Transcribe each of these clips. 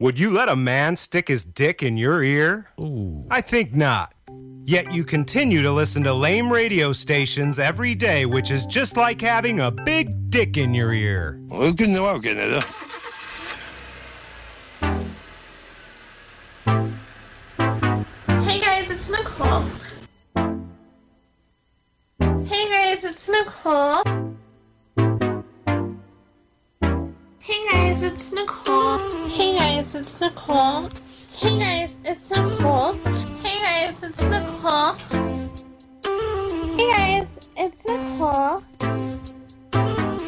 Would you let a man stick his dick in your ear? Ooh. I think not. Yet you continue to listen to lame radio stations every day, which is just like having a big dick in your ear. Aucune loi au Canada. Hey guys, it's Nicole. Hey guys, it's Nicole. Nicole. Hey guys, it's Nicole. Hey guys, it's Nicole. Hey guys, it's Nicole. Hey guys, it's Nicole.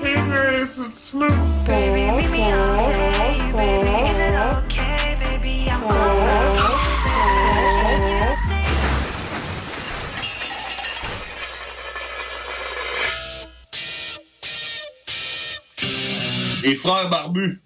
Hey guys, it's Nicole. Baby, meet me outside. Baby, is it okay? Baby, I'm on Les frères barbus.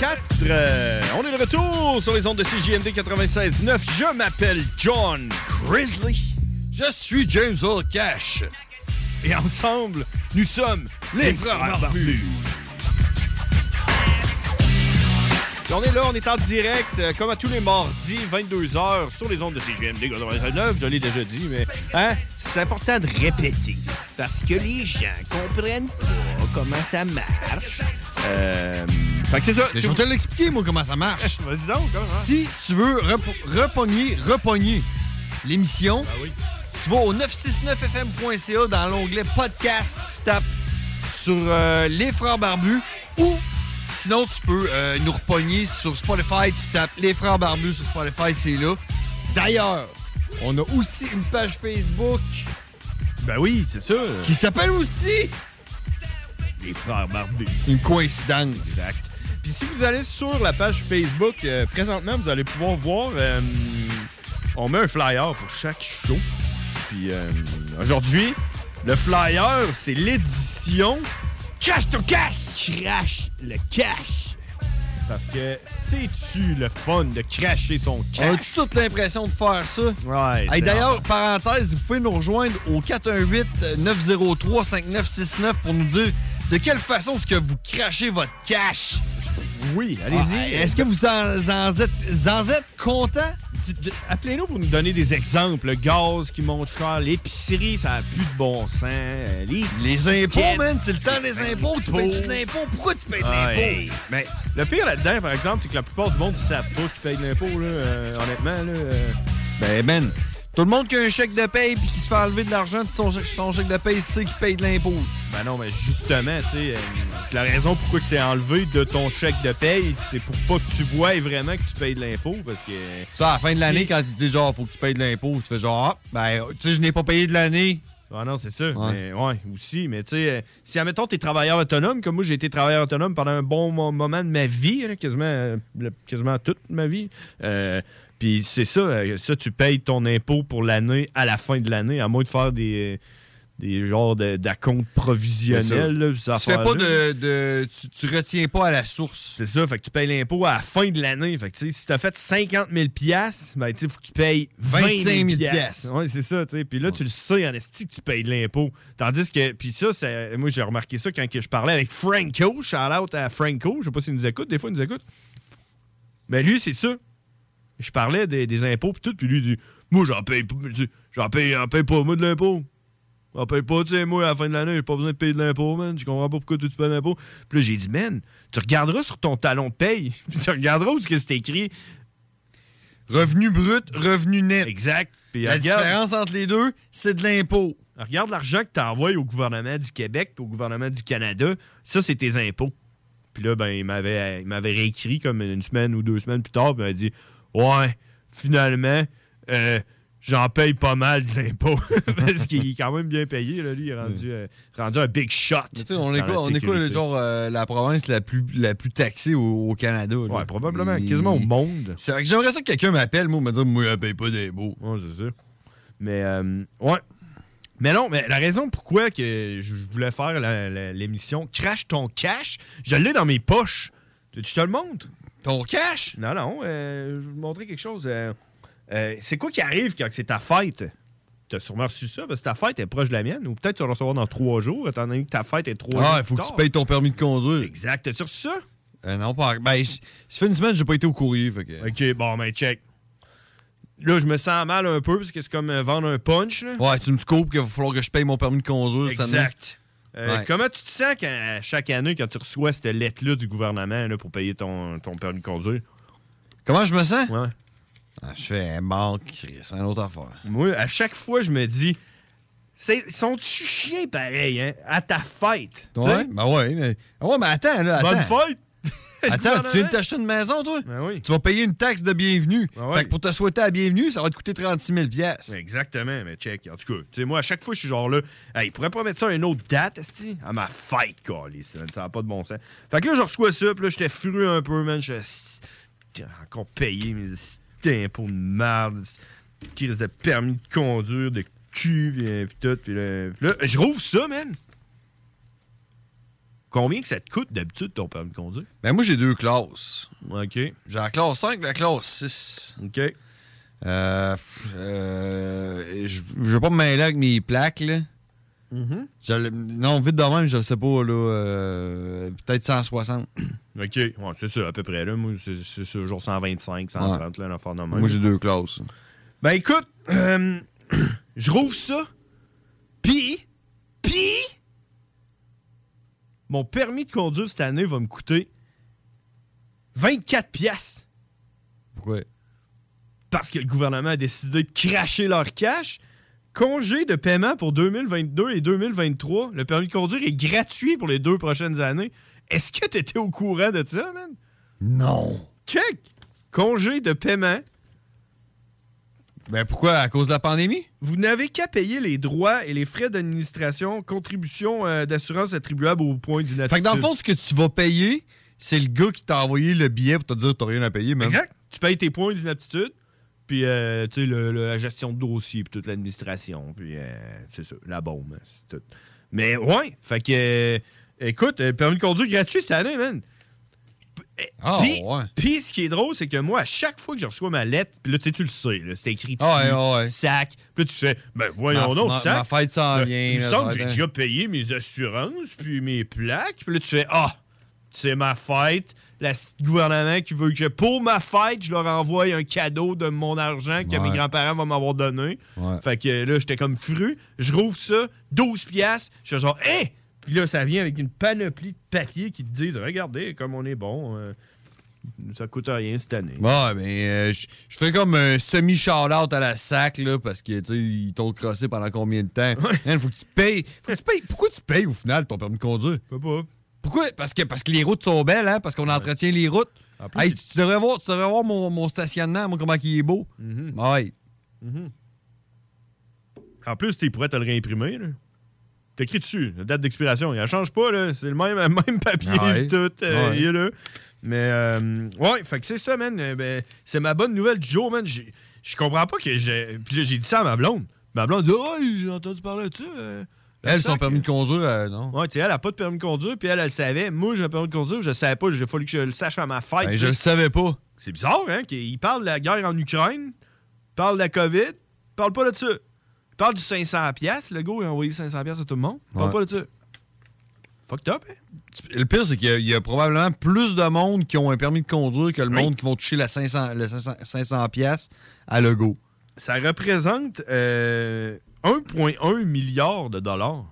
22h04. Euh, on est de retour sur les ondes de CJMD 96.9. Je m'appelle John Grizzly. Je suis James Old Cash. Et ensemble, nous sommes les, frères barbus. Et on est là, on est en direct, euh, comme à tous les mardis, 22h, sur les ondes de CGMD 99. Je l'ai déjà dit, mais hein, c'est important de répéter. Parce que les gens comprennent pas comment ça marche. Euh, fait que c'est ça. Mais je vais te l'expliquer, moi, comment ça marche. Vas-y donc, comment? Si tu veux rep- repogner, repogner l'émission, tu vas au 969fm.ca dans l'onglet podcast, tu tapes sur euh, les frères barbus ou sinon tu peux euh, nous repogner sur Spotify, tu tapes les frères barbus sur Spotify, c'est là. D'ailleurs, on a aussi une page Facebook Ben oui, c'est ça. qui s'appelle aussi Les frères barbus. C'est une coïncidence. Exact. Puis si vous allez sur la page Facebook, euh, présentement, vous allez pouvoir voir, euh, on met un flyer pour chaque show. Puis euh, aujourd'hui, le flyer, c'est l'édition Cash to Cash! Crash le cash! Parce que c'est-tu le fun de cracher son cash? As-tu toute l'impression de faire ça? Ouais. Hey, D'ailleurs, parenthèse, vous pouvez nous rejoindre au 418-903-5969 pour nous dire de quelle façon est-ce que vous crachez votre cash. Oui, allez-y. Ah, est-ce que vous en, en êtes, en êtes content? Appelez-nous pour nous donner des exemples. Le gaz qui monte cher, l'épicerie, ça a plus de bon sens. euh, Les, Les impôts, man, c'est le temps des impôts. Tu payes de l'impôt? Pourquoi tu payes de Ah, l'impôt? hey. Mais le pire là-dedans, par exemple, c'est que la plupart du monde ne savent pas qu'ils payent de l'impôt, là, euh, honnêtement. Là, euh. Ben, man, tout le monde qui a un chèque de paye puis qui se fait enlever de l'argent de son, chèque- son chèque de paye sait qu'il paye de l'impôt. Ben non, mais justement, tu sais, euh, la raison pourquoi c'est enlevé de ton chèque de paye, c'est pour pas que tu vois vraiment que tu payes de l'impôt, parce que... Ça, à la fin de l'année, quand tu dis genre, faut que tu payes de l'impôt, tu fais genre, ah, ben, tu sais, je n'ai pas payé de l'année. Ah non, c'est ça. Ouais. Mais ouais, aussi. Mais tu sais, euh, si, admettons, t'es travailleur autonome, comme moi, j'ai été travailleur autonome pendant un bon mo- moment de ma vie, quasiment, euh, quasiment toute ma vie. Euh, Puis c'est ça, euh, ça, tu payes ton impôt pour l'année à la fin de l'année, à moins de faire des, des genres de- d'acomptes provisionnels. là, Tu fais pas affaires-là. de. de- tu, tu retiens pas à la source. C'est ça, fait que tu payes l'impôt à la fin de l'année. Fait que tu si t'as fait 50 000 piastres, ben tu faut que tu payes 25 000 25 000 piastres. Ouais, c'est ça, tu sais. Puis là, tu le sais en esti que tu payes de l'impôt. Tandis que, puis ça, c'est- moi, j'ai remarqué ça quand que je parlais avec Franco. Shout out à Franco. Je sais pas s'il nous écoute. Des fois, il nous écoute. Mais lui, c'est ça. Je parlais des, des impôts puis tout, puis lui, il dit Moi, j'en paye pas. J'en paye, j'en paye pas, moi, de l'impôt. J'en paye pas, tu sais, moi, à la fin de l'année, j'ai pas besoin de payer de l'impôt, man. Je comprends pas pourquoi tu payes de l'impôt. Puis là, j'ai dit Man, tu regarderas sur ton talon de paye. Tu regarderas où ce que c'est écrit. Revenu brut, revenu net. Exact. Puis La regarde, différence entre les deux, c'est de l'impôt. regarde l'argent que tu envoies au gouvernement du Québec puis au gouvernement du Canada. Ça, c'est tes impôts. Puis là, ben, il m'avait, il m'avait réécrit comme une semaine ou deux semaines plus tard. Puis il m'a dit Ouais, finalement, euh, j'en paye pas mal de l'impôt. Parce qu'il est quand même bien payé. Là, lui, il est rendu, euh, rendu un big shot. On est quoi, on est quoi, genre, euh, la province la plus, la plus taxée au, au Canada? là? Ouais, probablement, Et- quasiment au monde. C'est vrai que j'aimerais ça que quelqu'un m'appelle, moi, me dire, moi, elle paye pas d'impôts. Ouais, c'est ça. Mais, euh, ouais. Mais non, mais la raison pourquoi que je voulais faire l'émission Crash ton cash, je l'ai dans mes poches. Tu je te le montre? Ton cash? Non, non. euh, je vais vous montrer quelque chose. euh, euh, c'est quoi qui arrive quand c'est ta fête? Tu as sûrement reçu ça parce que ta fête est proche de la mienne. Ou peut-être tu vas le recevoir dans trois jours, étant donné que ta fête est trois jours. Ah, il faut plus que tu payes ton permis de conduire. Exact. As-tu reçu ça? Euh, non, pas. Ben, ça fait une semaine que j'ai pas été au courrier, fait que. OK, bon, ben, check. Là, je me sens mal un peu parce que c'est comme euh, vendre un punch. Là. Ouais, tu me coupes qu'il va falloir que je paye mon permis de conduire cette année. Exact. Euh, Ouais. Comment tu te sens quand, chaque année quand tu reçois cette lettre-là du gouvernement là, pour payer ton, ton permis de conduire? Comment je me sens? Ouais. Ah, je fais manque, c'est une autre affaire. Moi, à chaque fois, je me dis, sont-tu chiens pareil, hein? À ta fête? Ouais, ben ouais, mais. Ouais, mais attends, là. Bonne attends. fête! Attends, tu viens de t'acheter une maison, toi? Ben oui. Tu vas payer une taxe de bienvenue. Ben. Fait que pour te souhaiter la bienvenue, ça va te coûter 36 000 piastres. Exactement, mais check. En tout cas, tu sais, moi, à chaque fois, je suis genre là, hey, il pourrait pas mettre ça à une autre date, esti? à ma fête, man, ça n'a pas de bon sens. Fait que là, je reçois ça, puis là, j'étais furieux un peu, man. Je j'ai encore payé mes impôts de merde, qui de permis de conduire, de cul, puis, euh, tout. Puis là, puis là, je rouvre ça, man. Combien que ça te coûte d'habitude ton permis de conduire? Ben moi, j'ai deux classes. OK. J'ai la classe 5 la classe 6. OK. Euh, euh, je je vais pas me mêler avec mes plaques, là. Je le- non, vite de même, je le sais pas, là. euh, Peut-être 160. OK. Ouais, c'est ça, à peu près. Là. Moi, c'est ça, genre 125, 130, là, un affaire de même. Moi, j'ai deux classes. Ben écoute, euh, je rouvre ça, puis, puis, mon permis de conduire cette année va me coûter 24 piastres. Pourquoi? Parce que le gouvernement a décidé de cracher leur cash. Congé de paiement pour 2022 et 2023. Le permis de conduire est gratuit pour les deux prochaines années. Est-ce que tu étais au courant de ça, man? Non. Check! Congé de paiement. Ben pourquoi? À cause de la pandémie? Vous n'avez qu'à payer les droits et les frais d'administration, contributions euh, d'assurance attribuables au point d'inaptitude. Fait que dans le fond, ce que tu vas payer, c'est le gars qui t'a envoyé le billet pour te dire que t'as rien à payer, même. Exact. Tu payes tes points d'inaptitude, puis euh, tu sais, le- le- la gestion de dossier, puis toute l'administration, puis euh, c'est ça, la bombe, c'est tout. Mais ouais, fait que, euh, écoute, euh, permis de conduire gratuit cette année, man. Ah, Puis, ouais. ce qui est drôle, c'est que moi, à chaque fois que je reçois ma lettre, puis là, tu sais, tu le sais, c'est écrit ouais, ouais. sac. Puis là, tu fais, ben voyons donc, sac. ma fête s'en vient, Il semble que j'ai être- déjà payé mes assurances, puis mes plaques. Puis là, tu fais, ah, c'est ma fête. Le gouvernement qui veut que, pour ma fête, je leur envoie un cadeau de mon argent que mes grands-parents vont m'avoir donné. Fait que là, j'étais comme fru. Je rouvre ça, 12 piastres. Je fais genre, hé! Puis là, ça vient avec une panoplie de papiers qui te disent, regardez comme on est bon. euh, ça coûte rien cette année. Ouais, ben, euh, je fais comme un semi-shout-out à la sac, là, parce que, tu sais, ils t'ont crossé pendant combien de temps? Man, faut que tu payes. Faut que tu payes. Pourquoi tu payes, au final, ton permis de conduire? Pourquoi pas? Pourquoi? Parce que, parce que les routes sont belles, hein? Parce qu'on entretient les routes. plus, Hey, c'est- tu devrais voir, tu devrais voir mon, mon stationnement, moi, comment il est beau. Mhm. Ouais. Mhm. En plus, tu pourrais te le réimprimer. là. T'écris dessus, la date d'expiration. Il ne change pas, là. C'est le même, même papier, Ah ouais. tout. euh, Ouais. il est là. Mais, euh, ouais, fait que c'est ça, man. Euh, ben, c'est ma bonne nouvelle du jour, man. Je comprends pas que j'ai. Puis là, j'ai dit ça à ma blonde. Ma blonde dit Oh, j'ai entendu parler de ça. euh, Elle, son permis de conduire, euh, non? Ouais, tu sais, elle a pas de permis de conduire, puis elle, elle savait. Moi, j'ai un permis de conduire, je savais pas. J'ai fallu que je le sache à ma fête. Ben, je le savais pas. C'est bizarre, hein? qu'il parle de la guerre en Ukraine, parle de la COVID, parle pas de ça. Parle du 500$, piastres, le gars, il a envoyé 500$ piastres à tout le monde. Il parle pas de ça. Fucked up, hein? Le pire, c'est qu'il y a- il y, a probablement plus de monde qui ont un permis de conduire que le Oui. monde qui vont toucher la 500, le 500, 500 piastres à Lego. Ça représente euh, 1,1 milliard de dollars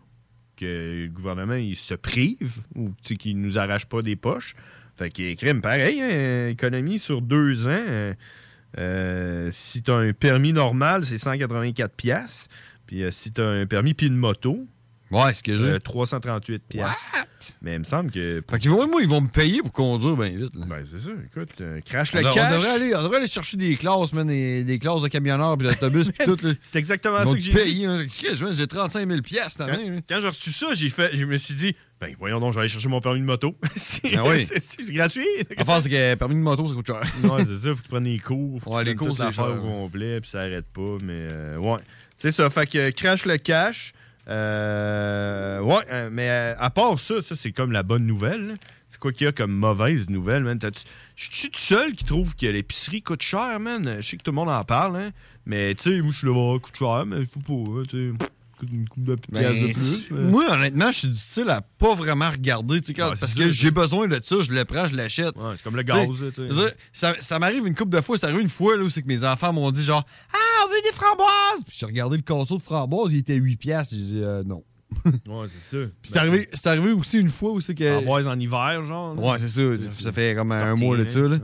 que le gouvernement il se prive ou qu'il nous arrache pas des poches. Fait qu'il crime pareil, hein, économie sur deux ans. euh, euh, si tu as un permis normal, c'est 184 piastres. Puis euh, si tu as un permis puis une moto, Ouais, ce que j'ai. euh, 338 piastres. Mais il me semble que... Fait qu'ils vont, moi, ils vont me payer pour conduire bien vite. là. Ben, c'est ça. Écoute, euh, crash le de- on cash. devrait aller, on devrait aller chercher des classes, man, des, des classes de camionneurs puis d'autobus puis tout. C'est exactement ça que j'ai dit. payer. hein. Qu'est-ce que je veux, J'ai 35 000 piastres cette Quand, quand j'ai reçu ça, j'ai fait, je me suis dit, ben voyons donc, je vais aller chercher mon permis de moto. c'est Ah oui. c'est- gratuit. L'affaire, c'est que permis de moto, ça coûte cher. ouais, c'est ça, faut que tu prennes les cours. Faut que Ouais, les cours, c'est cher. au complet, puis ça arrête pas. Mais euh, ouais. C'est ça, fait que euh, crash le cash. Euh, ouais, euh, mais à part ça, ça c'est comme la bonne nouvelle. C'est quoi qu'il y a comme mauvaise nouvelle, man? Je suis tout seul qui trouve que l'épicerie coûte cher, man? Je sais que tout le monde en parle, hein. Mais tu sais, moi je suis là, coûte cher, mais pas, hein, tu sais. Une coupe de de Ben, plus. mais- Moi, honnêtement, je suis du style à pas vraiment regarder. quand- Ouais, parce que j'ai besoin de ça, je le prends, je l'achète. Ouais, c'est comme le gaz, Ça, ça m'arrive une couple de fois. C'est arrivé une fois là, où c'est que mes enfants m'ont dit genre Ah, on veut des framboises! Puis j'ai regardé le casseau de framboises, il était 8 piastres. J'ai dit euh, non. Ouais, c'est ça. Puis c'est arrivé, c'est arrivé aussi une fois où c'est que. Framboise en hiver, genre. là. Ouais, c'est ça. Ça- fait comme un mois hein. ça. Là. Ouais.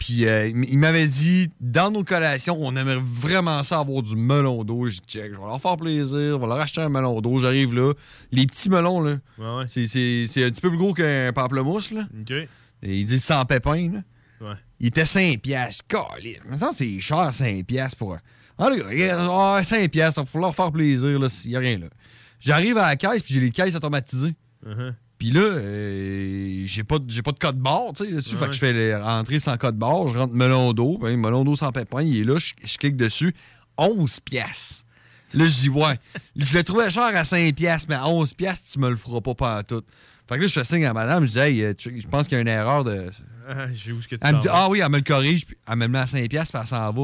Puis euh, il m'avait dit, dans nos collations, on aimerait vraiment ça avoir du melon d'eau. J'ai dit, check, je vais leur faire plaisir, on va leur acheter un melon d'eau. J'arrive là. Les petits melons, là, Ouais, ouais. c'est- c'est c'est un petit peu plus gros qu'un pamplemousse. Là. OK. Et ils disent sans pépins. Là. Ouais. Il était 5 piastres. Mais ça, c'est cher, 5 piastres pour... Ah, les gars, regarde, ah, 5 piastres, il faut leur faire plaisir, là, il n'y a rien là. J'arrive à la caisse, puis j'ai les caisses automatisées. Uh-huh. Puis là, euh, j'ai pas, j'ai pas de code barre, tu sais, là-dessus. Ouais. Fait que je fais les rentrées sans code barre, je rentre melon d'eau, ben, melon d'eau sans pépin, il est là, je, je clique dessus, 11 piastres. Là, je dis, ouais. je le trouvais cher à 5 piastres, mais à 11 piastres, tu me le feras pas tout. Fait que là, je fais signe à madame, je dis, hey, euh, tu- je pense qu'il y a une erreur de. Ah, J'ai où ce que tu Elle me dit, ah oui, elle me le corrige, puis elle me le met à 5$, piastres, puis elle s'en va.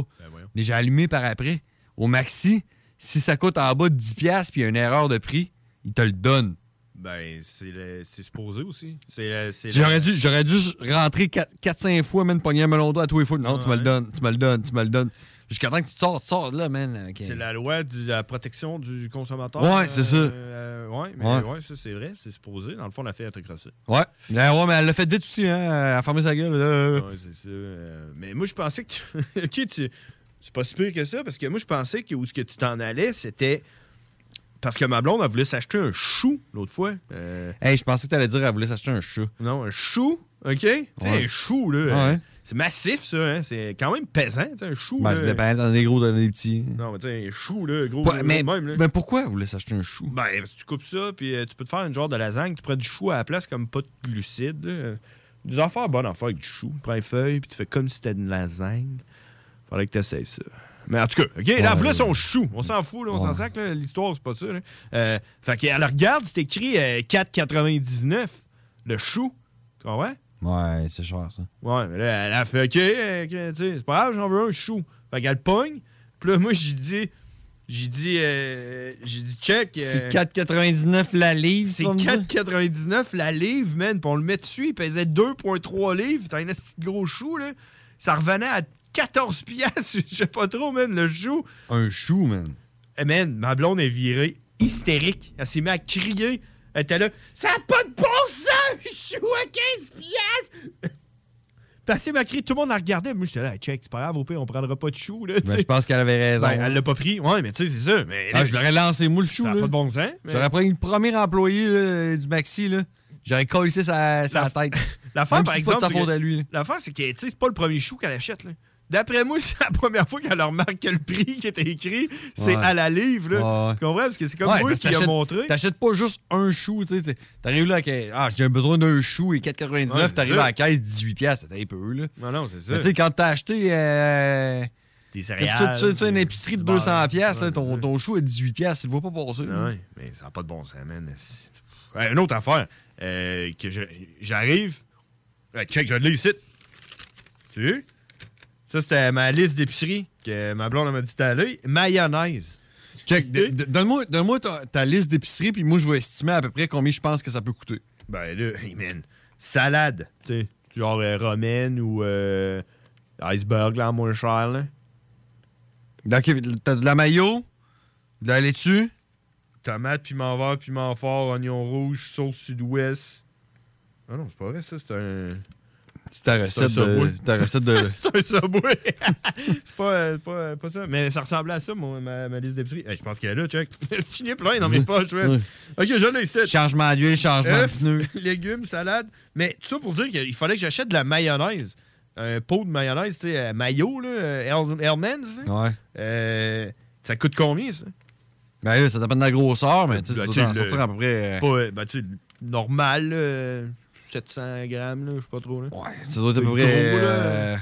Mais j'ai allumé par après. Au maxi, si ça coûte en bas de 10$, piastres, puis il y a une erreur de prix, il te le donne. Ben, c'est supposé aussi. J'aurais dû, j'aurais dû rentrer 4-5 fois, même pogner un melon d'eau à tous les fois. Non, tu me le donnes, tu me le donnes, tu me le donnes. Jusqu'à temps que tu te sors, tu sors de là, man. C'est la loi de la protection du consommateur. Ouais, c'est ça. Euh, ouais, mais Ouais. ouais. ça c'est vrai, c'est supposé. Dans le fond, on a fait être crossé. Ouais. Ben ouais, mais elle l'a fait vite aussi, hein. Elle a fermé sa gueule. là. Ouais, c'est ça. euh, mais moi, je pensais que tu. ok, tu. C'est pas si pire que ça, parce que moi, je pensais que où ce que tu t'en allais, c'était. Parce que ma blonde, elle voulait s'acheter un chou l'autre fois. Euh, Hey, je pensais que t'allais dire qu'elle voulait s'acheter un chat. non, un chou, OK? Tu Ouais. un chou, là. euh, Ouais. C'est massif, ça, hein? C'est quand même pesant, tu un chou. Ben, ça dépend, dans des gros, dans des petits. Non, mais tu sais, un chou, là, gros, Pas- gros mais, de même, là. ben pourquoi elle voulait s'acheter un chou? Ben, parce que tu coupes ça, puis euh, tu peux te faire une genre de lasagne, tu prends du chou à la place comme pas de glucides. là. Des affaires bonnes à faire avec du chou. Tu prends une feuille, puis tu fais comme si c'était une lasagne. Faudrait que tu essayes ça. Mais en tout cas, OK, là, Ouais. là, son chou. On s'en fout, là, on s'en Ouais. sac, l'histoire, c'est pas ça. Là. Euh, fait qu'elle regarde, c'est écrit euh, 4,99, le chou. Tu comprends? Ouais, c'est cher, ça. Ouais, mais là, elle a fait OK, euh, c'est pas grave, j'en veux un chou. Fait qu'elle pogne. Puis là, moi, j'ai dit, j'ai dit, euh, j'ai dit, check. C'est euh, 4,99 la livre, c'est tu vas me dire? 4,99 la livre, man. Puis on le met dessus, il pesait 2,3 livres. T'as un petit gros chou, là. Ça revenait à 14 piastres, je sais pas trop, man, le chou. Un chou, man. Eh, man, ma blonde est virée hystérique. Elle s'est mise à crier. Elle était là, ça a pas de bon sens, un chou à 15 piastres! Mise à crier, tout le monde la regardait. Moi, j'étais là, Hey, check, c'est pas grave, au pire, on prendra pas de chou, là. Ben, je pense qu'elle avait raison. Ben, elle l'a pas pris. Ouais, mais tu sais, c'est ça. Mais Ah, je l'aurais lancé, moi, le chou. Ça a là. pas de bon sens. mais- J'aurais pris le premier employé là, du Maxi, là. J'aurais collé sa, sa tête. L'affaire, par si c'est pas exemple. de sa c'est faute que- à lui. là. L'affaire, c'est que tu sais, c'est pas le premier chou qu'elle achète. Là. D'après moi, c'est la première fois qu'elle remarque que le prix qui était écrit, c'est Ouais. à la livre. Là. Ouais. Tu comprends? Parce que c'est comme Ouais, moi qui a montré. T'achètes pas juste un chou, tu sais. t'es- T'arrives là avec. Ah, j'ai besoin d'un chou et 4,99, Ouais, c'est t'arrives à la caisse 18$, piastres, c'était un peu, là. Non, non, c'est ça. Mais tu sais, quand t'as acheté. Euh, Des céréales. tu fais- une épicerie de du beurre. 200$, piastres, là, Ouais, ton, ton chou est 18$, piastres, tu le vois pas passer. là. Ouais, mais ça n'a pas de bon sens, man. Une autre affaire. euh, que j'arrive. Ouais, check, je l'ai ici. Tu veux? Ça, c'était ma liste d'épicerie que ma blonde m'a dit d'aller. Mayonnaise. Check, donne-moi donne ta, ta liste d'épicerie, puis moi, je vais estimer à peu près combien je pense que ça peut coûter. Ben là, hey, man. Salade, tu sais. Genre euh, romaine ou euh, iceberg, là, moins cher, là. Donc, t'as de la mayo, de la laitue? Tomate, piment vert, piment fort, oignon rouge, sauce sud-ouest. Ah non, c'est pas vrai, ça, c'est un. C'est ta recette de. Ta recette de. c'est un Subway. c'est pas, euh, pas, euh, pas ça. Mais ça ressemblait à ça, mon- ma, ma liste d'épicerie. Hey, je pense qu'elle est là, check. Signé plein dans mes poches, ouais. Ok, je l'ai ici. Changement d'huile, changement de pneus. légumes, salade. Mais tout ça pour dire qu'il fallait que j'achète de la mayonnaise. Un pot de mayonnaise, tu sais, euh, mayo, là, euh, Hell- Hellman's. là. Ouais. Euh, ça coûte combien, ça? Ben ça dépend de la grosseur, mais tu sais, Ben, sortir à peu près. Pas, euh, ben, tu sais, normal, euh, 700 grammes, je sais pas trop. Là. Ouais, ça doit être à peu près. euh,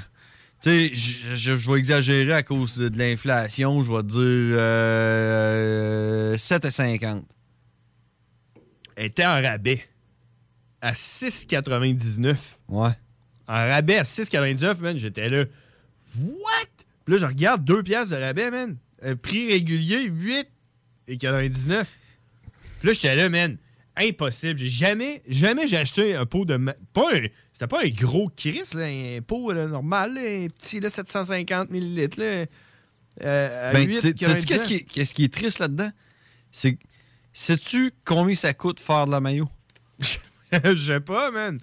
tu sais, je- vais exagérer à cause de, de l'inflation, je vais te dire euh, 7,50. Elle était en rabais à 6,99. Ouais. En rabais à 6,99, man, j'étais là. What? Puis là, je regarde 2 piastres de rabais, man. Euh, prix régulier, 8,99. Puis là, j'étais là, man. Impossible. J'ai jamais, jamais j'ai acheté un pot de. ma- Pas un- C'était pas un gros Chris, là, un pot là, normal, là, un petit là, 750 ml. Là, euh, Ben, 8,99. tu sais- sais-tu qu'est-ce qui, est- qu'est-ce qui est triste là-dedans? C'est. Sais-tu combien ça coûte faire de la mayo? Je sais pas, man.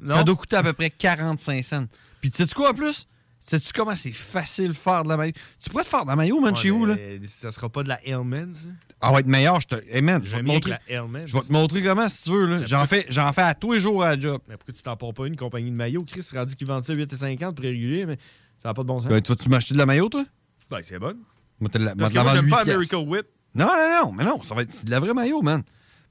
Non. Ça doit coûter à peu près 45 cents. Puis tu sais-tu quoi en plus? Sais-tu comment c'est facile de faire de la mayo? Tu pourrais te faire de la mayo, man, Ouais, chez vous, là? Ça sera pas de la Hellman's. ça? Ah, va être meilleur. Je te... Hey, man, je vais te montrer. Je vais te montrer comment, si tu veux. là. J'en fais, j'en fais à tous les jours à la job. Mais pourquoi tu t'en portes pas une compagnie de maillot? Chris, c'est rendu qu'ils vendent ça 8,50 prix régulier, mais ça n'a pas de bon sens. Ben, tu vas-tu m'acheter de la mayo, toi? Ben, c'est bon. Moi, la, Parce que moi, j'aime pas 8 piastres. Miracle Whip. Non, non, non, mais non, ça va être de la vraie maillot, man.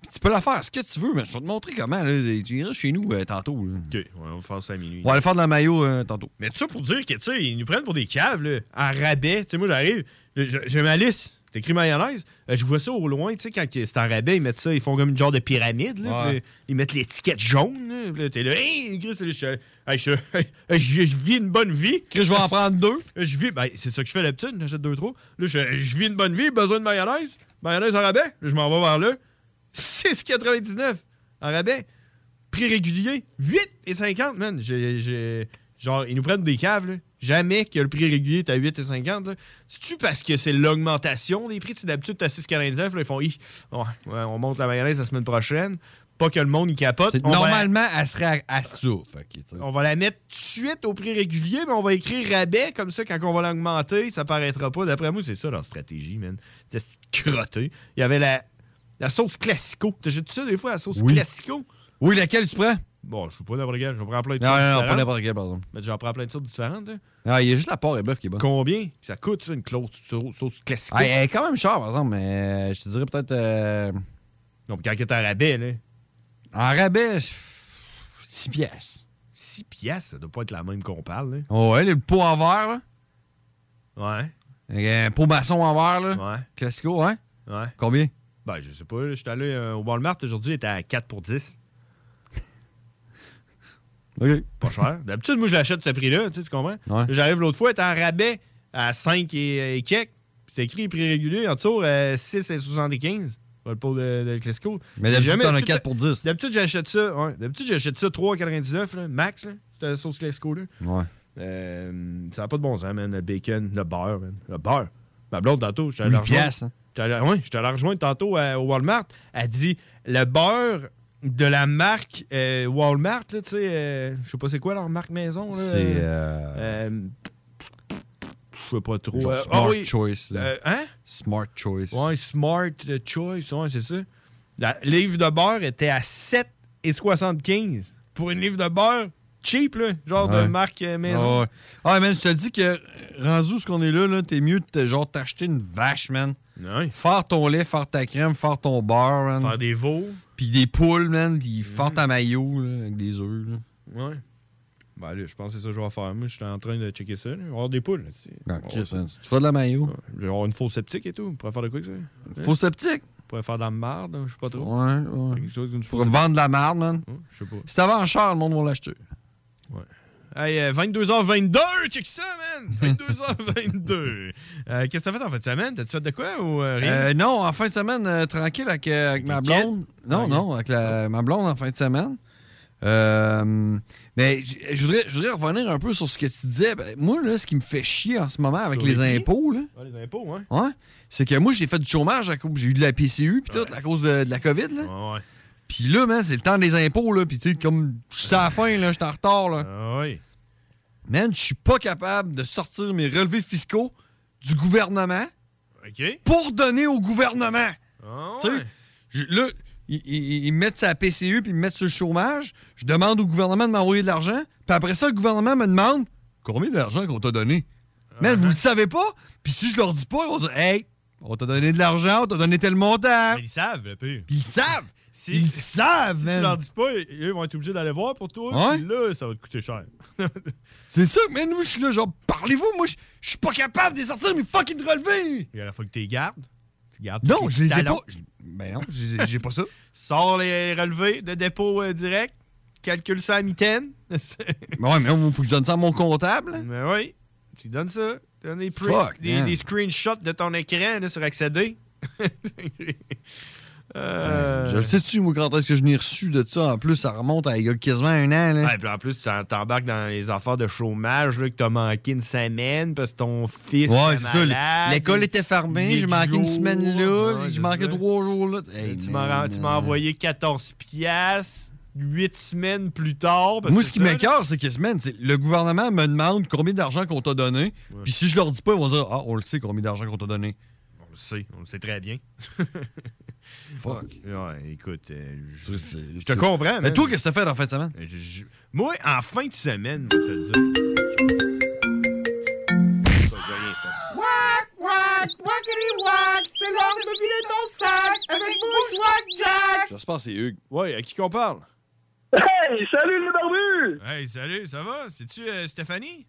Puis tu peux la faire ce que tu veux, mais je vais te montrer comment. Là. Tu iras chez nous euh, tantôt. là. OK, ouais, on va faire ça à minuit. On va aller faire de la maillot euh, tantôt. Mais tout ça pour dire que, tu sais, ils nous prennent pour des caves, là, en rabais. Tu sais, moi, j'arrive, j'ai ma liste. C'est écrit mayonnaise? Euh, je vois ça au loin, tu sais, quand c'est en rabais, ils mettent ça, ils font comme une genre de pyramide. Là, Ouais. ils mettent l'étiquette jaune. Là, t'es là, hey, Chris, je, je, je- je vis une bonne vie. Chris, je vais en prendre deux. Je vis, ben, c'est ça que je fais d'habitude, j'achète deux, trois. Là, je, je vis une bonne vie, besoin de mayonnaise. Mayonnaise en rabais. Là, je m'en vais vers là. 6,99 en rabais. Prix régulier, 8,50, man. J'ai, genre, ils nous prennent des caves, là. Jamais que le prix régulier est à 8,50. là. C'est-tu parce que c'est l'augmentation des prix? D'habitude, t'as 6,49. Là, ils font, ouais, on monte la mayonnaise la semaine prochaine. Pas que le monde y capote. On Normalement, elle serait à, à ça. On va la mettre tout de suite au prix régulier, mais on va écrire rabais, comme ça, quand on va l'augmenter, ça paraîtra pas. D'après moi, c'est ça leur stratégie, man. C'est crotté. Il y avait la, la sauce classico. T'achètes ça des fois, la sauce Oui. classico? Oui, laquelle tu prends? Bon, je sais pas n'importe quelle. Je vais prendre plein de Non, sortes non, non, pas n'importe quelle, par exemple. Mais j'en prends plein de sortes différentes. hein. Ah, il y a juste la porc et bœuf qui est bonne. Combien? Ça coûte, ça, une close sauce classico? Ah, elle est quand même chère, par exemple, mais euh, je te dirais peut-être. euh, Donc, quand elle est en rabais, là. En rabais, 6 pièces. 6 piastres, ça doit pas être la même qu'on parle, là. Oh, ouais, le pot en verre, là. Ouais. Avec Un pot maçon en verre, là. Ouais. Classico, hein? Ouais. Combien? Ben, je sais pas. Je suis allé euh, au Walmart aujourd'hui, il était à 4 pour 10. OK. Pas cher. D'habitude, moi, je l'achète à ce prix-là, tu sais, tu comprends? Ouais. J'arrive l'autre fois, elle était en rabais à 5 et, et quelques. Puis C'est écrit prix régulier en dessous, euh, 6 et 75. Pas le pot de, de Classico. Mais d'habitude, t'en as d'habitude, 4 pour 10. D'habitude, j'achète ça. Ouais. D'habitude, j'achète ça 3,99 là, max, là, cette sauce Classico-là. Ouais. Euh, ça n'a pas de bon sens, man. Le bacon, le beurre, man. Le beurre. Ma blonde, tantôt, j'étais allé Huit ouais, j'étais allé la rejoindre tantôt euh, au Walmart. Elle dit le beurre de la marque euh, Walmart, tu sais, euh, je sais pas c'est quoi leur marque maison. C'est. euh, je sais pas trop. genre Smart ah oui. Choice. là. Hein? Smart Choice. Ouais, Smart Choice, ouais, c'est ça. La livre de beurre était à 7,75 pour une livre de beurre cheap, là, genre de marque maison. Ah ouais. Ah, man, je te dis que rendu ce qu'on est là, là t'es mieux de te- genre t'acheter une vache, man. Ouais. Faire ton lait, faire ta crème, faire ton beurre, man. Faire des veaux. Puis des poules, man. Puis faire ta maillot, là, avec des œufs, là. Ouais. Ben là, je pense que c'est ça que je vais faire. Moi, je suis en train de checker ça. là. Avoir des poules. Là, tu sais. Ah, va- hein, tu feras de la maillot. Je vais avoir une fausse sceptique et tout. On pourrait faire de quoi que ça? Faux sceptique? On pourrait faire dans la marde, je sais pas trop. Ouais, ouais. Quelque chose d'une Pour fausse vendre de la merde, man. Je sais pas. Si t'avais en cher, le monde va l'acheter. Hey, euh, 22h22, check ça, man! 22h22. Euh, Qu'est-ce que t'as fait en fin de semaine? T'as-tu fait de quoi ou euh, rien? Euh, non, en fin de semaine, euh, tranquille avec, euh, avec ma blonde. Non, non, avec la- ma blonde en fin de semaine. Euh, mais je voudrais, je voudrais revenir un peu sur ce que tu disais. Ben, moi, là, ce qui me fait chier en ce moment avec Sur les, impôts, là, les impôts, hein? ouais, c'est que moi, j'ai fait du chômage à cause j'ai eu de la PCU puis tout, à cause de, de la COVID. Là. Ouais, ouais. Puis là, man, c'est le temps des impôts, là. Puis tu sais, comme je suis à la fin, là, je suis en retard, là. Ah oui. Man, je suis pas capable de sortir mes relevés fiscaux du gouvernement pour donner au gouvernement. Ah Tu sais, là, ils, ils- ils me mettent sa PCU puis ils me mettent sur le chômage. Je demande au gouvernement de m'envoyer de l'argent. Puis après ça, le gouvernement me demande combien d'argent qu'on t'a donné. Man, vous le savez pas? Puis si je leur dis pas, ils vont dire Hey, on t'a donné de l'argent, on t'a donné tel montant. Mais ils savent, le pire. Puis ils savent. Si, Ils savent, si man. tu leur dis pas, ils vont être obligés d'aller voir pour toi. Ouais. puis Là, ça va te coûter cher. C'est ça, man. Moi, je suis là, genre, parlez-vous. Moi, je je suis pas capable de sortir mes fucking relevés. Il faut que tu les gardes. Tu gardes Non, je les ai talons. pas. Je- Ben non, je les ai- j'ai pas ça. Sors les relevés de dépôt euh, direct. Calcule ça à mitaine. Ben ouais, mais il faut que je donne ça à mon comptable. Mais oui, tu donnes ça. Tu donnes des, pre- Fuck, des, man. des screenshots de ton écran là, sur accéder. Euh, Je le sais-tu, moi, quand est-ce que je n'ai reçu de ça? En plus, ça remonte à il y a quasiment un an. Là. Ouais, puis en plus, tu t'embarques dans les affaires de chômage, là, que t'as manqué une semaine parce que ton fils. Ouais, c'est ça. L'école était fermée, Huit j'ai manqué une semaine là, Ouais, manqué ça. trois jours là. Hey, tu m'as euh, envoyé 14 piastres, 8 semaines plus tard. parce Moi, ce qui m'écœure, c'est que semaine, le gouvernement me demande combien d'argent qu'on t'a donné. Puis si je leur dis pas, ils vont dire Ah, on le sait combien d'argent qu'on t'a donné. On le sait, on le sait très bien. Fuck. Ouais, écoute, euh, je, Je, je te comprends. Mais toi, qu'est-ce que t'as fait en fin de semaine? Euh, je- je- moi, en fin de semaine, je vais te le dire. Ça, j'ai rien fait. Wack, wack, wackity wack, c'est l'heure de me vider ton sac avec Bushwack Jack. J'espère que c'est Hugues. Ouais, à qui qu'on parle? Hey, salut les barbus! Hey, salut, ça va? C'est-tu euh, Stéphanie?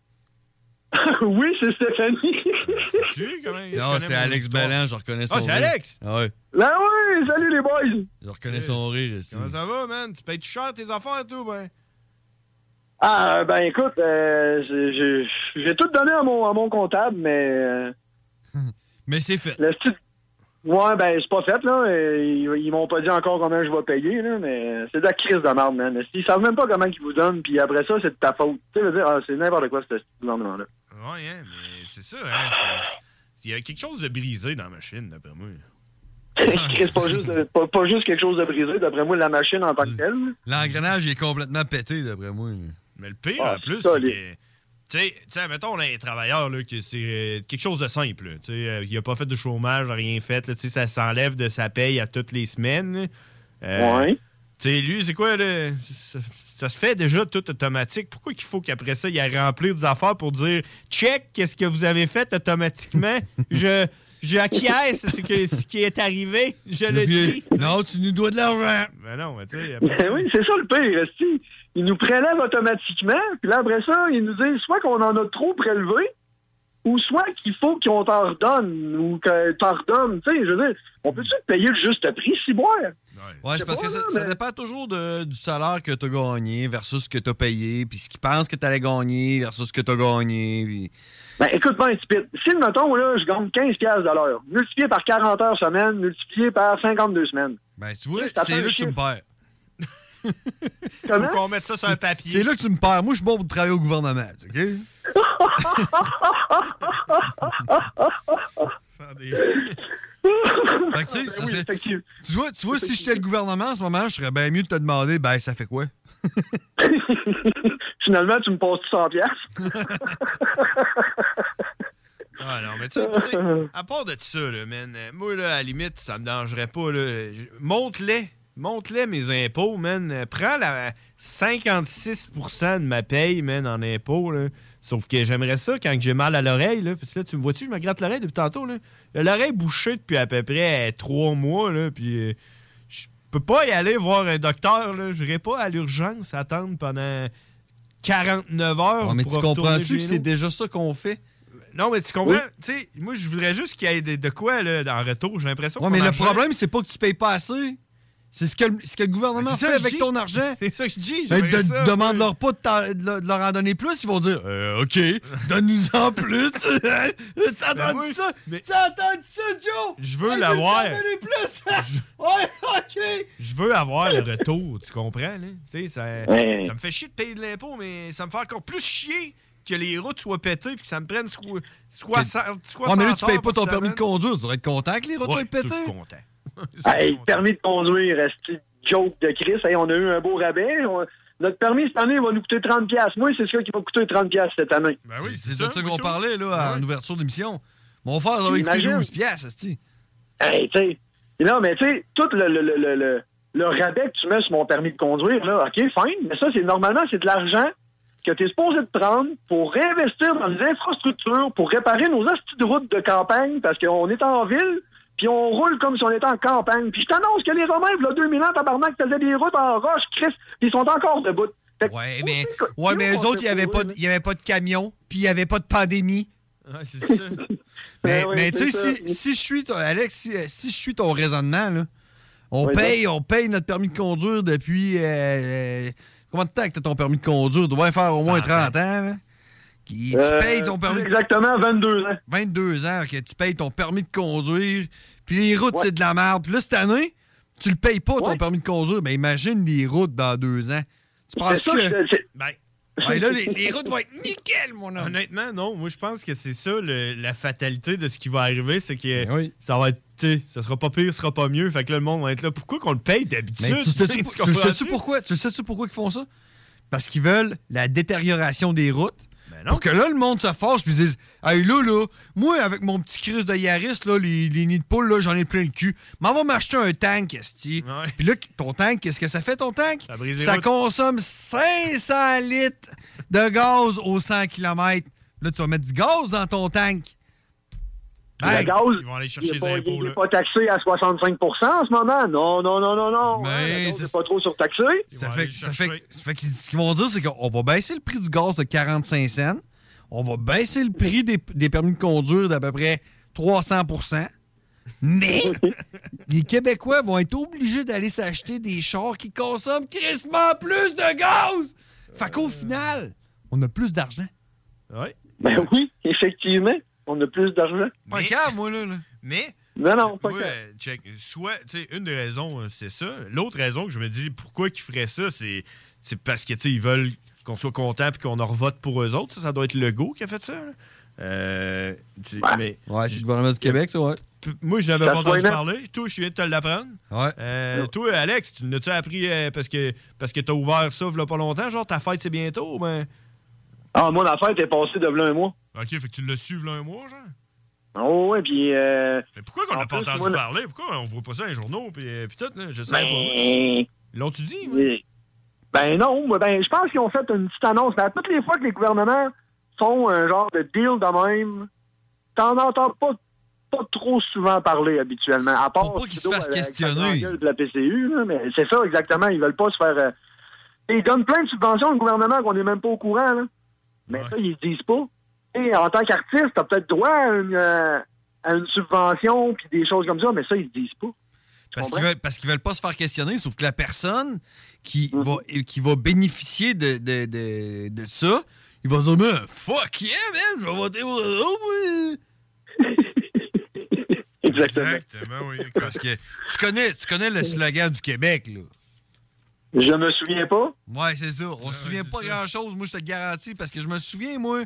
oui, c'est Stéphanie. Tu Non, c'est Alex Bellan, je reconnais son Ah, c'est rire. Alex? Ah ouais. Ben oui, salut les boys. Je reconnais son rire ici. Comment ça va, man? Tu payes cher tes affaires et tout, ben? Ah, ben écoute, euh, j'ai- tout donné à mon, à mon comptable, mais... euh, mais c'est fait. Le style- Ouais, ben c'est pas fait, là. Euh, Ils, ils m'ont pas dit encore combien je vais payer, là, mais c'est de la crise de merde, man. Ils savent même pas comment ils vous donnent, puis après ça, c'est de ta faute. Tu sais, je veux dire, ah, c'est n'importe quoi, ce gouvernement-là. Ouais, hein, mais c'est ça, hein? c'est- Il y a quelque chose de brisé dans la machine, d'après moi. Chris, pas juste, de- pas, pas juste quelque chose de brisé, d'après moi, la machine en tant que telle. L'engrenage est complètement pété, d'après moi. Mais le pire, Ah, en plus, c'est les- que. Tu sais- mettons, on a un travailleur, là, que c'est euh, quelque chose de simple. Tu sais, euh, il a pas fait de chômage, rien fait. Là, tu sais, ça s'enlève de sa paye à toutes les semaines. Euh, Ouais. Tu sais, lui, c'est quoi, là? Ça, ça se fait déjà tout automatique. Pourquoi qu'il faut qu'après ça, il a remplir des affaires pour dire check, qu'est-ce que vous avez fait automatiquement? je. Je acquiesce ce, que, ce qui est arrivé, je le dis. Non, tu nous dois de l'argent. Ben non, mais tu sais, Ben oui, c'est ça le pire. Ils nous prélèvent automatiquement, puis là, après ça, ils nous disent soit qu'on en a trop prélevé, ou soit qu'il faut qu'on t'en redonne, ou que t'en redonne. Tu sais, je veux dire, on peut-tu payer le juste prix, si boire? Ouais, c'est parce que ça, ça dépend toujours de- du salaire que tu as gagné versus ce que tu as payé, puis ce qu'ils pensent que tu allais gagner versus ce que tu as gagné. puis- Ben, écoute bien un petit peu. Si, mettons, là, je gagne 15 piastres de l'heure, multiplié par 40 heures semaine, multiplié par 52 semaines. Ben, tu vois, c'est là que tu me perds. Comment? Faut qu'on mette ça sur un papier. C'est là que tu me perds. Moi, je suis bon pour travailler au gouvernement, OK? Fait que, tu sais, ça Ben oui, serait- effectivement. tu vois, tu vois si j'étais le gouvernement en ce moment, je serais bien mieux de te demander, ben, ça fait quoi? Finalement, tu me passes 100 piastres. Ah non, mais tu sais, tu sais, à part de ça, là, man, euh, moi, là, à la limite, ça me dérangerait pas. Monte-les. Monte-les mes impôts, man. Euh, Prends la 56% de ma paye, man, en impôts, là. Sauf que j'aimerais ça quand j'ai mal à l'oreille, là. Parce que là, tu me vois-tu, je me gratte l'oreille depuis tantôt, là. L'oreille bouchée depuis à peu près euh, trois mois, là. Puis euh, je peux pas y aller voir un docteur, là. Je n'irai pas à l'urgence attendre pendant 49 heures. Ouais, mais pour tu comprends-tu que c'est déjà ça qu'on fait? Non, mais tu comprends? Oui. Tu sais, moi, je voudrais juste qu'il y ait de, de quoi là, en retour. J'ai l'impression Ouais, mais le problème, c'est pas que tu payes pas assez. C'est ce que, le- ce que le gouvernement Mais fait avec dis. ton argent. C'est ça que je dis. Ben, j'aimerais de- ça, Demande-leur pas de, leur- de leur en donner plus, ils vont dire euh, OK, donne-nous en plus. tu as entendu moi, ça? Tu as entendu ça, Joe? Je veux Hey, l'avoir. veux-tu en donner plus? ouais, OK. Je veux avoir le retour, tu comprends? Là? Tu sais, ça, Ouais. ça me fait chier de payer de l'impôt, mais ça me fait encore plus chier que les routes soient pétées et que ça me prenne soi- 60, 60 Ouais, mais là, tu payes pas ton permis de conduire. Tu devrais être content que les routes Ouais, soient pétées. je suis content. Hey, permis de conduire, esti, joke de Chris? Hey, on a eu un beau rabais. On- Notre permis cette année va nous coûter 30 piastres. Moi, c'est ça qui va coûter 30 piastres cette année. Ben c'est c'est de ça qu'on parlait là, en ouverture d'émission. Mon frère, ça va coûter Imagine. 12 piastres, esti. Hey, tu sais. Non, mais tu sais, tout le, le, le, le, le- le rabais que tu mets sur mon permis de conduire, là, OK, fine, mais ça, c'est normalement, c'est de l'argent que tu es supposé de prendre pour réinvestir dans les infrastructures, pour réparer nos astis de routes de campagne, parce qu'on est en ville, puis on roule comme si on était en campagne. Puis je t'annonce que les Romains, il y a 2000 ans, tabarnak, faisaient des routes en roche, Chris, puis ils sont encore debout. Ouais, mais, ouais, mais eux autres, il n'y avait, pas de- il y avait pas de camion, puis il n'y avait pas de pandémie. Ouais, c'est ça. Mais, Ben mais tu sais, si, si je suis, ton- Alex, si, si je suis ton raisonnement, là, on, Oui, paye, on paye notre permis de conduire depuis. euh, euh, combien de temps que tu as ton permis de conduire? Tu dois faire au moins 30 ans. là. Qui- tu Euh, payes ton permis. Exactement, 22 ans. 22 ans, que tu payes ton permis de conduire, puis les routes, Ouais. c'est de la merde. Puis là, cette année, tu le payes pas, ton Ouais. permis de conduire. Mais imagine les routes dans deux ans. Tu C'est penses ça que. Ben, Ouais, là, les, les routes vont être nickel, mon homme. Honnêtement, non. Moi, je pense que c'est ça, le- la fatalité de ce qui va arriver, c'est que Ben ça va être, tu sais, ça sera pas pire, ça sera pas mieux. Fait que là, le monde va être là. Pourquoi qu'on le paye d'habitude? Mais tu sais-tu Tu tu pourquoi? Tu sais-tu pourquoi ils font ça? Parce qu'ils veulent la détérioration des routes. Ben non. Pour que là, le monde se fâche puis disent Hey là, là, moi, avec mon petit Chris de Yaris, là, les, les nids de poule, là, j'en ai plein le cul. M'en va m'acheter un tank, esti. Puis là, ton tank, qu'est-ce que ça fait, ton tank? Ça consomme 500 litres de gaz au 100 km. Là, tu vas mettre du gaz dans ton tank. Le gaz, Ils vont aller il chercher n'est les pas, impôts, il est pas taxé à 65% en ce moment. Non, non, non, non, non. Mais Hein, c'est- n'est pas trop surtaxé. Ça fait, ça fait- ça fait qu'ils- ce qu'ils vont dire, c'est qu'on va baisser le prix du gaz de 45 cents. on va baisser le prix des, des permis de conduire d'à peu près 300% mais les Québécois vont être obligés d'aller s'acheter des chars qui consomment crissement plus de gaz. Fait qu'au final, on a plus d'argent. Oui. Ben oui, effectivement, on a plus d'argent. Pas calme, moi, là. là. Mais. Non, non, pas moi, euh, check. Soit, tu sais, une des raisons, euh, c'est ça. L'autre raison que je me dis pourquoi ils feraient ça, c'est, c'est parce que, tu sais, ils veulent qu'on soit content puis qu'on en revote pour eux autres. Ça, ça doit être Legault qui a fait ça. là. Euh, tu sais, mais Ouais, c'est le gouvernement du Québec, ça, ouais. P- Moi, je n'avais pas entendu parler. Toi, je viens de te l'apprendre. Ouais. Euh, toi, Alex, tu n'as-tu appris euh, parce que parce que t'as ouvert ça il pas longtemps? Genre, ta fête, c'est bientôt? Ben... Ah, moi, la fête est passée de là un mois. OK, fait que tu l'as su là un mois, genre? Oh, ouais, puis. Euh, Mais pourquoi qu'on en n'a pas entendu moi, parler? Pourquoi on voit pas ça dans les journaux? Puis, euh, puis tout, là, je sais Ben, pas. L'ont-tu dit? Oui. Ben non, ben, je pense qu'ils ont fait une petite annonce. À toutes les fois que les gouvernements font un genre de deal de même, t'en entends pas, pas trop souvent parler habituellement. À part Pour pas qu'ils se fassent questionner. de la PCU, là, mais c'est ça exactement. Ils veulent pas se faire. euh, Ils donnent plein de subventions au gouvernement qu'on n'est même pas au courant. Là. Mais ça, ils disent pas. Et en tant qu'artiste, t'as peut-être droit à une, euh, à une subvention puis des choses comme ça, mais ça, ils disent pas. Parce qu'ils veulent, parce qu'ils veulent pas se faire questionner, sauf que la personne qui, Mhm. va, qui va bénéficier de, de, de, de ça, il va se dire, mais fuck yeah, man, je vais voter pour moi. Exactement. Exactement, oui. Parce que tu connais, tu connais le slogan du Québec, là. Je me souviens pas. Ouais, c'est ça. On se souvient pas grand-chose, moi, je te le garantis, parce que je me souviens, moi,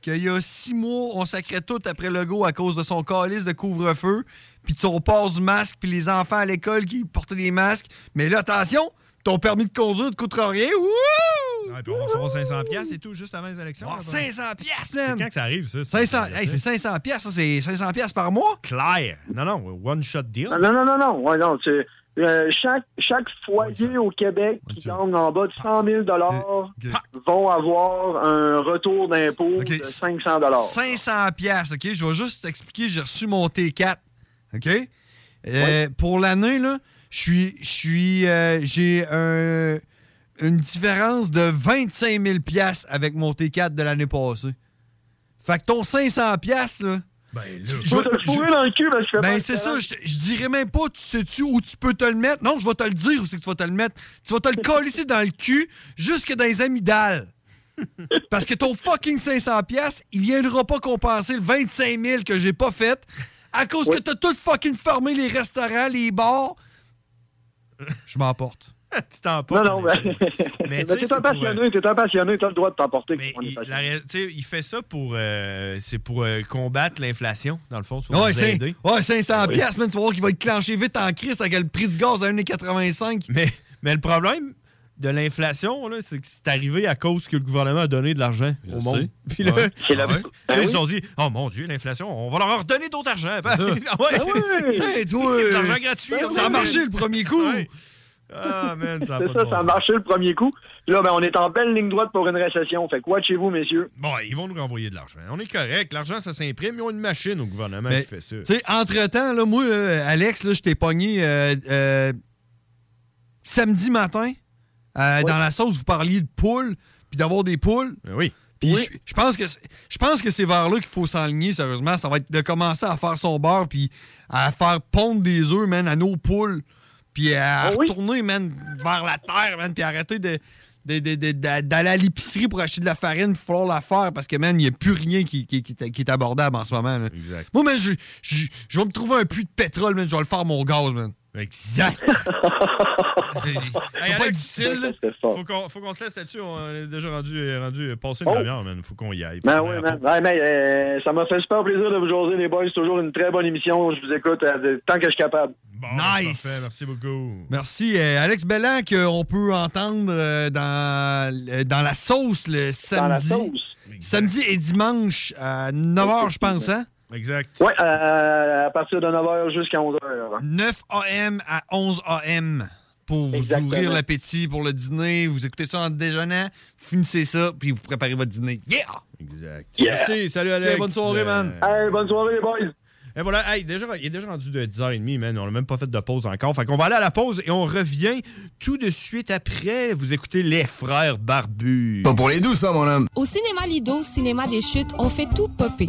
qu'il y a six mois, on sacrait tout après le go à cause de son calice de couvre-feu, puis de son port du masque, puis les enfants à l'école qui portaient des masques. Mais là, attention, ton permis de conduire ne te coûtera rien. Wouh! Ouais, puis on recevra 500 pièces et tout, juste avant les élections. Oh, là, 500 pièces, C'est man! quand que ça arrive, ça? 500, hey, c'est 500 pièces, ça, c'est 500 pièces par mois? Clair. Non, non, one-shot deal. Non, non, non, non. Ouais, non c'est, euh, chaque, chaque foyer au Québec qui gagne en bas de 100 000 vont avoir un retour d'impôt de 500 500 pièces, OK? Je vais juste t'expliquer, j'ai reçu mon T4, OK? Euh, Pour l'année, là, je suis, je suis, euh, j'ai un- une différence de 25 000 pièces avec mon T4 de l'année passée. Fait que ton 500 pièces, là... Ben, Je vais te le fourrer dans le cul parce que je fais pas Ben, de c'est ça. Je, je dirais même pas, tu sais-tu où tu peux te le mettre? Non, je vais te le dire où c'est que tu vas te le mettre. Tu vas te le coller dans le cul jusque dans les amygdales. Parce que ton fucking 500$, piastres, il viendra pas compenser le 25 000 que j'ai pas fait à cause que t'as tout fucking fermé les restaurants, les bars. Je m'emporte. tu t'emportes. Non, non, Mais mais t'es c'est un pour, passionné, t'es un passionné, t'as le droit de t'emporter. Il, il fait ça pour, euh, c'est pour euh, combattre l'inflation, dans le fond. Ouais, c'est- ouais, 500$, Oui. piastres, man, tu vas voir qu'il va être clenché vite en crise avec le prix du gaz à 1,85$. Mais, mais le problème de l'inflation, là, c'est que c'est arrivé à cause que le gouvernement a donné de l'argent au monde. Puis là, Ouais. Là, Ben ils oui. se sont dit Oh mon Dieu, l'inflation, on va leur en redonner d'autres argent. Ben, ça. ouais, Ben oui. c'est- Hey, toi, de euh, l'argent gratuit. ben Ça a marché le premier coup. Ah, man, ça a C'est ça, bon ça a marché le premier coup. Puis Là, ben, on est en belle ligne droite pour une récession. Fait que watchez-vous, messieurs. Bon, ils vont nous renvoyer de l'argent. On est correct. L'argent, ça s'imprime. Ils ont une machine au gouvernement Mais, qui fait ça. Tu sais, entre-temps, là, moi, là, Alex, là, je t'ai pogné euh, euh, samedi matin euh, dans la sauce, vous parliez de poules, puis d'avoir des poules. Ben oui. Puis je, je pense que c'est- je pense que c'est vers là qu'il faut s'enligner, sérieusement. Ça va être de commencer à faire son beurre, puis à faire pondre des œufs, man, à nos poules. Puis à Ah oui? retourner, man, vers la terre, man, puis arrêter de... de- de- de- d'a- d'aller à l'épicerie pour acheter de la farine, il falloir la faire parce que, man, il n'y a plus rien qui, qui- qui est- qui est abordable en ce moment. Exact. Moi, man, je, je- je vais me trouver un puits de pétrole, man, je vais le faire mon gaz, man. Exact. Hey, Alex, difficile. Faut qu'on, faut qu'on se laisse là-dessus. On est déjà rendu, rendu passé une Oh. demi-heure, man. Faut qu'on y aille. Ben oui, man. Ouais, mais, euh, ça m'a fait super plaisir de vous jaser, les boys. C'est toujours une très bonne émission. Je vous écoute euh, tant que je suis capable. Bon, Nice. Parfait, merci beaucoup. Merci, euh, Alex Bellan, qu'on peut entendre euh, dans, euh, dans la sauce le samedi. Dans la sauce. Samedi et dimanche à 9h, je pense, hein? Exact. Ouais, euh, à partir de 9h jusqu'à 11h. 9 AM à 11 AM pour vous Exactement. ouvrir l'appétit pour le dîner. Vous écoutez ça en déjeunant, finissez ça, puis vous préparez votre dîner. Yeah! Exact. Yeah. Merci. Salut, Alex. Ok, bonne soirée, man. Euh, Hey, bonne soirée, les boys. Et voilà, hey, déjà, il est déjà rendu de 10h30, man. On n'a même pas fait de pause encore. Fait qu'on va aller à la pause et on revient tout de suite après. Vous écoutez Les Frères Barbus. Pas pour les douces, ça, mon homme. Au cinéma Lido, cinéma des chutes, on fait tout popper.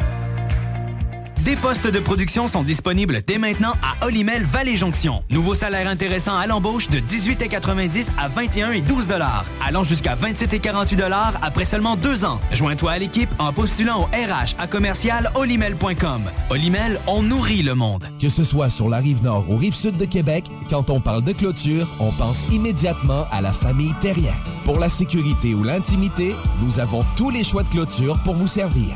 Des postes de production sont disponibles dès maintenant à Olimel Valley Jonction. Nouveau salaire intéressant à l'embauche de 18,90 à 21 et 12 dollars, allant jusqu'à 27 et 48 dollars après seulement deux ans. Joins-toi à l'équipe en postulant au RH à commercial olimel.com. Olimel, on nourrit le monde. Que ce soit sur la rive nord ou rive sud de Québec, quand on parle de clôture, on pense immédiatement à la famille Terrien. Pour la sécurité ou l'intimité, nous avons tous les choix de clôture pour vous servir.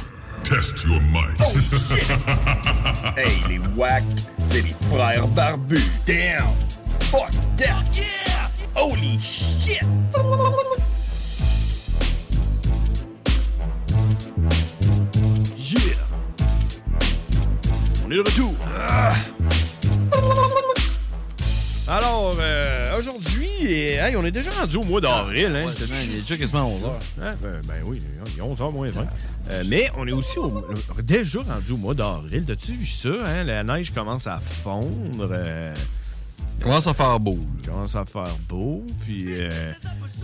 Test your might. Oh shit! hey, les wack, c'est les frères barbus. Damn! Fuck that! Yeah! Holy shit! Yeah! On est de retour. Ah. Alors, euh, aujourd'hui, euh, hey, on est déjà rendu au mois d'avril. Hein, Ouais, il est déjà quasiment 11 heures. Hein, ben, ben oui, il est 11 h moins 20. Euh, mais on est aussi au- déjà rendu au mois d'avril. T'as-tu vu ça? Hein? La neige commence à fondre. euh, Commence à faire beau. Commence à faire beau. Puis, euh,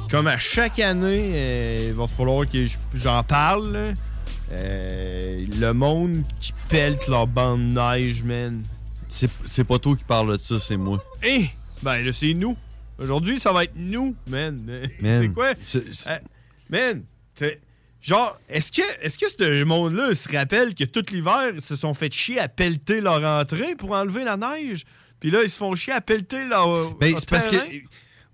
comme à chaque année, il va falloir que j'en parle. le monde qui pèle leur bande de neige, man. C'est pas toi qui parle de ça, c'est moi. Eh! Ben là, c'est nous. Aujourd'hui, ça va être nous, man. Man, c'est quoi? Euh, man, genre, est-ce que, est-ce que ce monde-là se rappelle que tout l'hiver, ils se sont fait chier à pelleter leur entrée pour enlever la neige? Puis là, ils se font chier à pelleter leur. Ben, c'est parce que.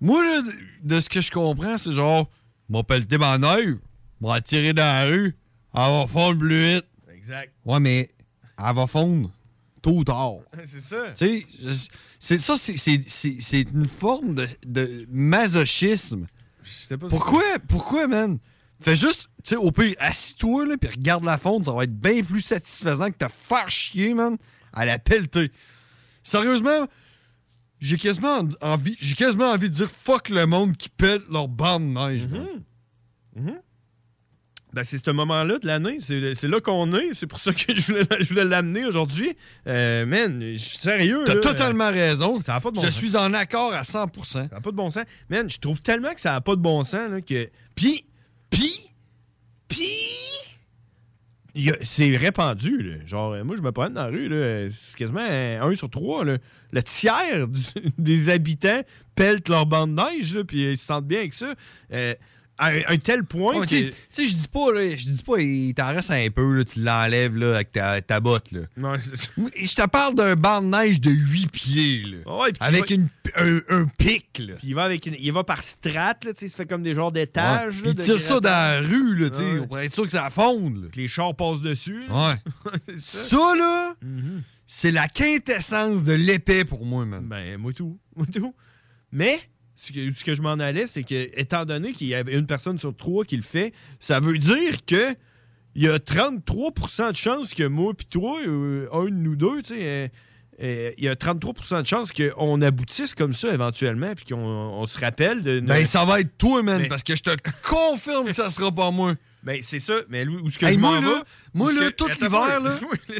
Moi, là, de- ce que je comprends, c'est genre, m'a pelleté ma neige, m'a tiré dans la rue, elle va fondre plus vite. Exact. Ouais, mais elle va fondre tôt ou tard. C'est ça. Tu sais, c'est ça, c'est- une forme de, de masochisme. pas Pourquoi, pourquoi, man? Fais juste, tu sais, au pire, assis-toi, là, puis regarde la fonte, ça va être bien plus satisfaisant que te faire chier, man, à la pelleter. Sérieusement, j'ai quasiment envie, j'ai quasiment envie de dire fuck le monde qui pèle leur bande de neige. man. Mhm. Ben, c'est ce moment-là de l'année. C'est là qu'on est. C'est pour ça que je voulais, je voulais l'amener aujourd'hui. Euh, man, je suis sérieux. T'as totalement raison. Ça n'a pas de bon Je sens. suis en accord à 100%. Ça n'a pas de bon sens. Man, je trouve tellement que ça n'a pas de bon sens là, que. Puis, puis, puis. C'est répandu, là. Genre, euh, moi, je me promène dans la rue, là. C'est quasiment un, un sur trois, là. Le tiers du- des habitants peltent leur bande de neige, puis ils se sentent bien avec ça. Euh, à un, tel point Ouais, que. tu sais- je dis pas, là, je dis pas, il t'en reste un peu, là, tu l'enlèves là, avec ta, ta botte. Là. Je te parle d'un banc de neige de 8 pieds, là, Ouais, avec va- une- un, un pic. Là. Puis il va, avec une- il va par strate, là, tu sais, il se fait comme des genres d'étages. Ouais. il tire ça dans la rue, là, tu sais, Ouais. pour être sûr que ça fonde. là. Que les chars passent dessus. là. Ouais. Ça, là, Mhm. c'est la quintessence de l'épée pour moi, man. Ben, moi tout. Moi tout. Mais, ce que, ce que je m'en allais, c'est que, étant donné qu'il y a une personne sur trois qui le fait, ça veut dire que il y a 33% de chances que moi puis toi, euh, un de nous deux, tu sais, euh, euh, il y a 33% de chances qu'on aboutisse comme ça éventuellement, puis qu'on on se rappelle de. Ben, ça va être toi, man, Mais- parce que je te confirme que ça sera pas moi. Ben, c'est ça. Mais lui, où ce que Hey, je moi, là, moi, là, que- tout l'hiver, là,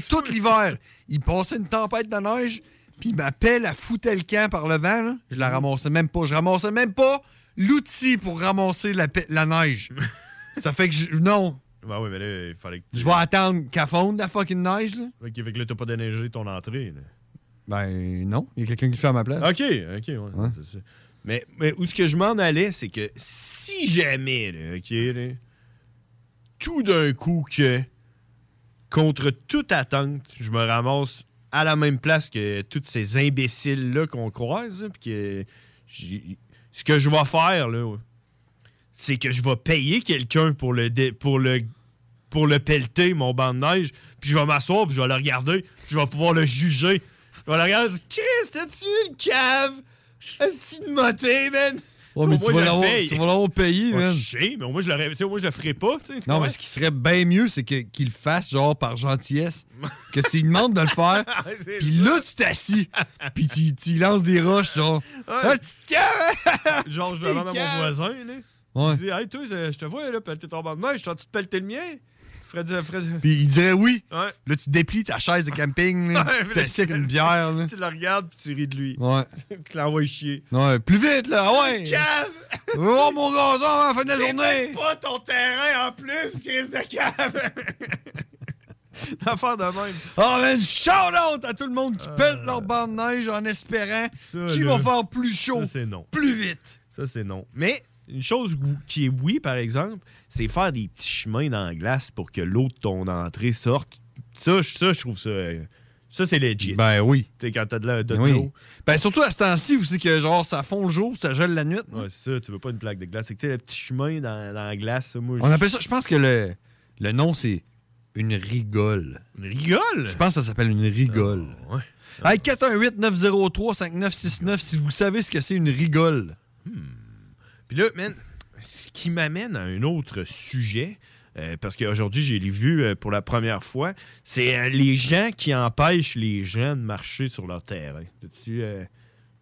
tout l'hiver, il passait une tempête de neige, puis il m'appelle à foutre le camp par le vent, là. Je la ramassais même pas. Je ramassais même pas l'outil pour ramasser la, neige. ça fait que je, non, Ben oui, mais là, il fallait que. je vais attendre qu'elle fonde la fucking neige, là. Ok, fait que là, t'as pas déneigé ton entrée. là. Ben non, il y a quelqu'un qui le fait à ma place. OK, OK, ouais, ça. Mais, mais où ce que je m'en allais, c'est que si jamais, là, OK, là, tout d'un coup que, contre toute attente, je me ramasse à la même place que tous ces imbéciles-là qu'on croise, que ce que je vais faire, c'est que je vais payer quelqu'un pour le, pour le pour le pelleter, mon banc de neige, puis je vais m'asseoir, puis je vais le regarder, puis je vais pouvoir le juger. Je vais le regarder et dire Qu'est-ce que tu une cave? Est-ce moté, man? Mais Au tu vas l'avoir- tu man. Je sais, mais au moins, je le, tu au je le ferai pas. tu tu Non, mais ce qui serait bien mieux, c'est qu'il le fasse, genre, par gentillesse. que tu lui demandes de le faire. Puis là, tu t'assis. Puis tu, tu lances des roches, genre. Ah, petite cave! Genre, je demande à mon voisin, là. Ouais. Je dis, hey, toi, je te vois, là, pelleter ton banc de neige, tu pelleter le mien Ferais du- Puis il dirait oui. Ouais. Là, tu déplies ta chaise de camping, là, Ouais, puis tu t'assis avec une bière. Là. Tu le regardes, puis tu ris de lui. Ouais. tu l'envoies chier. Ouais, plus vite, là, ouais! Cave! Oh, mon gazon avant la fin de la journée! pas ton terrain en plus, Chris de cave! L'affaire de même. Oh, man, shout out à tout le monde qui pète leur bande de neige en espérant qu'il va faire plus chaud, Ça, c'est non. plus vite. Ça, c'est non. Mais une chose qui est oui, par exemple, c'est faire des petits chemins dans la glace pour que l'eau de ton entrée sorte. Ça, je- ça je trouve ça. euh, Ça, c'est legit. Ben oui. Quand t'as de la- de Oui. l'eau. Ben surtout à ce temps-ci c'est que genre ça fond le jour, ça gèle la nuit. Ouais, c'est ça, tu veux pas une plaque de glace. C'est que tu sais, le petit chemin dans, dans la glace, ça, moi. On appelle ça, je pense que le, le nom c'est une rigole. Une rigole? Je pense que ça s'appelle une rigole. ouais. Hey, 418-903-5969 si vous savez ce que c'est une rigole. Puis là, man, ce qui m'amène à un autre sujet, euh, parce qu'aujourd'hui, j'ai vu euh, pour la première fois, c'est euh, les gens qui empêchent les gens de marcher sur leur terrain. T'as-tu, euh,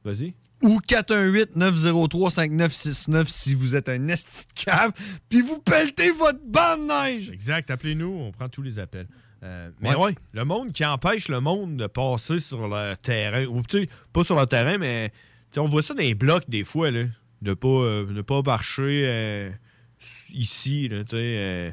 Vas-y. Ou 418-903-5969 si vous êtes un esti de cave, puis vous pelletez votre bande de neige. Exact, appelez-nous, on prend tous les appels. Euh, mais Ouais. ouais. le monde qui empêche le monde de passer sur leur terrain, ou tu sais, pas sur leur terrain, mais on voit ça dans les blocs des fois, là. Ne pas, euh, ne pas marcher euh, ici, là, euh,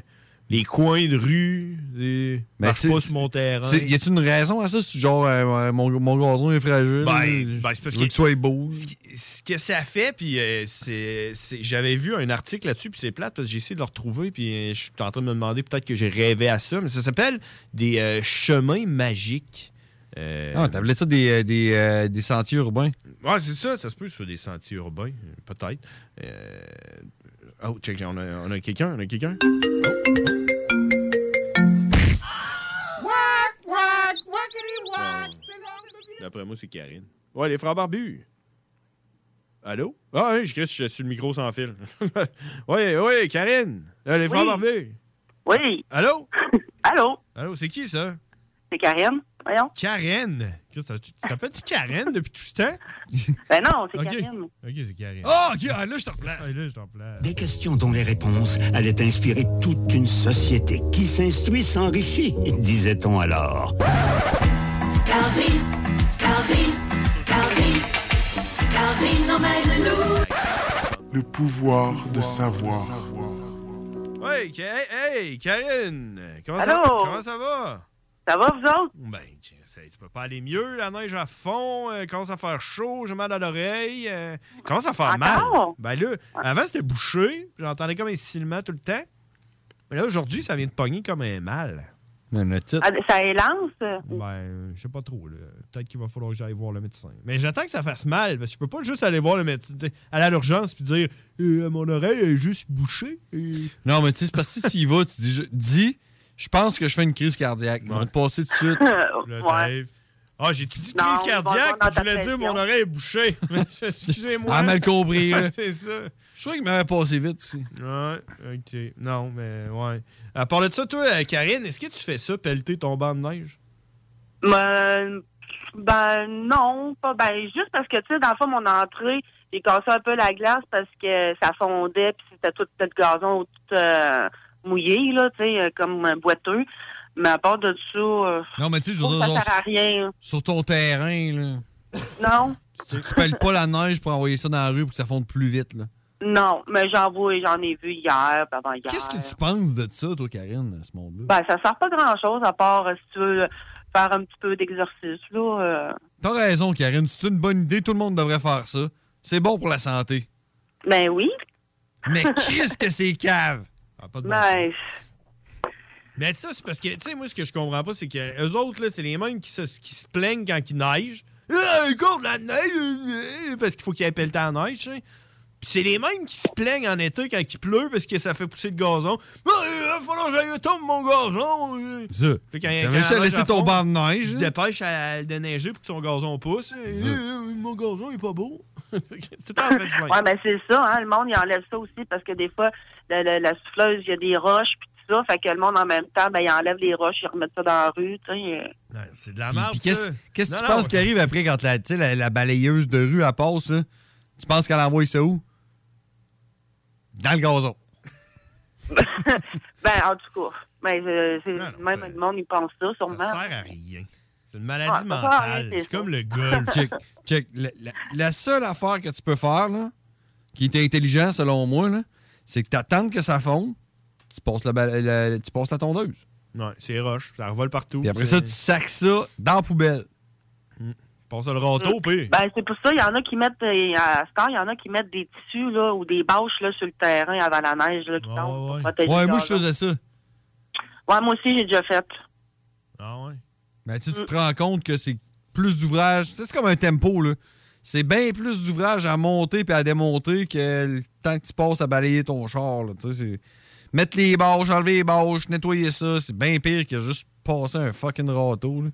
les coins de rue, les... Mais marche pas sur mon terrain. Y a-t-il une raison à ça? Genre, mon, mon gazon est fragile. Ben, ben, c'est parce je veux que- qu'il soit beau. Ce, que ça fait, puis c'est, j'avais vu un article là-dessus, puis c'est plate parce que j'ai essayé de le retrouver, puis je suis en train de me demander peut-être que j'ai rêvé à ça, mais ça s'appelle des chemins magiques. Euh, Ah, t'appelais ça des, euh, des, euh, des sentiers urbains? Ouais, c'est ça, ça se peut sur des sentiers urbains, peut-être. Euh, Oh, check, on a, on a quelqu'un, on a quelqu'un. D'après moi, c'est Karine. Ouais, les frères barbus. Allô? Ah oui, je crie, je suis sur le micro sans fil. oui, oui, Karine. Les frères barbus. Oui. Allô? Allô? Allô, c'est qui ça? C'est Karen. Voyons. Karen. Tu t'appelles-tu Karen depuis tout ce temps? Ben non, c'est Ok. Karen. Ok, c'est Karen. Ah, ok, ah, là, je te replace. Ah, là, je te replace. Des questions dont les réponses allaient inspirer toute une société qui s'instruit s'enrichit, disait-on alors. Calvin, Calvin, Calvin, Calvin emmène-nous. Le pouvoir de savoir. Ouais, Ka- hey, hey, Karine. Comment ça, Allô? comment ça va? Ça va, vous autres? Ben, tiens, ça- tu peux pas aller mieux. La neige à fond, euh, commence à faire chaud, j'ai mal à l'oreille. euh, commence à faire mal. Ben là, avant c'était bouché, j'entendais comme un silement tout le temps. Mais là, aujourd'hui, ça vient de pogner comme un mal. Ah, ça élance? Ben, je sais pas trop. là. Peut-être qu'il va falloir que j'aille voir le médecin. Mais j'attends que ça fasse mal, parce que je peux pas juste aller voir le médecin, aller à l'urgence puis dire Euh, mon oreille est juste bouchée. Et- Non, mais tu sais, c'est parce que si tu y vas, tu dis, je, dis, je pense que je fais une crise cardiaque. Ils vont te passer tout de suite. Ah, j'ai tout dit crise cardiaque, je voulais dire mon oreille est bouchée. Excusez-moi. Ah, mal compris, là. c'est ça. Je trouvais qu'il m'avait passé vite aussi. Ouais, ok. Non, mais ouais. À part de ça, toi, euh, Karine, est-ce que tu fais ça, pelleter ton banc de neige? Ben, ben non, pas ben juste parce que tu sais dans le fond mon entrée, j'ai cassé un peu la glace parce que ça fondait puis c'était tout le gazon tout euh, mouillé là, tu sais euh, comme un boiteux. Mais à part de ça, euh, Non, mais tu sais, je veux dire, ça sert à rien. sur ton terrain, là. Non, Tu, tu pelles pas la neige pour envoyer ça dans la rue pour que ça fonde plus vite, là. non, mais j'en vois, j'en ai vu hier, avant hier. Qu'est-ce que tu penses de ça, toi, Karine, à ce monde-là? Ben ça sert pas grand chose à part euh, si tu veux faire un petit peu d'exercice là. euh. T'as raison, Karine. C'est une bonne idée. Tout le monde devrait faire ça. C'est bon pour la santé. Ben oui. Mais qu'est-ce que c'est cave? Ben, Mais ça, c'est parce que, tu sais, moi, ce que je comprends pas, c'est que eux autres, là, c'est les mêmes qui se, qui se plaignent quand il neige. Ah, de la neige! euh, Parce qu'il faut qu'il y ait pelleté à la neige, tu sais. Puis c'est les mêmes qui se plaignent en été quand il pleut parce que ça fait pousser le gazon. Ah, il va falloir que j'aille tomber mon gazon! euh. Ça. Puis quand il y a- T'avais quand juste à laisser ton banc de neige, Il se là. dépêche à déneiger pour que son gazon pousse. Eh, eh, mon gazon est pas beau. c'est en fait. Ouais, ben c'est ça, hein, le monde, il enlève ça aussi parce que des fois, la, la- la souffleuse, il y a des roches puis tout ça, fait que le monde, en même temps, ben, il enlève les roches, il remet ça dans la rue, tu sais. C'est de la merde, qu'est-ce ça. qu'est-ce que tu non, penses qui arrive après quand la, tu sais, la, la balayeuse de rue elle passe? là? Tu penses qu'elle envoie ça où? Dans le gazon. Ben, en tout cas, ben, euh, même le monde, il pense ça, sûrement. Ça sert à rien. C'est une Ah, maladie à rien, mentale. c'est comme le golf. check, check. La, la- la seule affaire que tu peux faire, là, qui est intelligent selon moi, là, c'est que tu attends que ça fonde, tu passes la, bala- la- tu passes la tondeuse. Ouais, c'est roche, ça revole partout. Puis après ça, tu sacs ça dans la poubelle. Passe le râteau, puis. Ben, c'est pour ça, il y en a qui mettent, euh, à ce temps, il y en a qui mettent des tissus, là, ou des bâches, là, sur le terrain avant la neige, là, qui tombe pour protéger Ouais, moi, je faisais ça. Ouais, moi aussi, j'ai déjà fait. Ah ouais? Mais tu sais, tu te rends compte que c'est plus d'ouvrage. Tu sais, C'est comme un tempo, là. C'est bien plus d'ouvrage à monter puis à démonter que le temps que tu passes à balayer ton char, là. Mettre les bâches, enlever les bâches, nettoyer ça, c'est bien pire que juste passer un fucking râteau, là.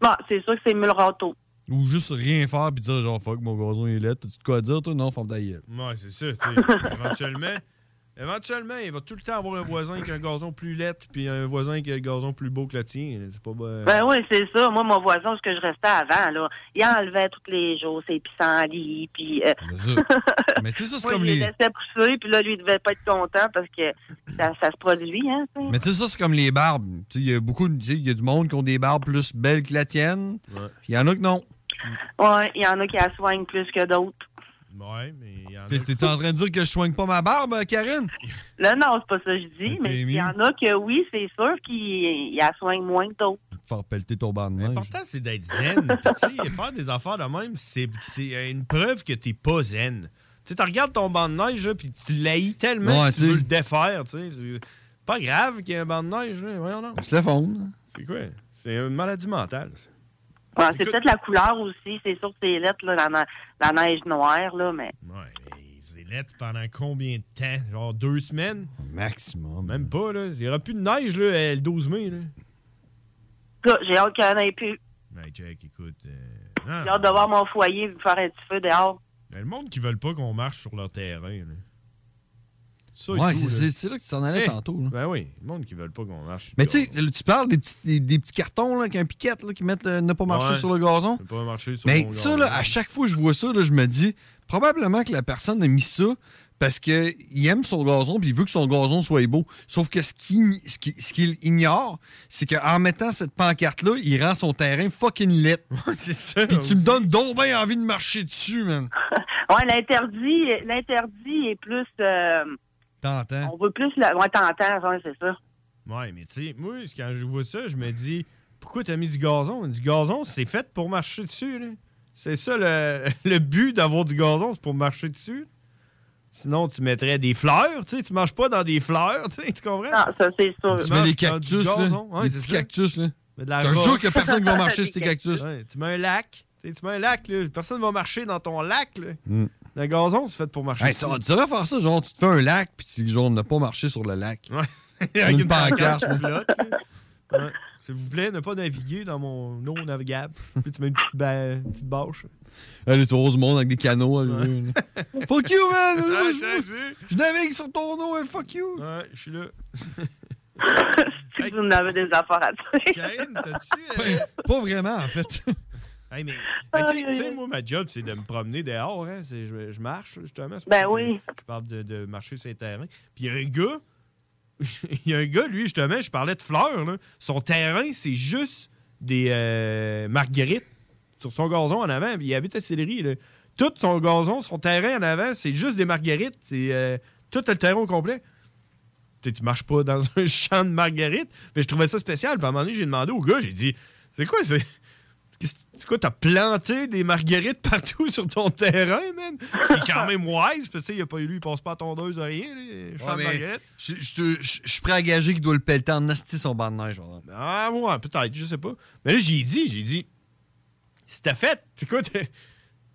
Bon, c'est sûr que c'est mieux le râteau. Ou juste rien faire puis dire genre fuck mon gazon est là. T'as-tu de quoi dire toi? Non, forme gueule. Ouais, c'est ça. éventuellement, éventuellement, il va tout le temps avoir un voisin qui a un gazon plus laid, puis un voisin qui a un gazon plus beau que le tien. C'est pas. ben- Ben oui, c'est ça. Moi, mon voisin, ce que je restais avant, là, il enlevait tous les jours ses pissenlits, puis... euh, Mais tu sais, ça, c'est comme les les. laissais pousser, puis là, lui, il devait pas être content parce que ça, ça se produit, hein. Mais tu sais, ça, c'est comme les barbes. Tu sais, il y a beaucoup, de- tu sais, il y a du monde qui ont des barbes plus belles que la tienne. Puis il y en a que non. Ouais, il y en a qui la soignent plus que d'autres. Ouais, mais il y en a. T'es- T'es en train de dire que je soigne pas ma barbe, Karine? Là, non, c'est pas ça que je dis, mais il y en a que oui, c'est sûr qu'ils ils la soignent moins que d'autres. Faire pelleter ton banc de neige. L'important, c'est d'être zen. Puis, tu sais, faire des affaires de même, c'est c'est une preuve que t'es pas zen. Tu regardes ton banc de neige, puis tu l'haïs tellement Ouais, que tu veux le défaire. tu sais. C'est pas grave qu'il y ait un banc de neige. Là. Voyons donc. Se fondre. C'est quoi? C'est une maladie mentale. ça. Ouais, c'est peut-être la couleur aussi. C'est sûr que c'est lettre, la, ne- la neige noire, là, mais. Ouais, c'est lettre pendant combien de temps? Genre deux semaines? Maximum. Même pas, là. Il n'y aura plus de neige, là, euh, le 12 mai, là. J'ai hâte qu'il y en ait plus. Ben, check, écoute. euh, J'ai hâte de voir mon foyer faire un petit feu dehors. ben, le monde qui veulent pas qu'on marche sur leur terrain, là. Ça Ouais, c'est- là. que tu t'en allais Eh, tantôt. là. Ben oui, le monde qui veulent pas qu'on marche. Mais tu sais, tu parles des petits, des, des petits cartons là, avec un piquette là, qui mettent ne pas marcher Ouais. sur le gazon. Ne pas marcher sur Mais ça, gazon. là, à chaque fois que je vois ça, là, je me dis probablement que la personne a mis ça parce qu'il aime son gazon puis il veut que son gazon soit beau. Sauf que ce qu'il ce ignore, c'est qu'en mettant cette pancarte-là, il rend son terrain fucking lit. c'est ça. Puis tu me donnes donc bien envie de marcher dessus, man. Ouais, l'interdit, l'interdit est plus. euh, T'entends? on veut plus. Le... Ouais, t'entends, ouais, c'est ça. Ouais, mais tu sais, moi, quand je vois ça, je me dis, pourquoi t'as mis du gazon? Du gazon, c'est fait pour marcher dessus, là. C'est ça le, le but d'avoir du gazon, c'est pour marcher dessus. Sinon, tu mettrais des fleurs, tu sais, tu marches pas dans des fleurs, tu sais, tu comprends? Non, ça, c'est sûr. Tu mets des cactus, là. des c'est petits ça. cactus, là. Mais de la Je jure qu'il y a personne qui va marcher sur tes cactus. Ouais, tu mets un lac, tu mets un lac, là. Personne va marcher dans ton lac, là. Mm. Le gazon, c'est fait pour marcher Hey, ça, tu devrais faire ça, genre, tu te fais un lac, puis tu dis, genre, ne pas marcher sur le lac. Ouais. Une Avec une pancarte. pancarte. Ouais. S'il vous plaît, ne pas naviguer dans mon eau navigable. Puis tu mets une petite, ba- une petite bâche. Allez, tu vois du monde avec des canaux arrivés, là. Fuck you, man! Ouais, Moi, je navigue sur ton eau, hein, fuck you! Ouais, je suis là. Si vous en avez des affaires à dire. Karine, t'as-tu. euh, Pas vraiment, en fait. Hey, mais, mais tu sais- moi, ma job, c'est de me promener dehors. Hein. C'est- Je, je marche, justement. Ben oui. Je parle de, de marcher sur les terrains. Puis il y a un gars, il y a un gars, lui, justement, je parlais de fleurs. Là. Son terrain, c'est juste des euh, marguerites sur son gazon en avant. Puis il habite à Sillery. Là. Tout son gazon, son terrain en avant, c'est juste des marguerites. C'est euh, tout le terrain au complet. Tu sais, tu marches pas dans un champ de marguerites. Mais je trouvais ça spécial. Puis à un moment donné, j'ai demandé au gars, j'ai dit, c'est quoi, c'est... C'est quoi, t'as planté des marguerites partout sur ton terrain, man? Ce qui est quand même wise, parce que, il a pas, lui, il passe pas à tondeuse à rien, les Ouais, marguerites. je suis prêt à gager qu'il doit le pelleter en asti son banc de neige, par exemple. Ah, ouais, peut-être, je sais pas. Mais là, j'ai dit, j'ai dit, si t'as fait, c'est quoi, t'es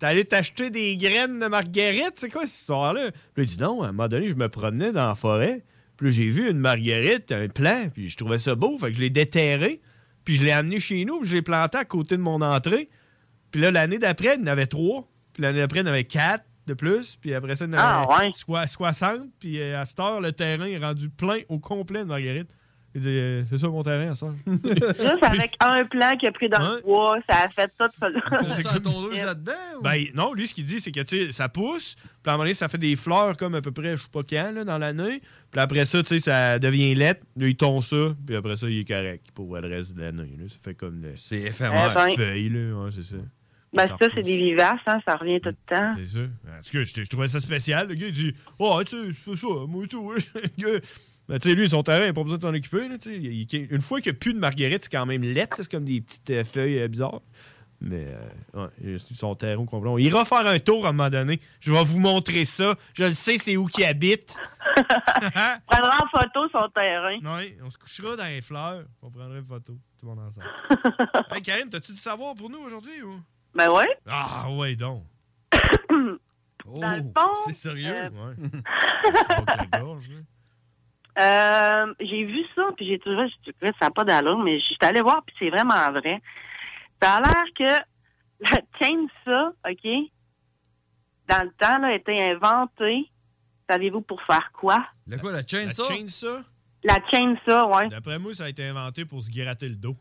allé t'acheter des graines de marguerite, c'est quoi cette histoire-là? Puis il dit, non, à un moment donné, je me promenais dans la forêt, puis là, j'ai vu une marguerite, un plant, puis je trouvais ça beau, fait que je l'ai déterré, puis je l'ai amené chez nous, puis je l'ai planté à côté de mon entrée. Puis là, l'année d'après, il y en avait trois, puis l'année d'après, il y en avait quatre de plus, puis après ça, il y en avait Ah, ouais. soi- 60, puis euh, à cette heure, le terrain est rendu plein au complet de marguerite. Il dit, euh, c'est ça mon terrain à cette heure. Juste avec un plan qui a pris dans le bois, ça a fait tout ça. C'est la tondeuse là-dedans? Ben non, lui, ce qu'il dit, c'est que tu sais, ça pousse, puis à un moment donné, ça fait des fleurs comme à peu près, je sais pas quand, là, dans l'année. Puis après ça, tu sais, ça devient lettre. Là, il tombe ça, puis après ça, il est correct pour le reste de l'année. Ça fait comme. le- C'est éphémère. Eh ben. feuille, là, ouais, c'est ça. Ben, Ça ça, c'est des vivaces, hein, ça revient tout le temps. C'est ça. En tout cas, je, je trouvais ça spécial. Le gars, il dit Oh, tu sais, c'est ça, moi, tout. gars, Ben, tu sais, lui, son terrain, il n'a pas besoin de s'en occuper. Là. Il- il- une fois qu'il n'y a plus de marguerite, c'est quand même lettre. C'est comme des petites euh, feuilles euh, bizarres. Mais, euh, ouais, il son terrain au complet. On ira faire un tour à un moment donné. Je vais vous montrer ça. Je le sais, c'est où qu'il habite. Prendra en photo son terrain. Oui, on se couchera dans les fleurs. On prendra une photo. Tout le monde ensemble. hey, Karine, t'as-tu du savoir pour nous aujourd'hui? Ou? Ben ouais. Ah, ouais, donc. Fond, C'est sérieux? euh, Ouais. C'est pas que la gorge, là. Euh, j'ai vu ça, puis j'ai trouvé, ça n'a pas d'allure, mais je suis allée voir, puis c'est vraiment vrai. Ça a l'air que la chainsaw, OK, dans le temps, là, a été inventée, savez-vous pour faire quoi? Le quoi, la La chainsaw? La chainsaw, ouais. D'après moi, ça a été inventé pour se gratter le dos.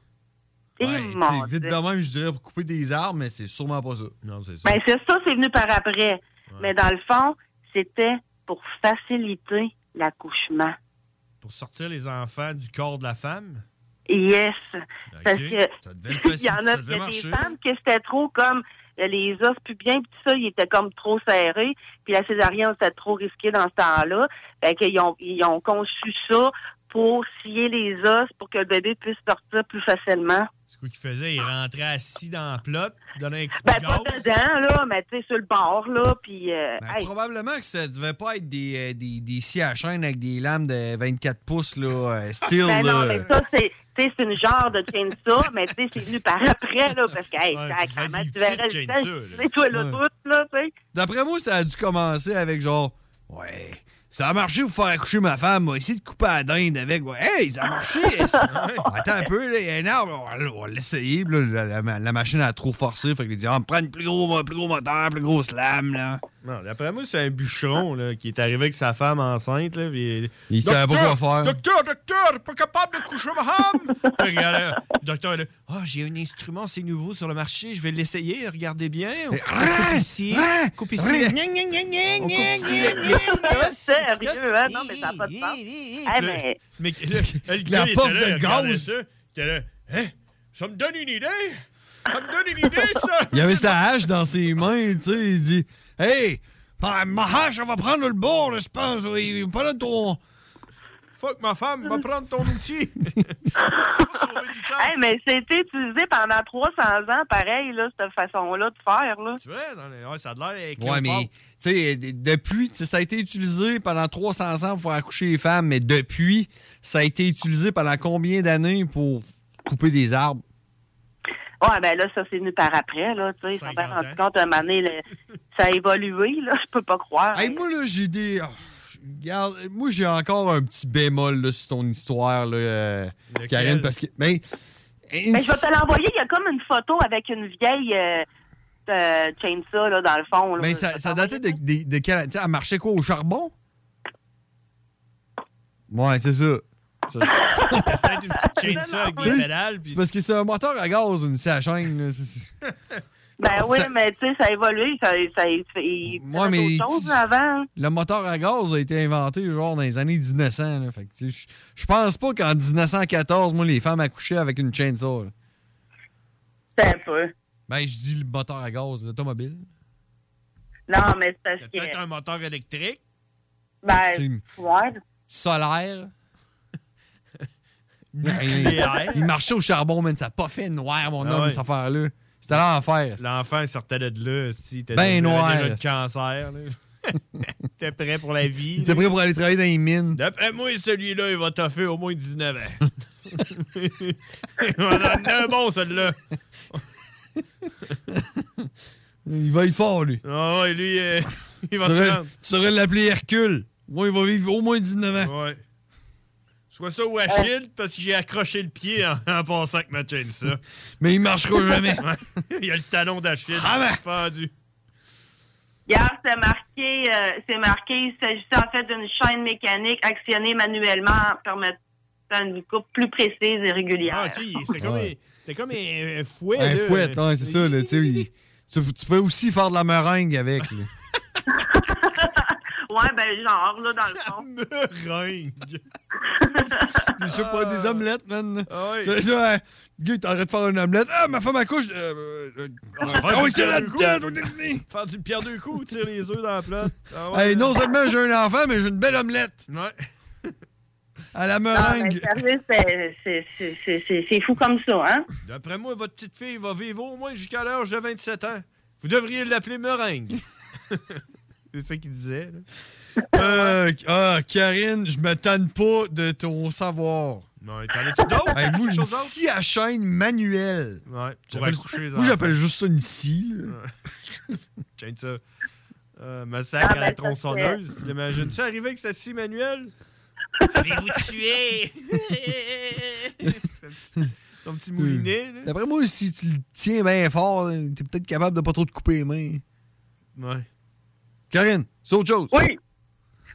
Ouais, mon tu sais, vite Dieu. de même, je dirais pour couper des arbres, mais c'est sûrement pas ça. Non, c'est ça. Ben, c'est ça, c'est venu par après. Mais dans le fond, c'était pour faciliter l'accouchement. Pour sortir les enfants du corps de la femme? Yes. Parce que devait le il y en a, ça il devait y a des femmes que c'était trop comme euh, les os pubiens puis tout ça, ils étaient comme trop serrés. Puis la césarienne, c'était trop risqué dans ce temps-là. Fait qu'ils ont, ils ont conçu ça pour scier les os pour que le bébé puisse sortir plus facilement. Qu'il faisait? Il rentrait assis dans la plot, donnait un coup Ben, de pas gaz. dedans, là, mais tu sais, sur le bord, là, puis... euh, Ben, hey, Probablement que ça devait pas être des, euh, des, des scies à chaîne avec des lames de 24 pouces, là, euh, style. ben non, là. mais ça, c'est... tu sais, c'est une genre de chainsaw, mais tu sais, c'est venu par après, là, parce que, hey, tu verrais le petites temps, chainsaws, tu sais, toi, le Ouais. bout, là, tu sais. D'après moi, ça a dû commencer avec genre, ouais, ça a marché pour faire accoucher ma femme, on va essayer de couper la dinde avec. Ouais, hey, ça a marché! Attends un peu, là, il y a un arbre, on va- l'essayer. La, la- la machine a trop forcé, fait qu'il dit, ah, on me prend un plus gros, plus gros moteur, plus grosse lame, là. Non, d'après moi, c'est un bûcheron là, qui est arrivé avec sa femme enceinte. Là, Il savait pas Docteur, quoi faire. Docteur, docteur, pas capable de coucher ma femme! Puis regarde, le docteur, là, ah, j'ai un instrument, c'est nouveau sur le marché, je vais l'essayer, regardez bien. On coupe ici, On coupe ici hein? Non, mais ça n'a pas de sens. Mais... mais le, le La gars, là, de gaz. Ça, là, hein? Ça me donne une idée! Ça me donne une idée, ça! Il avait sa hache dans ses mains, tu sais, il dit, hey, ma hache, elle va prendre le bord, je pense, il va prendre ton. Fuck ma femme, va prendre ton outil! Hey, mais c'était utilisé pendant 300 ans, pareil, là, cette façon-là de faire, là. Tu vois, dans les- ouais, ça a l'air avec Ouais, mais, tu sais, d- depuis, ça a été utilisé pendant 300 ans pour faire accoucher les femmes, mais depuis, ça a été utilisé pendant combien d'années pour couper des arbres? Ouais, ben là, ça, c'est venu par après, là, tu sais. Ils s'en sont bien rendu compte, un moment donné, le- ça a évolué, là, je peux pas croire. Hey, moi, là, j'ai des. oh, Regarde, moi, j'ai encore un petit bémol là, sur ton histoire, là, euh? Karine, parce que. Ben, Mais je vais te l'envoyer, il y a comme une photo avec une vieille euh, euh, chainsaw, là, dans le fond. Là. ben, ça, ça datait de, de, de quelle. Tu sais, elle marchait quoi, au charbon? Ouais, c'est ça. Ça- peut-être une petite chainsaw avec des pédales. C'est parce que c'est un moteur à gaz, une à chaîne. là, Ben oui, Ça- mais tu sais, ça a évolué, ça, ça, il il Ouais, faisait mais choses avant. Le moteur à gaz a été inventé genre dans les années 1900. là. Fait que, tu sais, je- je pense pas qu'en 1914, moi, les femmes accouchaient avec une chainsaw. C'est un peu. Ben, je dis le moteur à gaz, l'automobile. Non, mais c'est parce que... Peut-être un moteur électrique. Ben, Tu sais, ouais. Solaire. Nucléaire. Il, il marchait au charbon, man. Ça n'a pas fait noir, mon Ah homme, ouais. cette affaire-là. C'était l'enfer. L'enfant sortait de là. Si, Ben noir. déjà le cancer. T'es prêt pour la vie. Il était prêt pour aller travailler dans les mines. D'après moi, celui-là, il va toffer au moins 19 ans. il va en un bon, celui-là. Il va y fort, lui. Ah ouais, lui, euh, il va tu se rendre. tu saurais l'appeler Hercule. Moi, il va vivre au moins 19 ans. Ouais. Soit ça ou Achille, parce que j'ai accroché le pied en, en passant avec ma chaîne, ça. Mais il marchera jamais. il y a le talon d'Achille. Ah ben. fendu. Hier, c'est marqué, euh, c'est marqué, il s'agissait en fait d'une chaîne mécanique actionnée manuellement permettant une coupe plus précise et régulière. Ah, ok, c'est comme, Ouais. un- c'est comme un, un fouet. Un là. fouet, ouais, c'est ça. Là, tu, sais, il- tu, tu peux aussi faire de la meringue avec. Ouais, ben genre, là, dans le fond. Meringue. Je sais pas, des omelettes, man. Ah ouais. C'est ça, hein. Gars, t'arrêtes de faire une omelette. Ah, ma femme accouche. Euh, euh, euh, On va ah faire oui, du c'est pierre deux là-dedans. coups. Faire du pierre deux coups, tire les œufs dans la plate. Ah ouais. Hey, non seulement j'ai un enfant, mais j'ai une belle omelette. Ouais. À la Non, mais meringue. sérieux, c'est- c'est- c'est- c'est c'est- c'est fou comme ça, hein? D'après moi, votre petite fille va vivre au moins jusqu'à l'âge de 27 ans. Vous devriez l'appeler meringue. c'est ça qu'il disait. là. Euh, ah, Karine, je me tanne pas de ton savoir. Non, t'en as-tu d'autres? Hey, moi, une scie à chaîne manuelle. Ouais, J'appelle- accoucher les Moi, j'appelle juste ça une scie. là. Tiens ça. Euh, massacre Ah, à la ben, tronçonneuse. Tu l'imagines? Tu arrivé avec sa scie manuelle? Je vais vous tuer! son, petit, son petit moulinet, là. D'après moi, si tu le tiens bien fort, t'es peut-être capable de pas trop te couper les mains. Ouais. Karine, c'est autre chose. Oui.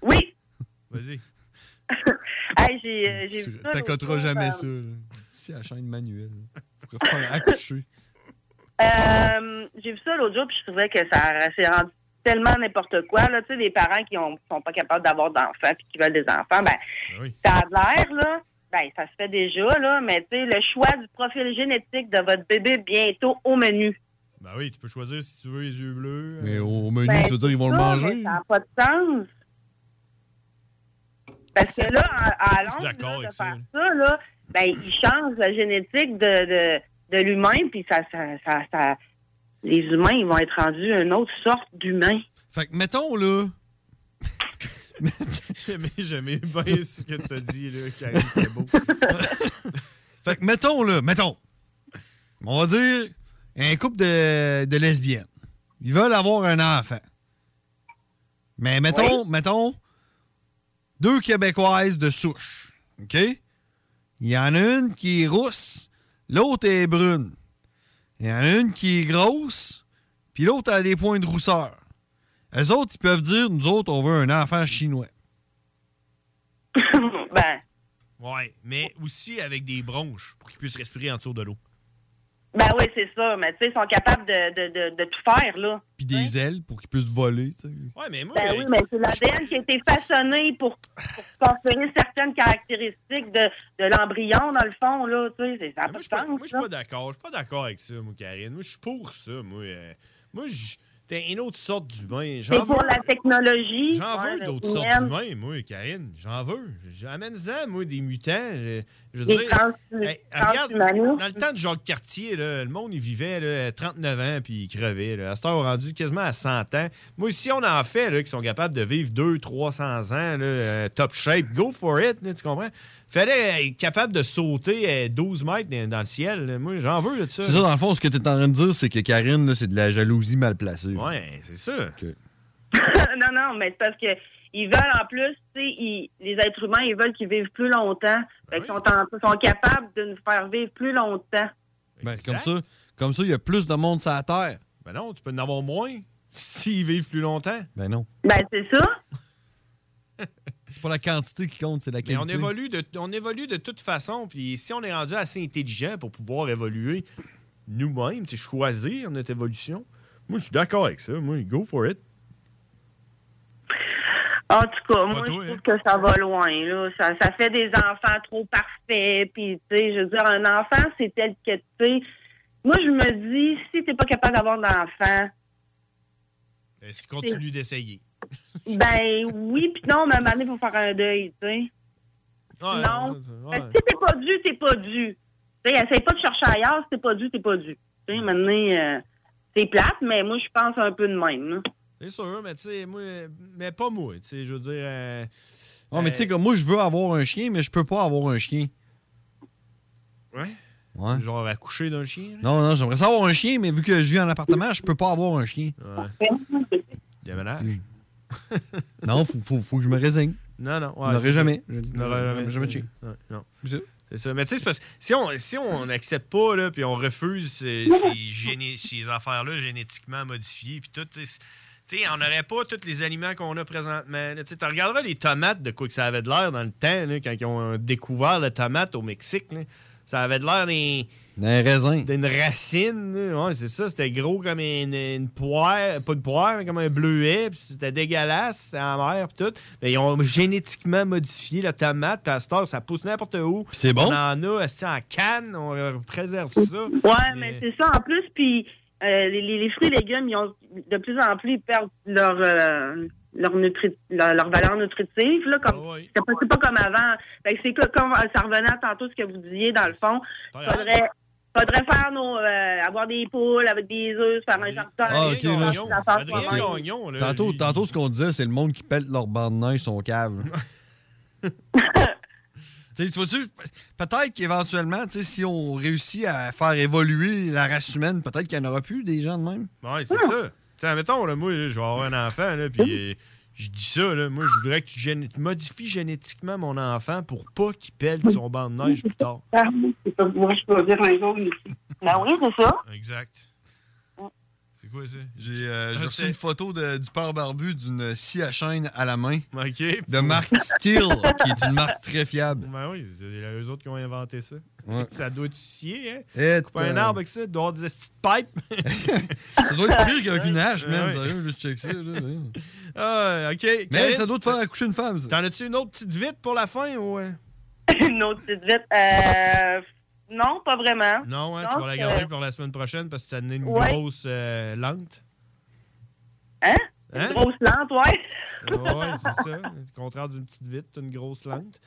Oui. Vas-y. Hey, j'ai euh, j'ai vu ça. t'accoteras l'autre jour, jamais ça. Scie à chaîne manuelle. Faut faire accoucher. Euh, j'ai vu ça l'autre jour, puis je trouvais que ça s'est rendu tellement n'importe quoi. Là. Tu sais, des parents qui ont, sont pas capables d'avoir d'enfants puis qui veulent des enfants, ben, oui. ça a l'air, là, Ben, ça se fait déjà, là, mais tu sais, le choix du profil génétique de votre bébé bientôt au menu. Ben oui, tu peux choisir si tu veux les yeux bleus. Mais au menu, Ben, tu veux dire, ils vont le manger? mais Ça n'a pas de sens. Parce que là, à, à de avec ça. faire ça, là, ben, il change la génétique de, de, de l'humain, puis ça, ça, ça, ça- les humains, ils vont être rendus une autre sorte d'humain. Fait que, mettons, là. J'aimais, j'aimais bien ce que tu as dit, là, Karine, c'est beau. Fait que, mettons, là, mettons. On va dire un couple de, de lesbiennes. Ils veulent avoir un enfant. Mais mettons, mettons, deux Québécoises de souche. OK? Il y en a une qui est rousse, l'autre est brune. Il y en a une qui est grosse, puis l'autre a des points de rousseur. Eux autres, ils peuvent dire, nous autres, on veut un enfant chinois. ben, Ouais, mais aussi avec des bronches pour qu'ils puissent respirer en dessous de l'eau. Ben oui, c'est ça. Mais tu sais, ils sont capables de, de, de, de tout faire, là. Puis des ailes pour qu'ils puissent voler, tu sais. Ouais, mais moi. Ben oui, mais c'est l'ADN qui a été façonné pour, pour conférer certaines caractéristiques de, de l'embryon, dans le fond, là. Tu sais, c'est- ça n'a pas de sens. Moi, je suis pas d'accord. Je suis pas d'accord avec ça, moi, Karine. Moi, je suis pour ça, moi. Euh, moi, je- t'es une autre sorte d'humain. C'est pour veux. la technologie. J'en ouais, veux d'autres sortes d'humains, moi, Karine. J'en veux. J'amène-en, moi, des mutants. Je, veux dire. trans- hey, regarde, transhumanistes. dans le temps de Jacques Cartier, là, le monde, il vivait là, 39 ans puis il crevait. Là. À cette heure, on est rendu quasiment à 100 ans. Moi, si on en fait là, qui sont capables de vivre 200-300 ans, là, euh, top shape, go for it, là, tu comprends? Fallait être capable de sauter à 12 mètres dans, dans le ciel. là. Moi, j'en veux là, de ça. C'est ça, dans le fond, ce que tu es en train de dire, c'est que Karine, là, c'est de la jalousie mal placée. Ouais, c'est ça. non, non, mais c'est parce que ils veulent en plus, tu sais, ils- les êtres humains, ils veulent qu'ils vivent plus longtemps. Fait qu'ils sont, en- sont capables de nous faire vivre plus longtemps. Ben, comme ça, comme ça, il y a plus de monde sur la Terre. Ben non, tu peux en avoir moins s'ils vivent plus longtemps. Ben non. Ben, c'est ça. C'est pas la quantité qui compte, c'est la Mais qualité. on évolue, de, on évolue de toute façon. Puis si on est rendu assez intelligent pour pouvoir évoluer nous-mêmes, choisir notre évolution, moi, je suis d'accord avec ça. Moi, go for it. En tout cas, moi, toi, je trouve que ça va loin. Là. Ça, ça fait des enfants trop parfaits. Puis, tu sais, je veux dire, un enfant, c'est tel que, tu sais... Moi, je me dis, si t'es pas capable d'avoir d'enfant, Est-ce qu'on continue d'essayer? ben oui, puis non, mais à un moment donné, il faut faire un deuil, tu sais. Ouais, non. ouais. Si t'es pas dû, t'es pas dû. Tu sais, essaye pas de chercher ailleurs. Si t'es pas dû, t'es pas dû. Tu sais, maintenant, euh, c'est plate, mais moi, je pense un peu de même. là. C'est sûr, mais tu sais, moi, mais pas moi. Tu sais, je veux dire. euh, Ouais, mais tu sais, comme moi, je veux avoir un chien, mais je peux pas avoir un chien. Ouais? Ouais. Genre accoucher d'un chien. là. Non, non, j'aimerais ça avoir un chien, mais vu que je vis en appartement, je peux pas avoir un chien. Ouais. Déménage. Non, faut, faut, faut que je me résigne. Non, non. Je n'aurai jamais. Je Je n'aurai jamais. jamais de chien. Ouais, non. C'est ça. Mais tu sais, c'est parce que si on si on n'accepte pas, là, puis on refuse ces, ces affaires-là génétiquement modifiées, puis tout, tu sais, tu sais, on n'aurait pas tous les aliments qu'on a présentement. Tu regarderas les tomates, de quoi que ça avait de l'air dans le temps, là, quand ils ont découvert la tomate au Mexique. là. Ça avait de l'air des D'un raisin. d'une racine. Ouais, c'est ça. C'était gros comme une, une poire. Pas une poire, mais comme un bleuet. C'était dégueulasse. C'était amer. Puis tout. Mais ils ont génétiquement modifié la tomate. Puis à cette heure, ça pousse n'importe où. c'est bon? On en a assis en canne. On euh, préserve ça. Ouais, mais c'est ça en plus. Puis euh, les, les fruits et légumes, ils ont de plus en plus ils perdent leur euh, leur, nutri leur, leur valeur nutritive là comme c'est pas, c'est pas comme avant. C'est que- comme ça revenait à tantôt ce que vous disiez dans le fond. Faudrait faudrait faire nos euh, avoir des poules avec des œufs, faire un jardin. Ah, ok, là, je-. Tantôt, tantôt, ce qu'on disait, c'est le monde qui pète leur bande de neige, son cave. Tu vois-tu, peut-être qu'éventuellement, si on réussit à faire évoluer la race humaine, peut-être qu'il n'y en aura plus des gens de même. Ouais, c'est ça. Tiens, mettons, là, moi, je vais avoir un enfant, là, puis euh, je dis ça, là, moi, je voudrais que tu, gén- tu modifies génétiquement mon enfant pour pas qu'il pèle son banc de neige plus tard. Moi, je peux dire un jour. Ben oui, c'est ça. Exact. C'est quoi ça? J'ai euh, Ah, reçu une photo de- du père barbu d'une scie à chaîne à la main. OK. De marque Steel, qui est une marque très fiable. Ben oui, c'est eux autres qui ont inventé ça. Ouais. Ça doit être scier, hein? Et, Couper un euh, arbre avec ça, doit avoir des petites pipes. Ça doit être pire qu'avec une hache, ouais. Sérieux, je check ça. Là. Ah, OK. Mais Karine, ça doit te faire accoucher une femme, ça. T'en as-tu une autre petite vite pour la fin ou... euh? Une autre petite vite. Euh, non, pas vraiment. Non, hein, tu vas la garder pour la semaine prochaine parce que ça donne une Ouais. grosse euh, lente. Hein? Hein? Une grosse lente, ouais. Ouais, c'est ça. Le contraire d'une petite vite, une grosse lente.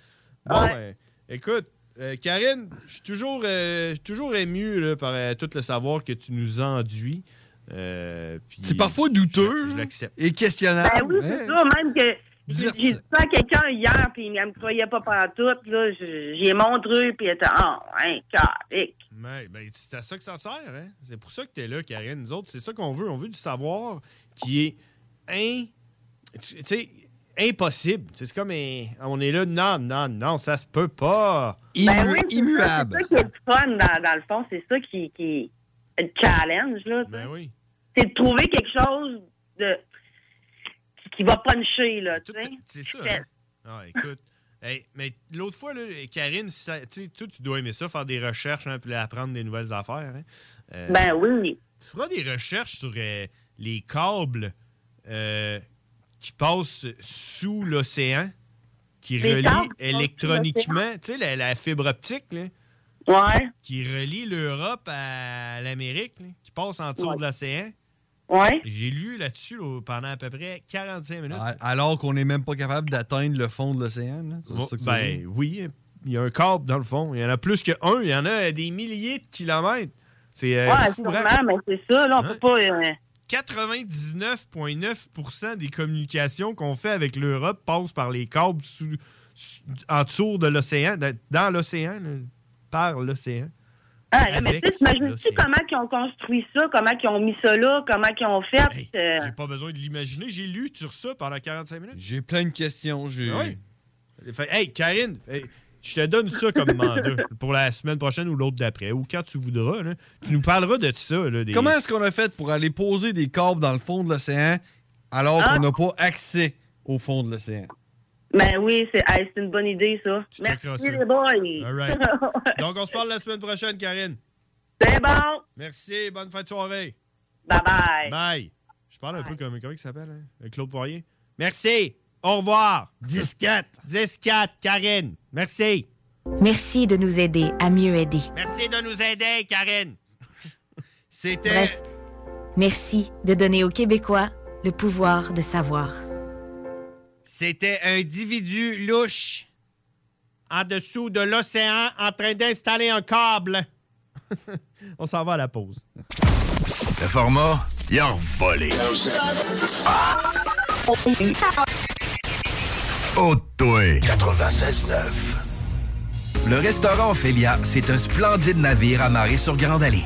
Bon, ben, écoute, euh, Karine, je suis toujours, euh, je suis toujours ému là, par euh, tout le savoir que tu nous enduis. Euh, C'est parfois douteux Je, je l'accepte. et questionnable. Ben oui, c'est hein? ça. Même que j'ai j'ai dit ça à quelqu'un hier, puis il me croyait pas pantoute. Là, Je- j'y ai montré, puis il était Ah, hein. Ouais, ben, c'est à ça que ça sert. Hein? C'est pour ça que tu es là, Karine. Nous autres, c'est ça qu'on veut. On veut du savoir qui est in... impossible. C'est comme un- on est là, non, non, non, ça se peut pas. Ben oui, c'est ça, qui est fun, dans, dans le fond. C'est ça qui, qui est le challenge. Là, Ben oui. C'est de trouver quelque chose de qui, va puncher. Là, tu sais. C'est ça. hein? Ah, écoute. Hey, mais l'autre fois, là, Karine, ça- tu sais, toi, tu dois aimer ça, faire des recherches, hein, puis apprendre des nouvelles affaires. hein. Euh, Ben oui. Tu feras des recherches sur euh, les câbles euh, qui passent sous l'océan, qui Les relient électroniquement, tu sais, la, la fibre optique, là, Ouais. qui relie l'Europe à l'Amérique, qui passe en dessous Ouais. de l'océan. Ouais. J'ai lu là-dessus là, pendant à peu près 45 minutes. Alors qu'on n'est même pas capable d'atteindre le fond de l'océan. Bon, ben oui, il y a un câble dans le fond. Il y en a plus qu'un. Il y en a des milliers de kilomètres. C'est euh, ouais, fou, sûrement, bravo. mais c'est ça. Là, on Hein? peut pas. euh, 99,9% des communications qu'on fait avec l'Europe passent par les câbles sous, sous- en dessous de l'océan, dans, l'océan, par l'océan. Ah, mais tu sais, t'imagines-tu comment ils ont construit ça, comment ils ont mis ça là, comment ils ont fait. euh, J'ai pas besoin de l'imaginer. J'ai lu sur ça pendant 45 minutes. J'ai plein de questions. J'ai... Ah oui. Hey, Karine, hey, je te donne ça comme mandat pour la semaine prochaine ou l'autre d'après, ou quand tu voudras. là. Tu nous parleras de ça. là, des- Comment est-ce qu'on a fait pour aller poser des câbles dans le fond de l'océan alors Ah. qu'on n'a pas accès au fond de l'océan? Ben oui, c'est hey, une bonne idée, ça. checkeras Merci, les boys. All right. Donc, on se parle la semaine prochaine, Karine. c'est bon. Merci, bonne fin de soirée. Bye bye. Bye. Je parle un peu comme, comment il s'appelle, hein? Claude Poirier. Merci. Au revoir. 10-4. 10-4, Karine. Merci. Merci de nous aider à mieux aider. Merci de nous aider, Karine. C'était. Bref, merci de donner aux Québécois le pouvoir de savoir. C'était un individu louche en dessous de l'océan en train d'installer un câble. On s'en va à la pause. Le format, il a volé. Oh, toi. 96.9. Le restaurant Ophélia, c'est un splendide navire amarré sur Grande Allée.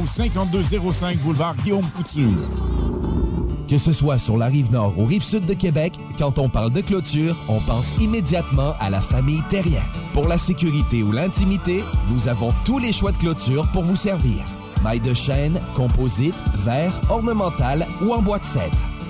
au 5205 boulevard Guillaume Couture. Que ce soit sur la rive nord ou rive sud de Québec, quand on parle de clôture, on pense immédiatement à la famille Terrien. Pour la sécurité ou l'intimité, nous avons tous les choix de clôture pour vous servir. Maille de chêne, composite, verre, ornemental ou en bois de cèdre.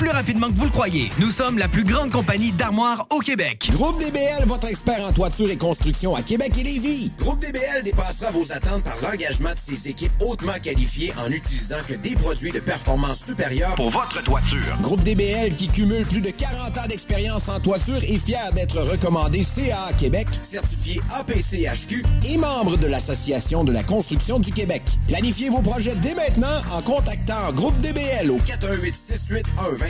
plus rapidement que vous le croyez. Nous sommes la plus grande compagnie d'armoires au Québec. Groupe DBL, votre expert en toiture et construction à Québec et Lévis. Groupe DBL dépassera vos attentes par l'engagement de ses équipes hautement qualifiées en utilisant que des produits de performance supérieure Pour votre toiture. Groupe DBL qui cumule plus de 40 ans d'expérience en toiture est fier d'être recommandé CA Québec, certifié APCHQ et membre de l'Association de la construction du Québec. Planifiez vos projets dès maintenant en contactant Groupe DBL au 418 681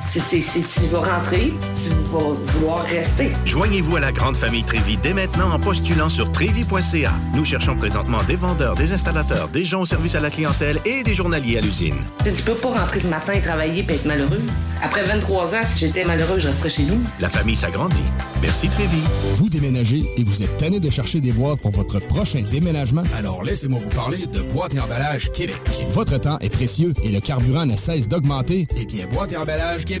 Tu vas rentrer, tu vas vouloir rester. Joignez-vous à la grande famille Trévy dès maintenant en postulant sur trévy.ca. Nous cherchons présentement des vendeurs, des installateurs, des gens au service à la clientèle et des journaliers à l'usine. Tu sais, tu peux pas rentrer le matin et travailler et être malheureux. Après 23 ans, si j'étais malheureux, je resterais chez nous. La famille s'agrandit. Merci Trévy. Vous déménagez et vous êtes tanné de chercher des boîtes pour votre prochain déménagement? Alors laissez-moi vous parler de Boîte et Emballage Québec. Votre temps est précieux et le carburant ne cesse d'augmenter. Eh bien, Boîte et Emballage Québec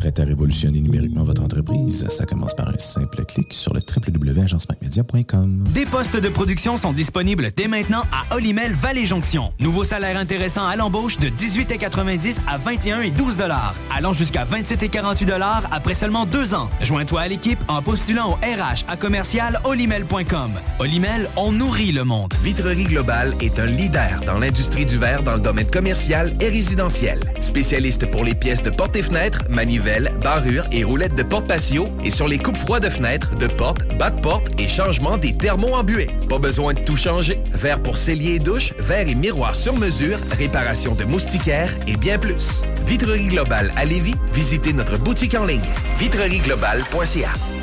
Prêt à révolutionner numériquement votre entreprise? Ça commence par un simple clic sur le www.agencemacmedia.com. Des postes de production sont disponibles dès maintenant à Olimel Valley Jonction. Nouveau salaire intéressant à l'embauche de 18,90 à 21 et 12 dollars, allant jusqu'à 27 et 48 dollars après seulement deux ans. Joins-toi à l'équipe en postulant au RH à commercial olimel.com. Olimel, on nourrit le monde. Vitrerie Globale est un leader dans l'industrie du verre dans le domaine commercial et résidentiel. Spécialiste pour les pièces de portes et fenêtres, manivelles, barrures et roulettes de porte patio et sur les coupes froides de fenêtres, de portes, bas de porte et changement des thermos embués. Pas besoin de tout changer. Verre pour cellier et douche, verre et miroir sur mesure, réparation de moustiquaires et bien plus. Vitrerie Globale à Lévis, visitez notre boutique en ligne vitrerieglobale.ca.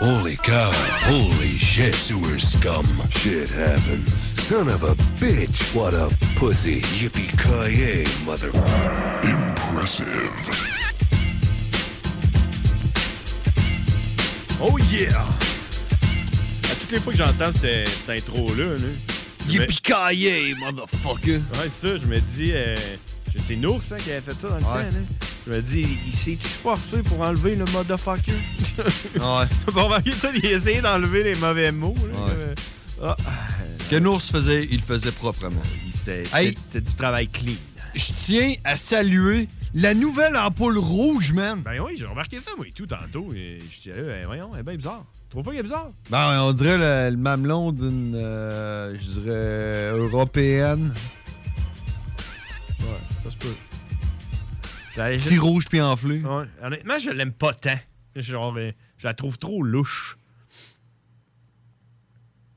Holy cow. Holy shit. Sewer scum. Shit happened. Son of a bitch. What a pussy. Yippee-ki-yay, mother... Impressive. Oh yeah! À toutes les fois que j'entends ce- cette intro-là, là, je Yippee-ki-yay, motherfucker! Ouais, ça, je me dis. euh, c'est Nours hein, qui avait fait ça dans le temps. là. Je me dis, il s'est-tu forcé pour enlever le motherfucker? Ouais. Remarquer, toi, il a essayé d'enlever les mauvais mots. là, Ouais. euh, ah, Ce que Nours faisait, il le faisait proprement. C'était Hey. du travail clean. Je tiens à saluer la nouvelle ampoule rouge, man. Ben oui, j'ai remarqué ça, moi, et tout, tantôt. Et je disais, eh, voyons, elle est bien bizarre. Tu trouves pas qu'elle est bizarre? Ben, on dirait le, le mamelon d'une, euh, je dirais, européenne. Ouais. Ça se peut. La- Si rouge puis enflé. Ouais. Honnêtement, je l'aime pas tant. Genre, euh, je la trouve trop louche.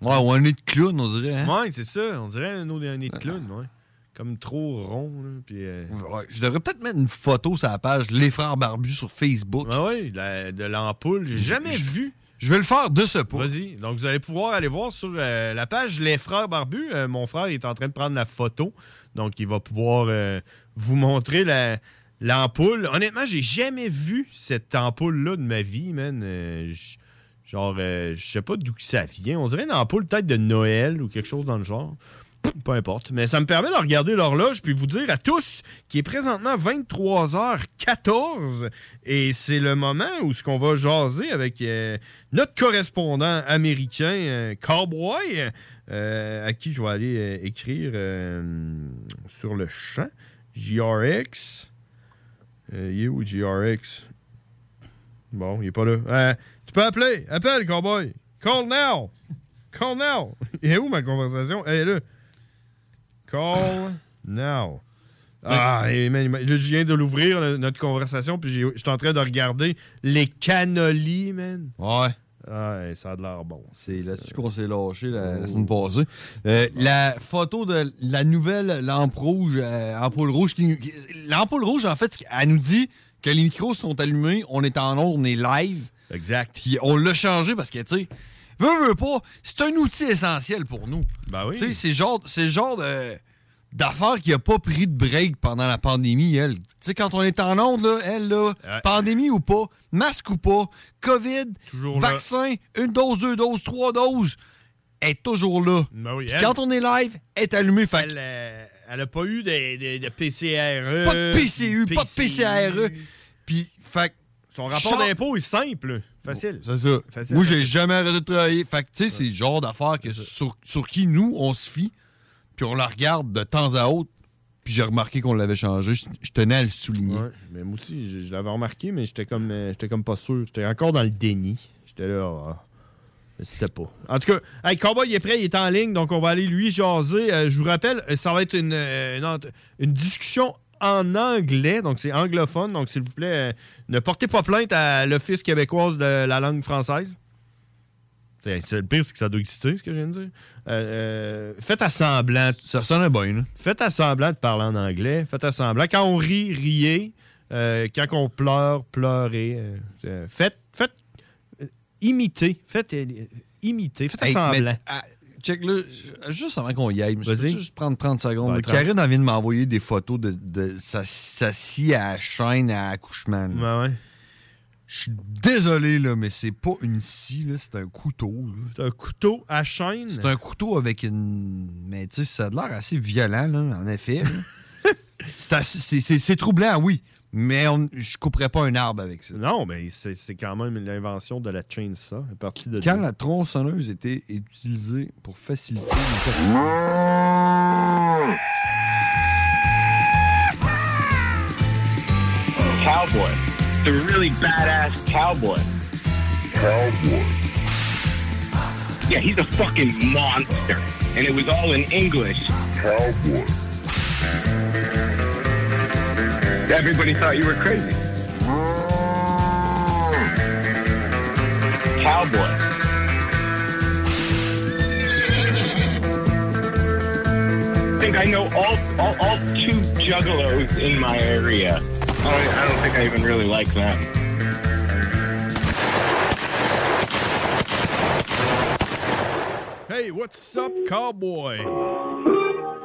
Ouais, ou un nez de clown, on dirait. Hein? Ouais, c'est ça. On dirait un autre nez de clown, ouais. Comme trop rond, là. Puis, euh, Ouais, je devrais peut-être mettre une photo sur la page Les Frères Barbus sur Facebook. Ah oui, de la- de l'ampoule. J'ai jamais vu. Je vais le faire de ce pas. Vas-y. Donc, vous allez pouvoir aller voir sur euh, la page Les Frères Barbus. Euh, mon frère est en train de prendre la photo. Donc, il va pouvoir euh, vous montrer la- l'ampoule. Honnêtement, j'ai jamais vu cette ampoule-là de ma vie, man. Euh, genre, euh, je sais pas d'où ça vient. On dirait une ampoule peut-être de Noël ou quelque chose dans le genre. Peu importe. Mais ça me permet de regarder l'horloge puis vous dire à tous qu'il est présentement 23h14 et c'est le moment où ce qu'on va jaser avec euh, notre correspondant américain, euh, Cowboy, euh, à qui je vais aller écrire sur le champ. JRX. Il est où JRX? Bon, il est pas là. Tu peux appeler. Appelle, Cowboy. Call now. Call now. Il est où ma conversation? Elle est là. Call now. Ah, et là, je viens de l'ouvrir, notre conversation, puis je suis en train de regarder les cannolis, man. Ouais. Ah, ça a de l'air bon. C'est là-dessus qu'on s'est lâché la, la semaine passée. Euh, la photo de la nouvelle lampe rouge, euh, ampoule rouge. qui- qui- L'ampoule rouge, en fait, elle nous dit que les micros sont allumés, on est en ondes, on est live. Exact. Puis on l'a changé parce que, tu sais, veux, veux pas, c'est un outil essentiel pour nous. Ben oui. Tu sais, c'est le genre, c'est genre de- d'affaire qui a pas pris de break pendant la pandémie, elle. Tu sais, quand on est en onde, là, elle, là, pandémie ou pas, masque ou pas, COVID, Toujours là. vaccin, une dose, deux doses, trois doses, elle est toujours là. Ben oui, elle- quand on est live, elle est allumée. Fait Elle, euh, elle a pas eu de, de, de PCRE. pas de PCU, pas de PCRE. Puis, fait Son rapport d'impôt est simple. Facile. C'est ça. Facile, Moi, j'ai jamais arrêté de travailler. Fait que, tu sais, c'est le genre d'affaire que sur, sur qui nous, on se fie, puis on la regarde de temps à autre, puis j'ai remarqué qu'on l'avait changé. Je, je tenais à le souligner. Ouais, mais moi aussi, je, je l'avais remarqué, mais j'étais comme, euh, j'étais comme pas sûr. J'étais encore dans le déni. J'étais là, ah, je sais pas. En tout cas, hey, Cowboy il est prêt, il est en ligne, donc on va aller lui jaser. Euh, je vous rappelle, euh, ça va être une, une discussion en anglais, donc c'est anglophone, donc s'il vous plaît, euh, ne portez pas plainte à l'Office québécoise de la langue française. C'est le pire, c'est que ça doit exister, ce que je viens de dire. Euh, euh, faites à semblant. Ça sonne bien, là. Faites à semblant de parler en anglais. Faites à semblant. Quand on rit, riez. Euh, quand on pleure, pleurez. Faites, faites, imitez. Faites, imitez. Faites à Hey, semblant. Check là, juste avant qu'on y aille, je peux juste prendre 30 secondes. Ouais. 30. Karine elle vient de m'envoyer des photos de, de sa, sa scie à chaîne à accouchement. là. Je suis désolé, là, mais c'est pas une scie, là, c'est un couteau. C'est un couteau à chaîne? C'est un couteau avec une. Mais tu sais, ça a l'air assez violent, là, en effet. c'est troublant, oui. Mais on- je couperais pas un arbre avec ça. Non, mais c'est c'est quand même l'invention de la chainsaw. À partir de Quand la tronçonneuse était utilisée pour faciliter les Cowboy. The really badass cowboy. Cowboy. Yeah, he's a fucking monster. And it was all in English. Cowboy. Everybody thought you were crazy. Cowboy. I think I know all, all, all two juggalos in my area. Oh, I don't, I don't think I even really like them. Hey, what's up, cowboy?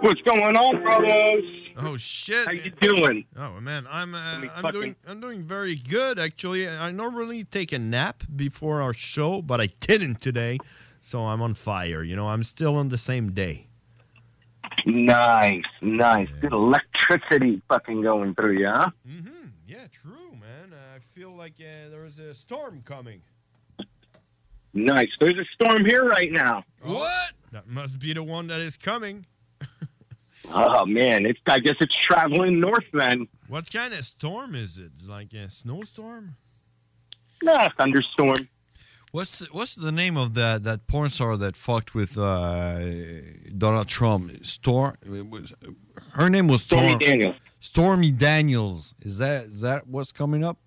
What's going on, brothers? Oh shit! How you doing? Oh man, I'm uh, I'm fucking- doing I'm doing very good actually. I normally take a nap before our show, but I didn't today, so I'm on fire. You know, I'm still on the same day. Nice, nice. Good electricity fucking going through you, huh? Mm-hmm. Yeah, true, man. I feel like uh, there's a storm coming. Nice. There's a storm here right now. What? That must be the one that is coming. Oh man, it's I guess it's traveling north then. What kind of storm is it? Like a snowstorm? Nah, thunderstorm. What's the, what's the name of that that porn star that fucked with uh, Donald Trump? Storm. was- Her name was Stormy Storm- Daniels. Stormy Daniels. Is that is that what's coming up?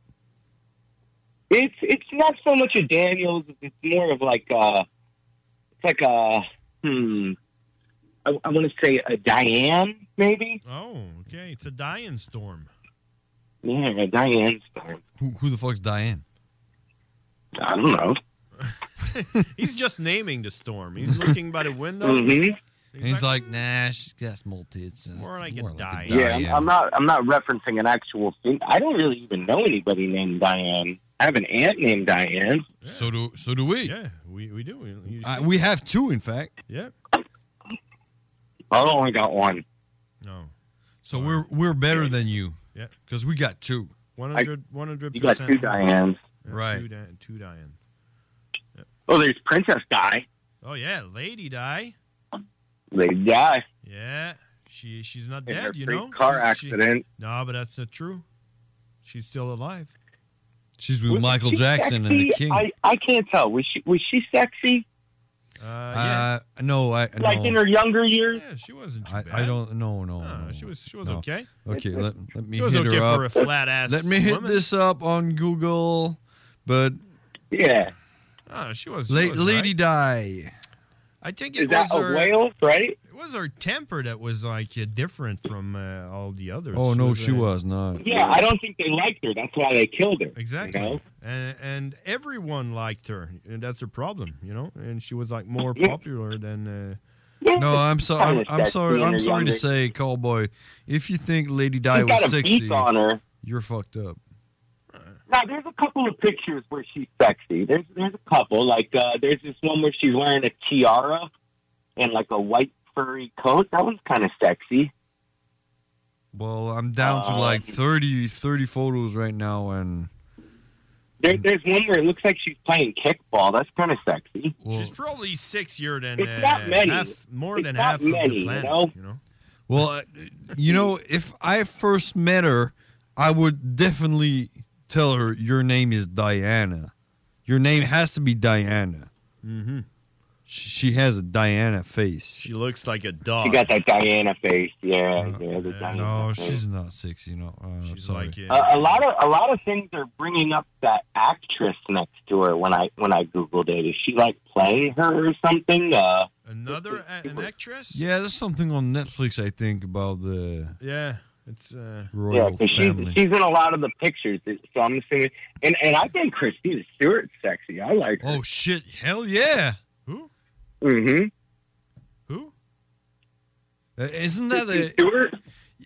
It's it's not so much a Daniels. It's more of like uh, it's like a hmm. I, I want to say a Diane, maybe. Oh, okay. It's a Diane storm. Yeah, a Diane storm. Who, who the fuck's Diane? I don't know. He's just naming the storm. He's looking by the window. Mhm. He's, like, nah, she's got small tits. and More it's like a Diane. Yeah, I'm, I'm not. I'm not referencing an actual thing. I don't really even know anybody named Diane. I have an aunt named Diane. So do so do we. Yeah, we, we do. We, Uh, we have two, in fact. Yeah. I only got one. No. So we're we're better than you. Yeah. Because we got two. 100 100 You got two Dianes. Right. Two, Di- two Diane. Oh, there's Princess Di. Oh yeah, Lady Di. Lady Di. Yeah, she she's not In dead. You know. car She- she- accident. no, but that's not true. She's still alive. She's with Was Michael she Jackson and the? King. I, I can't tell. Was she was she sexy? Uh, no, I Like no. in her younger years? Yeah, she wasn't too I, bad. I don't. No, no. No, no, she was- she was no. okay. Okay, let, let me She was hit okay her for up. a flat-ass Let me hit woman. this up on Google. But yeah, Oh, she was. she La- was Lady right. Di. I think it Is that was a whale, right? It was her temper that was like uh, different from uh, all the others. Oh no, was, she was not. Yeah, I don't think they liked her. That's why they killed her. Exactly. You know? And and everyone liked her. And that's her problem, you know. And she was like more popular than. Uh, No, I'm sorry. I'm, I'm sorry. in I'm her sorry to say, cowboy. If you think Lady Di was a sexy, beak on her. you're fucked up. Now, there's a couple of pictures where she's sexy. There's there's a couple. Like uh, there's this one where she's wearing a tiara and like a white furry coat. That was kind of sexy. Well, I'm down to Um, like 30, 30 photos right now, and There, there's one where it looks like she's playing kickball. That's kind of sexy. she's probably sexier than It's uh, not many. half, more It's than not half of many, the you planet. know? You know. well, uh, you know, if I first met her, I would definitely tell her your name is Diana. Your name has to be Diana. Mm-hmm. She, she has a Diana face. She looks like a dog. She got that Diana face. Yeah, yeah. The Diana No, face. she's not sexy. No, uh, She's sorry. like A, a lot of a lot of things are bringing up that actress next to her when I when I googled it. Is she like playing her or something? Uh, Another a- an actress? Yeah, there's something on Netflix. I think about the Yeah, it's uh, yeah, royal 'cause she's family. she's in a lot of the pictures. So I'm assuming, and and I think Christina Stewart's sexy. I like her. Oh shit! Hell yeah! Who? Mm-hmm. Who? Uh, isn't that the Stewart?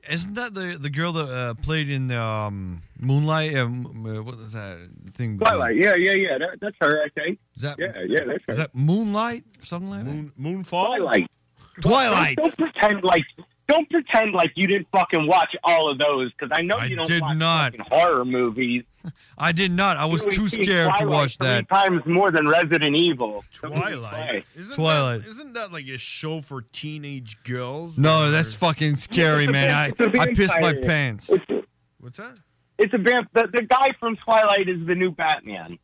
isn't that the the girl that uh, played in um, Moonlight? Um, uh, what was that thing? Twilight. Yeah, yeah, yeah. That, that's her. I think. Is that yeah, yeah, that's her. is that Moonlight something like Moon, Moonfall? Twilight. Twilight. Don't, don't pretend like don't pretend like you didn't fucking watch all of those because I know I you don't did watch not. fucking horror movies. That? I did not. I was You've too seen scared to watch three that. times more than Resident Evil. Don't Twilight. Isn't Twilight. That, isn't that like a show for teenage girls? No, Or- that's fucking scary, man. I It's a I pissed my pants. What's that? it's a vamp. The, the guy from Twilight is the new Batman.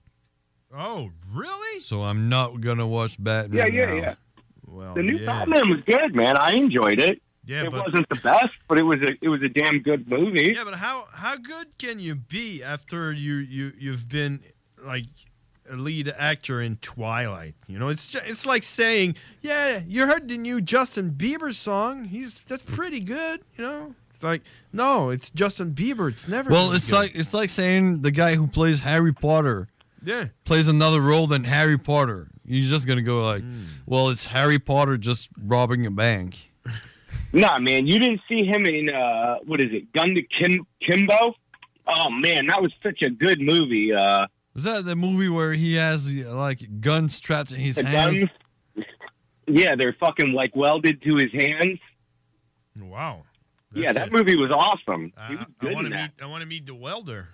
Oh, really? So I'm not gonna watch Yeah, Batman. yeah, now. yeah. Well, The new yeah. Batman was good, man. I enjoyed it. Yeah, it but wasn't the best, but it was a it was a damn good movie. yeah, but how how good can you be after you you you've been like a lead actor in Twilight? You know, it's ju- it's like saying, yeah, you heard the new Justin Bieber song. He's that's pretty good. You know, it's like no, it's Justin Bieber. It's never. Well, it's good. like it's like saying the guy who plays Harry Potter yeah. plays another role than Harry Potter. You're just gonna go like, Hmm. well, it's Harry Potter just robbing a bank. Nah, man, you didn't see him in uh what is it, Gun to Kim Kimbo? Oh man, that was such a good movie. Uh, Was that the movie where he has like guns strapped in his hands? guns. Yeah, they're fucking like welded to his hands. Wow. yeah, that it. movie was awesome. Uh, He was I want to meet. I want to meet the welder.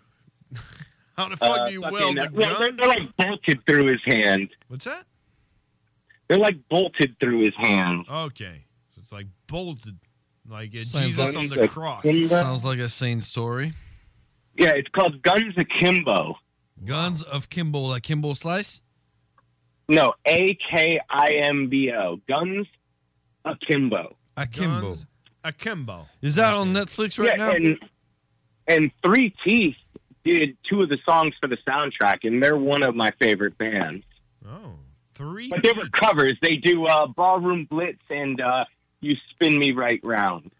How the fuck Uh, do you weld uh, a well, they're, gun? they're like bolted through his hand. What's that? They're like bolted through his hands. Okay, so it's like bolted, like uh, Jesus on the cross. Sounds like a sane story. Yeah, it's called Guns Akimbo. Guns of Kimbo, like Kimbo Slice. No, A K I M B O. Guns Akimbo. Akimbo. Akimbo. Is that on Netflix right yeah, now? And, and Three Teeth did two of the songs for the soundtrack, and they're one of my favorite bands. Oh, three. But they were covers. They do uh, Ballroom Blitz and uh, You Spin Me Right Round.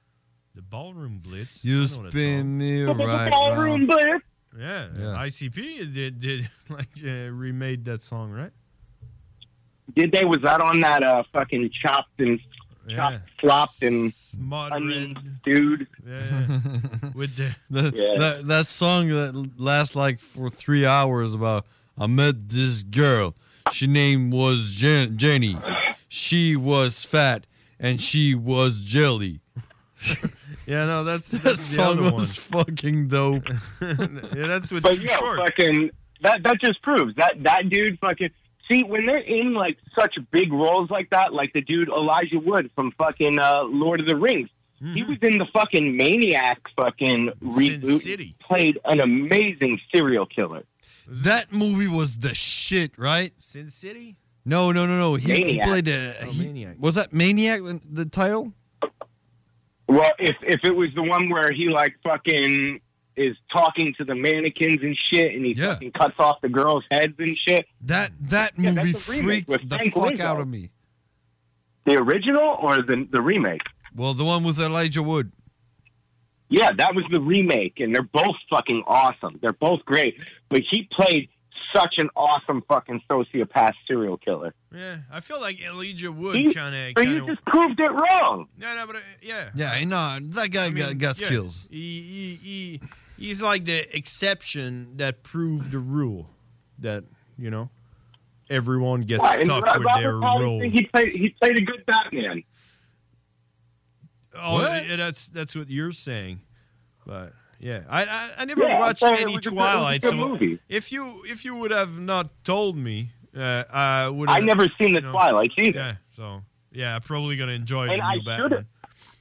The Ballroom Blitz. You I know that spin me The right Ballroom round. Blitz. Yeah, Yeah. ICP did did like uh, remade that song, right? Did they? Was that on that uh, fucking chopped and chopped, flopped and onion dude? Yeah. With the That, Yeah. that that song that lasts like for three hours about I met this girl. She name was Jen- Jenny. She was fat and she was jelly. Yeah, no, that's, that that's the song other was fucking dope. yeah, that's what. But yeah, Short. fucking that that just proves that that dude fucking see when they're in like such big roles like that, like the dude Elijah Wood from fucking uh, Lord of the Rings. He was in the fucking Maniac fucking reboot. City. Played an amazing serial killer. That movie was the shit, right? Sin City. No, no, no, no. He, he played a. Oh, he- Maniac. Was that Maniac the, the title? Well, if if it was the one where he like fucking is talking to the mannequins and shit, and he fucking cuts off the girls' heads and shit. That that Yeah, movie that's a remake freaked with the Frank fuck Rizzo. out of me. The original or the the remake? Well, the one with Elijah Wood. Yeah, that was the remake, and they're both fucking awesome. They're both great. But he played such an awesome fucking sociopath serial killer. Yeah, I feel like Elijah Wood He- kind of. but you just proved it wrong. No, no, but uh, yeah. Yeah, no, that guy I mean, got, got yeah, skills. He, he, he, he's like the exception that proved the rule that, you know, everyone gets Yeah, stuck Ro- with Robert their Pattinson, role. He played. He played a good Batman. Oh, What? yeah, that's that's what you're saying. But yeah, I I, I never Yeah, watched any was a good- it was a Twilight. good so movie. if you if you would have not told me, uh, I would. I never seen the know, Twilight either. Yeah, so yeah, I'm probably gonna enjoy And I should.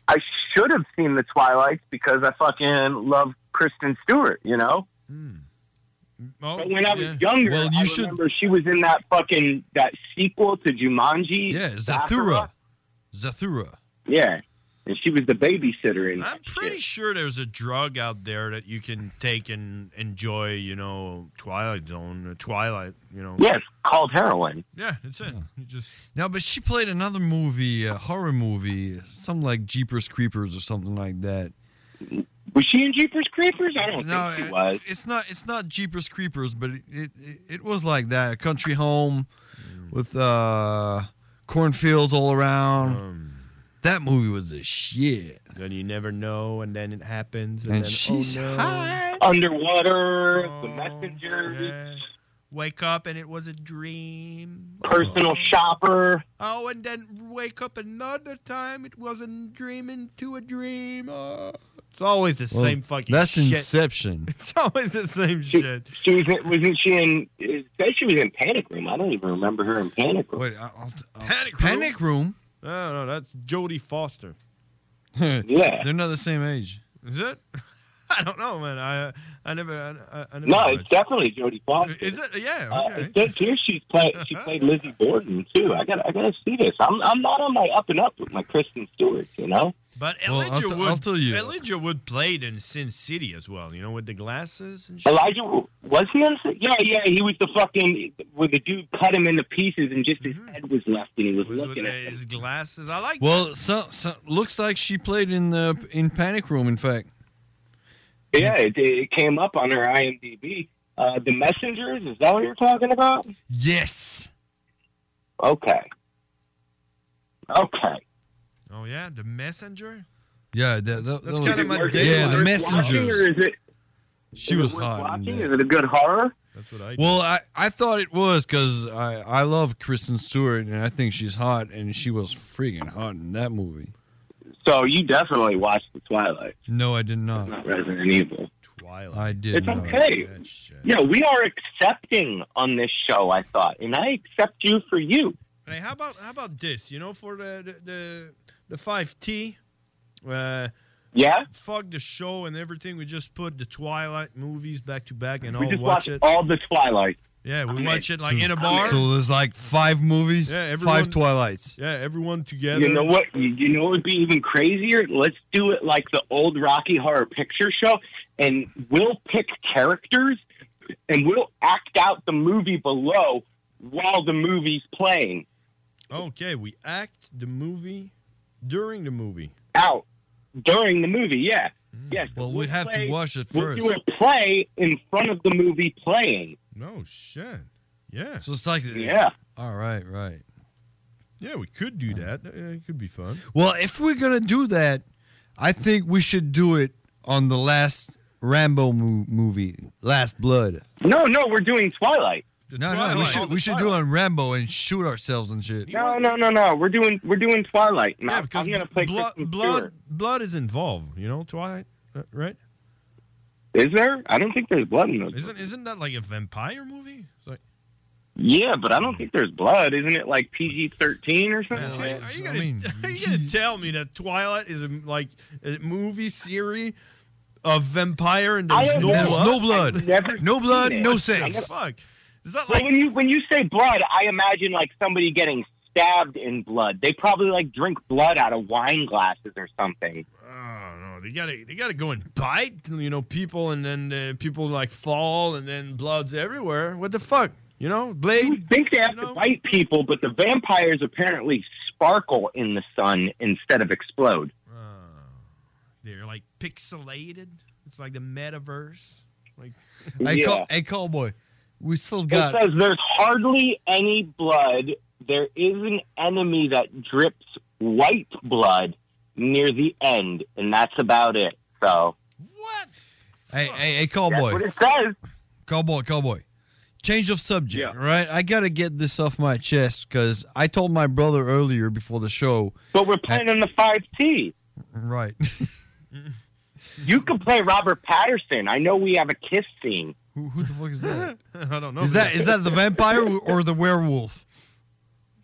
I should have seen the Twilight because I fucking love Kristen Stewart. You know. Oh, but when I was yeah. younger, Well, you I should- remember she was in that fucking that sequel to Jumanji. Yeah. Zathura. Zathura. Yeah, and she was the babysitter in. I'm pretty sure there's a drug out there that you can take and enjoy, you know, Twilight Zone, Twilight, you know. Yes, called heroin. Yeah, that's it. You just No, but she played another movie, a horror movie, something like Jeepers Creepers or something like that. Was she in Jeepers Creepers? I don't No, think she was. It's not. It's not Jeepers Creepers, but it it, it was like that. A country home with uh, cornfields all around. Um, that movie was a shit. then you never know, and then it happens, and, And then oh, she's oh no, high. Underwater, oh, the messenger, yeah. wake up and it was a dream. personal oh. shopper. Oh, and then wake up another time, it wasn't dreaming to a dream. Oh. It's always the Well, same fucking. That's shit. Inception. It's always the same shit. She was wasn't she in? It said she was in Panic Room. I don't even remember her in Panic Room. Wait, I'll, uh, Panic Panic Room. No, no, that's Jodie Foster. Yeah. They're not the same age. Is it? I don't know, man. I I never. I, I, I never No, watched. it's definitely Jodie Foster. Is it? Yeah. Uh, Okay. it says here she's played. She played Lizzie Borden too. I got. I got to see this. I'm. I'm not on my up and up with my Kristen Stewart. You know. But Well, I'll Elijah t- Wood. I'll tell you. Elijah Wood played in Sin City as well. You know, with the glasses and shit. Elijah was he in? Yeah, yeah. He was the fucking where the dude cut him into pieces and just his head was left and he was, Was looking at him. his glasses. I like. Well, so, so, looks like she played in the in Panic Room. In fact, Yeah, it, it came up on her IMDb. Uh, the Messengers. Is that what you're talking about? yes. Okay. Okay. Oh yeah, the messenger. Yeah, that, that, That's that kinda my Worth- day. Yeah, the worth watching, or messengers. is it? She is was worth hot. in Watching? that. Is it a good horror? That's what I. Well, I, I thought it was because I, I love Kristen Stewart and I think she's hot and she was freaking hot in that movie. So you definitely watched the Twilight, No, I did not. not Resident Evil. Twilight. I did It's not. okay. Yeah, we are accepting on this show. I thought, and I accept you for you. Hey, how about how about this? You know, for the the the, the five T. Uh, Yeah, fuck the show and everything. We just put the Twilight movies back to back and we all just watch watched it. all the Twilight. Yeah, we watch it like in a bar. So there's like five movies, Yeah, everyone- five Twilights. Yeah, everyone together. You know what? You, you know what would be even crazier? Let's do it like the old Rocky Horror Picture Show, and we'll pick characters, and we'll act out the movie below while the movie's playing. Okay, we act the movie during the movie. Out during the movie, yeah. Mm. Yes. Well, we have to watch it first. We'll do first. a play in front of the movie playing. No shit. Yeah. So it's like Yeah. All right, right. Yeah, we could do that. It could be fun. Well, if we're gonna do that, I think we should do it on the last Rambo mo- movie, Last Blood. No, no, we're doing Twilight. No, no, we should we should do it on Rambo and shoot ourselves and shit. No, no, no, no. We're doing we're doing Twilight. Yeah, because I'm gonna play blood, blood, blood is involved. You know, Twilight, uh, right? Is there? I don't think there's blood in those. Isn't isn't that like a vampire movie? It's like, Yeah, but I don't think there's blood. Isn't it like PG thirteen or something? are, you- are you gonna are you gonna tell me that Twilight is a, like a movie series of vampire and there's no never- blood? no blood. Never No blood, it. no I sex. never- Fuck. Is that Well, like when you when you say blood, I imagine like somebody getting stabbed in blood. They probably like drink blood out of wine glasses or something. Oh no, they gotta they gotta go and bite, you know, people, and then uh, people like fall, and then blood's everywhere. What the fuck, you know? Blade. You think they have to bite people, but the vampires apparently sparkle in the sun instead of explode. They're like pixelated. It's like the metaverse. Like, Hey, Yeah. call, hey, cowboy, we still It got. says there's hardly any blood. There is an enemy that drips white blood near the end, and that's about it. So what? Hey, hey, hey, cowboy. what it says. Cowboy, cowboy. Change of subject, right? I gotta get this off my chest because I told my brother earlier before the show. But we're playing on the five T. Right. You could play Robert Patterson. I know we have a kiss scene. Who, who the fuck is that? I don't know. Is that is that the vampire or the werewolf?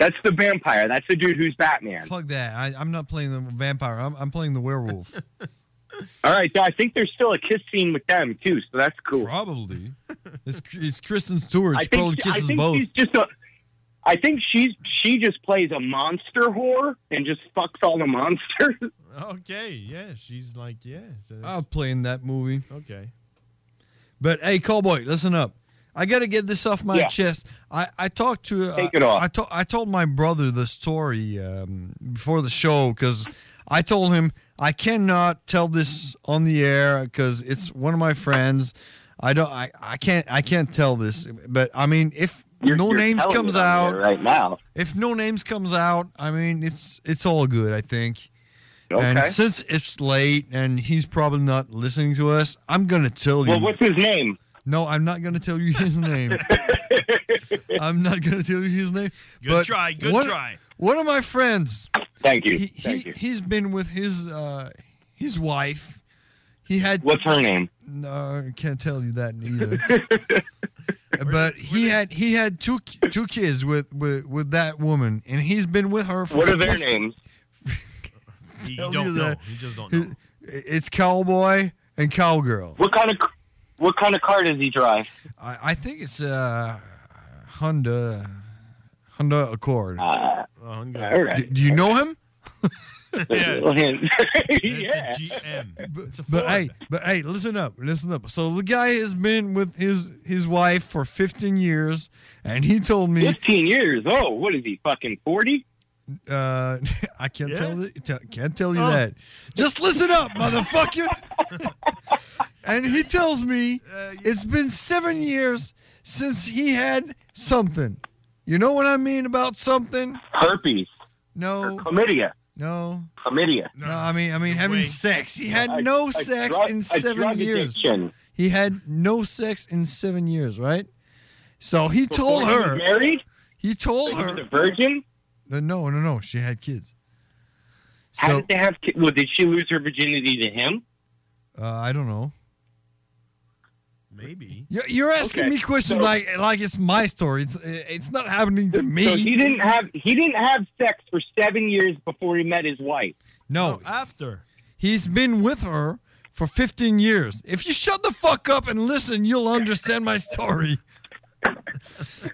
That's the vampire. That's the dude who's Batman. Fuck that. I, I'm not playing the vampire. I'm, I'm playing the werewolf. All right, so I think there's still a kiss scene with them too, so that's cool. Probably. It's it's Kristen Stewart. I She probably think, I think both. she's just a. I think she's she just plays a monster whore and just fucks all the monsters. okay, yeah, she's like, yeah. so I'll play in that movie. okay. But hey, cowboy, listen up. I got to get this off my Yeah. chest. I, I talked to uh, Take it off. I, to, I told my brother the story um, before the show because I told him I cannot tell this on the air because it's one of my friends. I don't. I, I can't. I can't tell this. But I mean, if You're- no you're names comes out right now. if no names comes out, I mean, it's it's all good. I think. Okay. And since it's late and he's probably not listening to us, I'm gonna tell you. Well, what's his name? No, I'm not going to tell you his name. I'm not going to tell you his name. Good but try, good one, try. One of my friends. Thank you. He, Thank he, you. He's been with his uh, his wife. He had. What's her name? No, I can't tell you that either. but he had he had two two kids with, with with that woman, and he's been with her for. What are their names? You don't you know. that. You just don't know. It's cowboy and cowgirl. What kind of what kind of car does he drive? I, I think it's a Honda Honda Accord. Uh, all right. do, do you know him? yeah. It's a GM. It's a But Ford. hey, but hey, listen up, listen up. So the guy has been with his his wife for 15 years, and he told me, 15 years. Oh, what is he? Fucking 40? Uh, I can't tell you, tell, can't tell you Oh. that. Just listen up, motherfucker. and he tells me it's been seven years since he had something. You know what I mean about something? Herpes. No. Chlamydia. No. Chlamydia. No, I mean, I mean, having sex. He had A- no a sex drug- in seven years. addiction. He had no sex in seven years, right? So he Before told he her. married? He told He was her. a virgin? No, no, no, no. She had kids. How So did they have kids? Well, did she lose her virginity to him? uh, I don't know. Maybe. You're, you're asking Okay, me questions so- like like it's my story. It's it's not happening to me. So he didn't have he didn't have sex for seven years before he met his wife. no, After. he's been with her for 15 years. If you shut the fuck up and listen, you'll understand my story.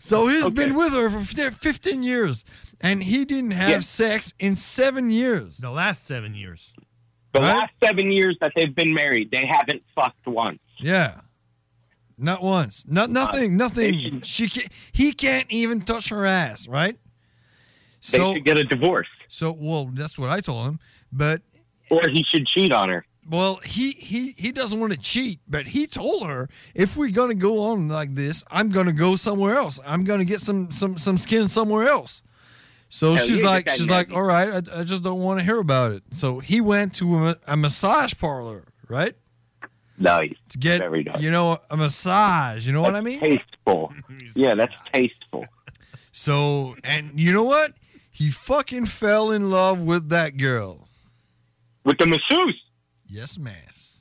So he's been with her for 15 years, and he didn't have Yeah. sex in seven years. The last seven years. The Right? last seven years that they've been married, they haven't fucked once. Yeah. Not once. Not uh, nothing. nothing. She can't, He can't even touch her ass. Right. So, They should get a divorce. So well, that's what I told him. But or he should cheat on her. Well, he he he doesn't want to cheat, but he told her if we're gonna go on like this, I'm gonna go somewhere else. I'm gonna get some some some skin somewhere else. So Hell she's like, she's like, all right, I, I just don't want to hear about it. So he went to a, a massage parlor, right? Nice. To get, Very nice. you know, a massage. You know what I mean? Tasteful. Yeah, that's tasteful. So, and you know what? He fucking fell in love with that girl. With the masseuse. Yes, man.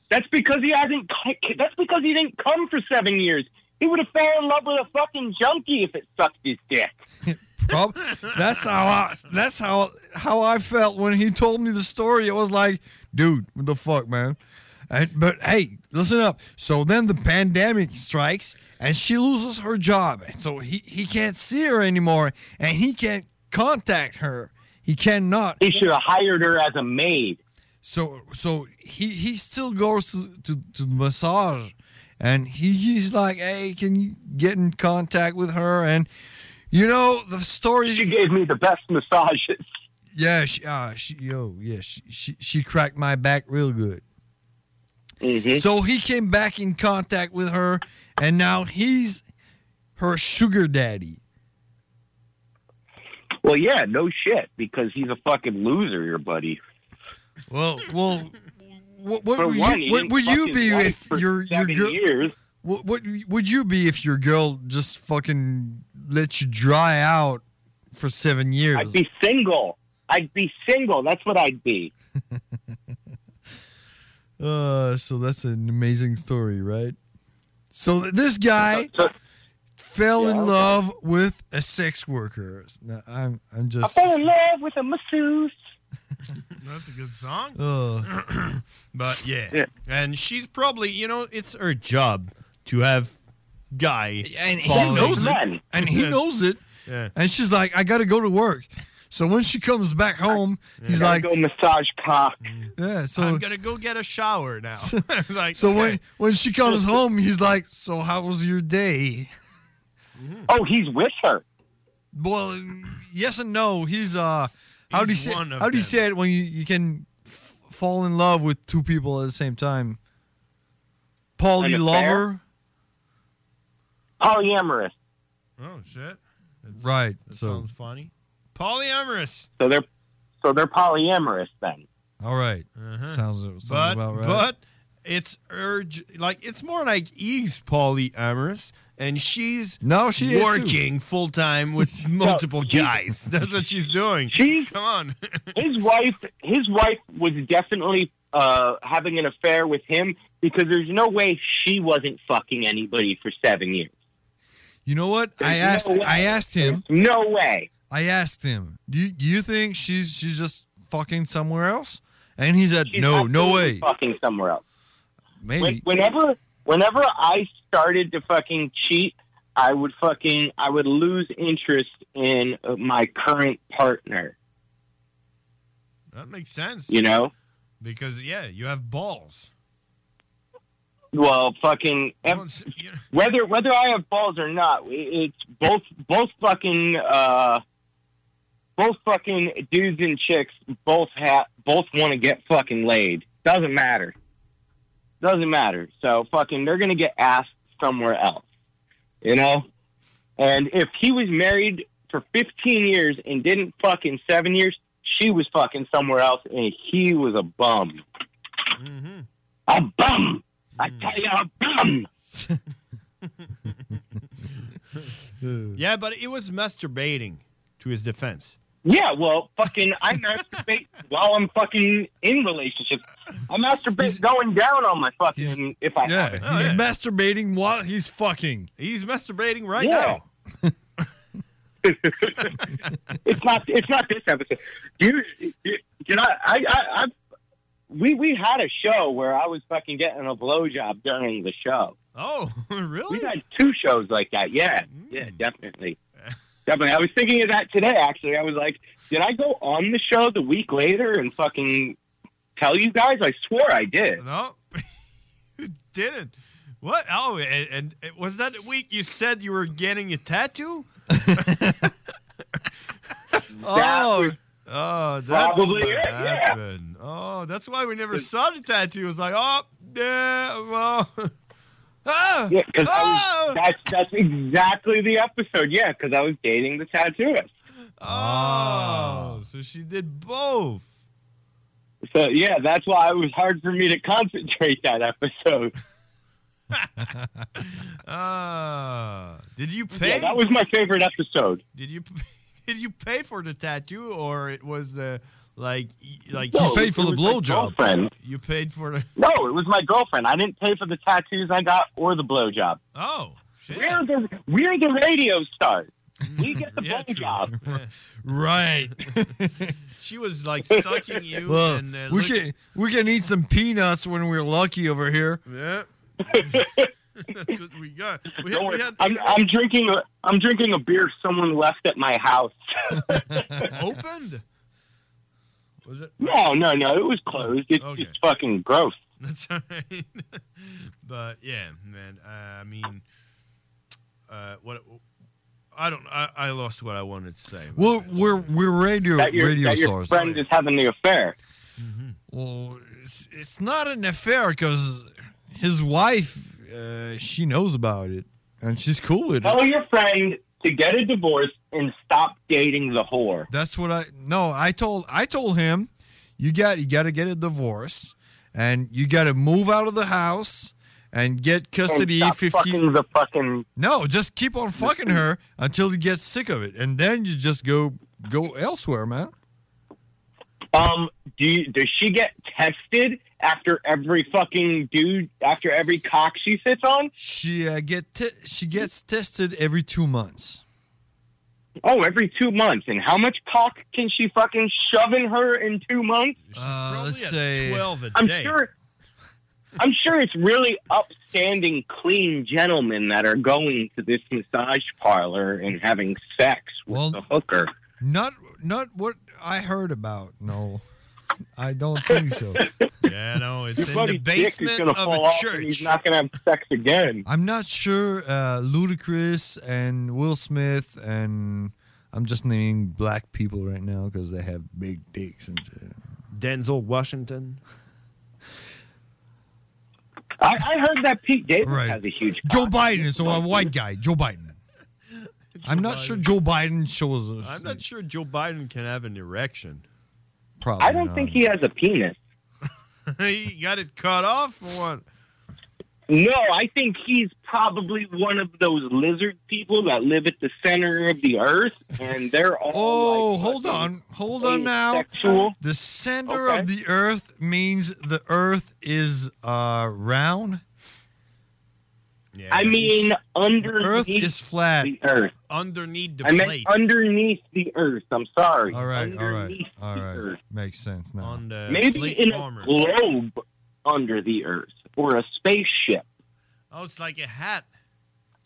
That's because he hasn't. That's because he didn't come for seven years. He would have fell in love with a fucking junkie if it sucked his dick. Prob- that's how I that's how how I felt when he told me the story. It was like, dude, what the fuck, man? And, but hey, listen up. So then the pandemic strikes and she loses her job. So he, he can't see her anymore and he can't contact her. He cannot. He should have hired her as a maid. So so he he still goes to to, to the massage and he, he's like, hey, can you get in contact with her? And you know the story. She gave me the best massages. Yeah, she, uh, she, yo, yeah, she, she, she cracked my back real good. Mm-hmm. So he came back in contact with her, and now he's her sugar daddy. Well, yeah, no shit, because he's a fucking loser, your buddy. Well, well, what, what would one, you, what would you be if your your girl? years. What, what would you be if your girl just fucking let you dry out for seven years? I'd be single. I'd be single. That's what I'd be. Uh, so that's an amazing story, right? So th- this guy fell in love with a sex worker. Now, I'm I'm just I fell in love with a masseuse. That's a good song. Uh. but yeah. Yeah. and she's probably you know it's her job to have guy and he knows it, and he knows it. Yeah. And she's like, I got to go to work. So when she comes back home, he's Gotta like, go massage cock. yeah. So I'm gonna go get a shower now. like, so okay. when when she comes home, he's like, so how was your day? Oh, he's with her. Well, yes and no. He's uh, how do you say one of how do you say it when you you can f- fall in love with two people at the same time? Poly An lover, Polyamorous. Oh shit! That's- right? That So sounds funny. Polyamorous. So they're so they're polyamorous then. all right, Uh-huh. sounds sounds but about right. but it's urge like it's more like he's polyamorous and she's No, she working full time with multiple guys. That's what she's doing. She's come on. his wife his wife was definitely uh having an affair with him because there's no way she wasn't fucking anybody for seven years. you know what? I asked no. I asked him. No way. I asked him. Do you, do you think she's she's just fucking somewhere else? And he said, She's No, no way. Fucking somewhere else. Maybe. When- whenever whenever I started to fucking cheat, I would fucking I would lose interest in uh, my current partner. That makes sense. You know, Because yeah, you have balls. well, fucking whether whether I have balls or not, it's both both fucking uh, both fucking dudes and chicks both have both want to get fucking laid. Doesn't matter. Doesn't matter. So fucking they're gonna get asked somewhere else. You know? And if he was married for 15 years and didn't fuck in seven years, she was fucking somewhere else and he was a bum. Mm-hmm. A bum! I tell you, a bum! Yeah, but it was masturbating to his defense. Yeah, well, fucking, I masturbate while I'm fucking in relationships. I masturbate going down on my fucking, if I have it. he's oh, masturbating while he's fucking. He's masturbating right Yeah. now. it's not. It's not this episode. You, you, you know, I, I, I, we, we had a show where I was fucking getting a blowjob during the show. Oh, really? We've had two shows like that. Yeah, yeah, mm. definitely. Definitely. I was thinking of that today, actually. I was like, did I go on the show the week later and fucking tell you guys? I swore I did. No, you didn't. What? Oh, and, and was that the week you said you were getting a tattoo? oh, oh, that's probably what it, yeah. Oh, that's why we never saw the tattoo. It was like, oh, yeah, well, ah, Yeah, because ah! that's that's exactly the episode. Yeah, because I was dating the tattooist. Oh, so she did both. So yeah, that's why it was hard for me to concentrate that episode. Ah, did you pay? Yeah, that was my favorite episode. Did you did you pay for the tattoo or it was the like y- like No, it was my girlfriend. You paid for the No, it was my girlfriend. I didn't pay for the tattoos I got or the blowjob. oh We're the we're the radio stars. We get the blowjob. Right. she was like sucking you well, and uh, we look- can we can eat some peanuts when we're lucky over here. yeah. That's what we got. We had, Don't we had, I'm, I'm drinking a I'm drinking a beer someone left at my house. opened. Was it? No, no, no. It was closed. It's Okay. just fucking gross. That's all right. but yeah, man. Uh, I mean, uh, what? I don't. I, I lost what I wanted to say. Well, we're we're radio That your, radio that your stars. friend is having the affair. Well, it's, it's not an affair because his wife, uh, she knows about it and she's cool with it. Tell it. your friend to get a divorce and stop dating the whore. That's what I no. I told I told him, you got you got to get a divorce and you got to move out of the house and get custody. stop Fifteen. fucking the fucking. No, just keep on fucking her until you get sick of it, and then you just go go elsewhere, man. Um, do you, does she get tested after every fucking dude after every cock she sits on? She uh, get te- she gets tested every two months. Oh, every two months. And how much cock can she fucking shove in her in two months? Uh, let's say twelve a I'm day. sure. I'm sure it's really upstanding, clean gentlemen that are going to this massage parlor and having sex with the hooker. Not not what I heard about. No, I don't think so. Yeah, no, it's Your in the basement gonna of fall a off and he's not gonna have sex again. I'm not sure. Uh, Ludacris and Will Smith and I'm just naming black people right now because they have big dicks and shit. Denzel Washington. I, I heard that Pete Davidson Right. has a huge. Joe Biden is a white guy. Joe Biden. I'm not sure Joe Biden shows us. I'm not sure Joe Biden can have an erection. Probably I don't think he has a penis. he got it cut off or what? No, I think he's probably one of those lizard people that live at the center of the earth, and they're all. Oh, like hold on, hold on now. asexual. The center Okay. of the Earth means the Earth is uh, round. I mean, underneath the Earth is flat. the earth. Underneath the I meant underneath the earth. I'm sorry. All right, all right, Underneath all the right. earth. Makes sense now. On the Maybe plate in warmer. a globe under the earth or a spaceship. Oh, it's like a hat.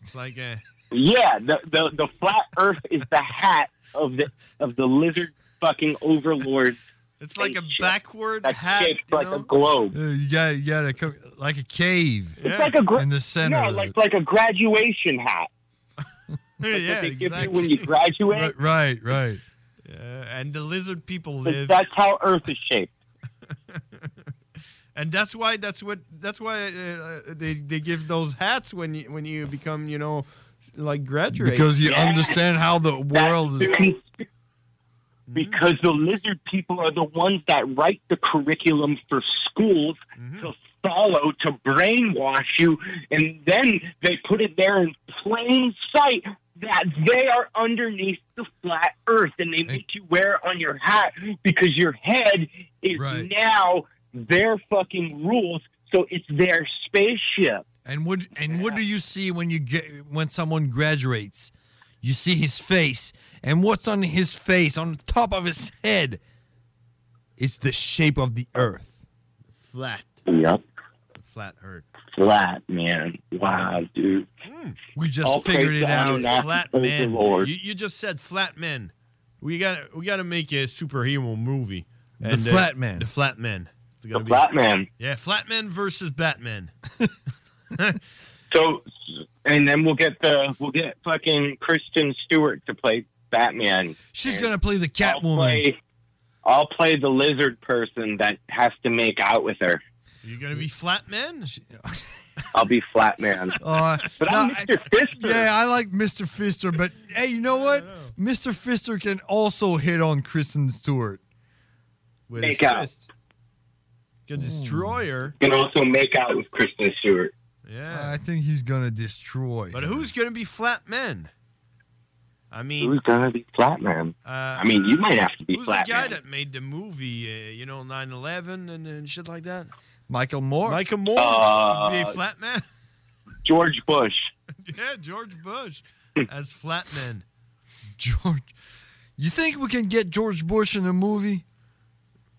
It's like a. Yeah, the, the the flat Earth is the hat of the of the lizard fucking overlord. It's like a backward that's hat. shaped you like know? a globe. Uh, you got you got to co- like a cave. It's like a gra- in the center. No, like like a graduation hat. yeah, That they give you exactly. when you graduate. right, right, right. Yeah, and the lizard people live, That's how Earth is shaped. and that's why that's what that's why uh, they they give those hats when you when you become you know like graduate Because you Yeah. understand how the world is. That's because the lizard people are the ones that write the curriculum for schools mm-hmm. to follow to brainwash you, and then they put it there in plain sight that they are underneath the flat Earth, and they make you wear it on your hat because your head is Right. now their fucking rules, so it's their spaceship. And what and what do you see when you get when someone graduates? You see his face, and what's on his face, on top of his head, is the shape of the earth. flat Yep. Flat Earth. Flat man. Wow, dude. Hmm. We just All figured it out. Flat praise the men. You, you just said flat men. We got we got to make a superhero movie. The uh, Flat man. The flat men. It's gonna The be- Flat Man. Yeah, flat Man versus Batman. So, and then we'll get the we'll get fucking Kristen Stewart to play Batman. She's gonna play the I'll Catwoman. play, I'll play the lizard person that has to make out with her. You gonna be flat men? I'll be Flat Man. Uh, but no, I'm Mr. Fister. Yeah, I like Mr. Fister, but hey, you know what? Mr. Fister can also hit on Kristen Stewart. With Make his out. fist. Can destroy her. Can also make out with Kristen Stewart. Yeah. I think he's gonna destroy. But who's gonna be flat men? I mean, Who's gonna be Flatman? Uh, I mean, you might have to be who's Flat the guy that made the movie? Uh, you know, 9/11 and, and shit like that. Michael Moore. Michael Moore Uh, could be a flat man. George Bush. yeah, George Bush as Flatman. George, you think we can get George Bush in a movie?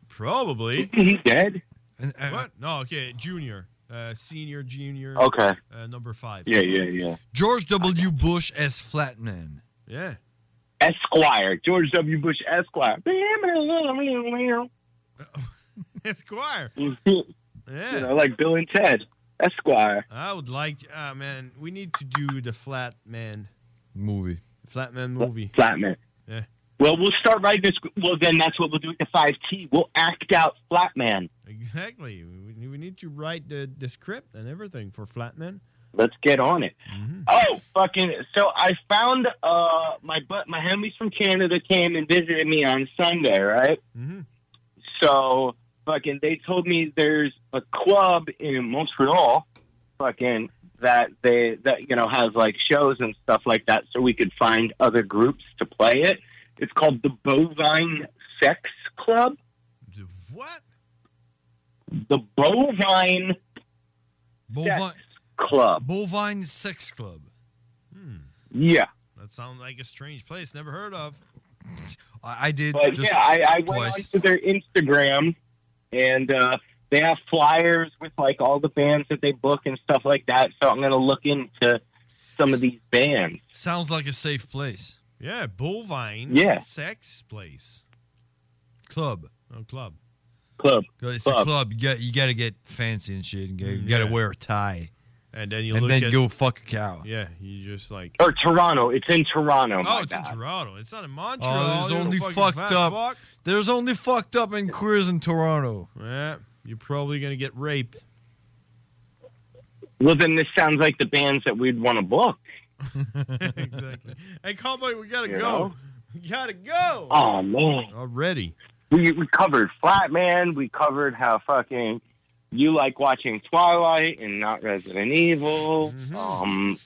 Probably. He's dead. And, uh, What? No, okay, junior, uh, senior, junior. Okay. Uh, number five. Yeah, yeah, yeah. George W. Bush as Flatman. Yeah. Esquire. George W. Bush Esquire. Esquire. You Yeah. know, like Bill and Ted. Esquire. I would like. Ah, man, we need to do the flat man, Movie. flat man movie. Flatman. Yeah. Well, we'll start writing this. Well, then that's what we'll do at the 5T. We'll act out Flatman. Exactly. We, we need to write the, the script and everything for flat man. Let's get on it. Mm-hmm. Oh, fucking! So I found uh my but my homies from Canada came and visited me on Sunday, right? Mm-hmm. So fucking, they told me there's a club in Montreal, fucking that they that you know has like shows and stuff like that, so we could find other groups to play it. It's called the Bovine Sex Club. What? The Bovine Bovine, Sex Club. Bovine Sex Club. Yeah. That sounds like a strange place. Never heard of. I, I did. But just yeah, I, I went twice. onto their Instagram, and uh, they have flyers with like all the bands that they book and stuff like that. So I'm gonna look into some of these bands. Sounds like a safe place. Yeah, bovine. Yeah. Sex place. Club. Oh, club. Club. It's Club. a club. You got you got to get fancy and shit, and get, you got to yeah. wear a tie, And then you and look then at, go fuck a cow. Yeah, you just like. Or Toronto. It's in Toronto. Oh, my it's bad. in Toronto. It's not in oh, Montreal. Oh, there's only fucked up. fuck. There's only fucked up and queers in Toronto. Yeah, you're probably gonna get raped. Well, then this sounds like the bands that we'd want to book. exactly. Hey, cowboy, we gotta You go. know? We gotta go. Oh man, Already. we we covered Flatman. We covered how fucking you like watching Twilight and not Resident Evil. Mm-hmm. Um,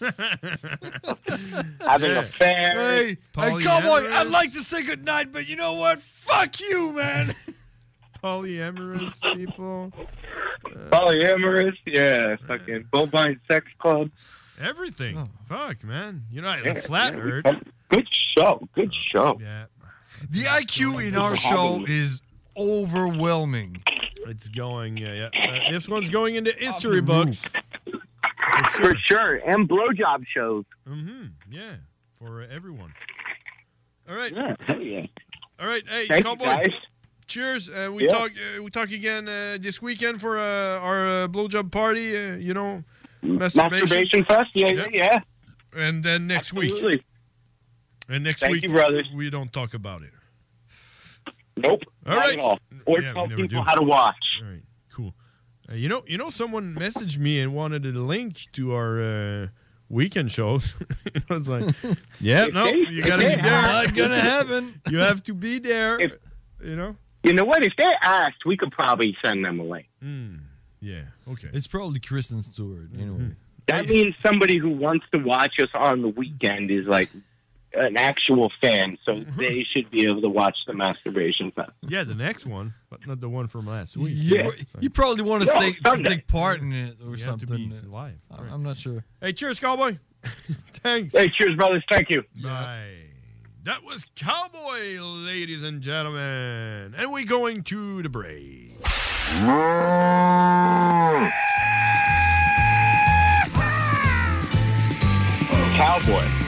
having Yeah. affairs. Hey, hey, cowboy! I'd like to say goodnight, but you know what? Fuck you, man. Polyamorous people. Polyamorous, yeah, fucking bovine sex club. Everything. Fuck, man. You know, Yeah, the flat yeah, earth. Good show, good show. Yeah. The IQ in our show is overwhelming. It's going, yeah, yeah. Uh, this one's going into history books. For sure, and blowjob shows. Mm-hmm. Yeah, for uh, everyone. All right. Yeah, hell yeah. All right. Hey, Thank you, cowboy. guys. Cheers. Uh, we Yeah. talk. Uh, we talk again uh, this weekend for uh, our uh, blowjob party. Uh, you know, masturbation. Masturbation fest, yeah, yeah, yeah. And then next week. Absolutely. And next Thank week, you, brothers. we don't talk about it. Nope, All not right. at all. Or Yeah, we tell never people do. how to watch. All right. Cool. Uh, you know, you know, someone messaged me and wanted a link to our uh, weekend shows. I was like, "Yeah, no, you gotta be there. Not gonna happen. You have to be there. If- you know." You know what? If they asked, we could probably send them a link. Mm, yeah. Okay. It's probably Kristen Stewart. Anyway. That means somebody who wants to watch us on the weekend is like an actual fan, so Mm-hmm. they should be able to watch the masturbation fest. Yeah, the next one, but not the one from last week. You, you probably want to No, take, Sunday. take part in it or You have to something. be live. I'm, I'm not sure. Hey, cheers, cowboy. Thanks. Hey, cheers, brothers. Thank you. Bye. That was Cowboy, ladies and gentlemen. And we're going to the break. Cowboy.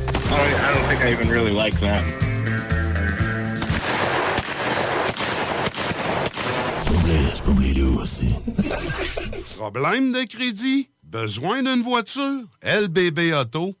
I don't, I don't think I even really like them. C'est pas oublier lui aussi. Problème de crédit? Besoin d'une voiture? LBBauto.com.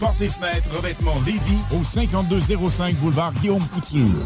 Porte et Fenêtre Revêtement Lévis au 5205 boulevard Guillaume Couture.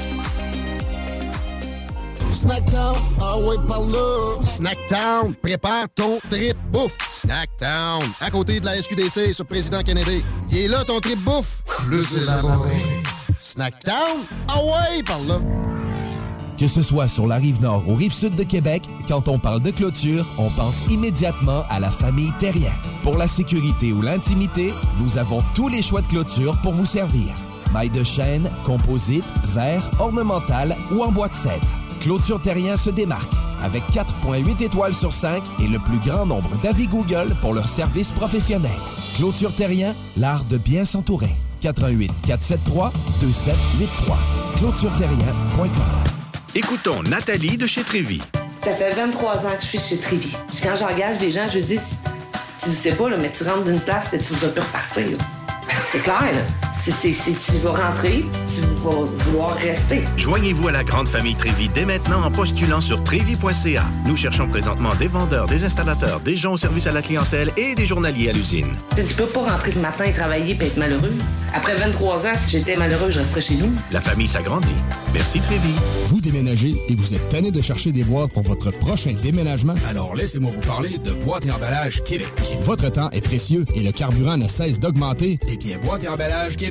Snackdown, ah ouais, par là. Snackdown, prépare ton trip bouffe. Snackdown, à côté de la SQDC sur Président Kennedy. Il est là ton trip bouffe. Plus élaboré. Snackdown, ah ouais, par là. Que ce soit sur la rive nord ou rive sud de Québec, quand on parle de clôture, on pense immédiatement à la famille Terrien. Pour la sécurité ou l'intimité, nous avons tous les choix de clôture pour vous servir. Maille de chêne, composite, verre, ornemental ou en bois de cèdre. Clôture Terrien se démarque avec 4.8 étoiles sur 5 et le plus grand nombre d'avis Google pour leur service professionnel. Clôture Terrien, l'art de bien s'entourer. 88 473 2783. ClôtureTerrien.com. Écoutons Nathalie de chez Trévy. Ça fait 23 ans que je suis chez Trévy. Puis quand j'engage des gens, je dis, tu sais pas, là, mais tu rentres d'une place et tu vas plus repartir. C'est clair, là. C'est, tu vas rentrer, tu vas vouloir rester. Joignez-vous à la grande famille Trévi dès maintenant en postulant sur trévi.ca. Nous cherchons présentement des vendeurs, des installateurs, des gens au service à la clientèle et des journaliers à l'usine. Tu Tu peux pas rentrer le matin et travailler et être malheureux. Après 23 ans, si j'étais malheureux, je resterais chez nous. La famille s'agrandit. Merci Trévi. Vous déménagez et vous êtes tanné de chercher des boîtes pour votre prochain déménagement? Alors laissez-moi vous parler de Boîte et Emballage Québec. Votre temps est précieux et le carburant ne cesse d'augmenter. Eh bien, Boîte et Emballage Québec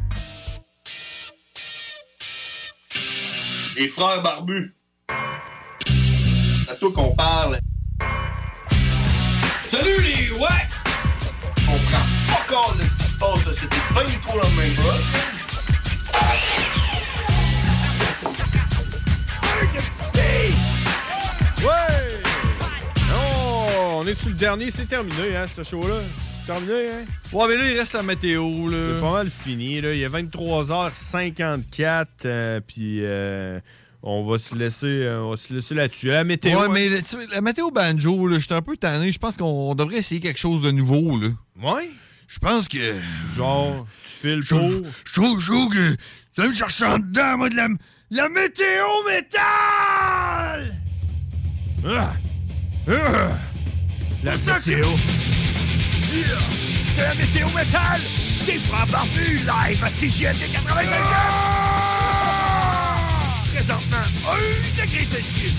Les frères barbus. C'est à toi qu'on parle. Salut les ouais! On prend pas compte de ce qui se passe, là. C'était pas du tout la même chose. Ouais! Non, on est sur le dernier, c'est terminé, hein, ce show-là. Terminé, hein? Ouais, mais là, il reste la météo, là. C'est pas mal fini, là. Il est 23h54, euh, puis euh, on va se laisser, euh, on va se laisser là-dessus. La météo. Ouais, hein? mais sais, la météo banjo, là, j'étais un peu tanné. Je pense qu'on devrait essayer quelque chose de nouveau, là. Ouais? Je pense que. Genre, tu fais le tour? je trouve, que. Ça me chercher en dedans, moi, de la. La météo métal! Ah! Ah! La météo. C'est la météo métal des frères barbus live à CJMD 85 Présentement, 1 degré Celsius.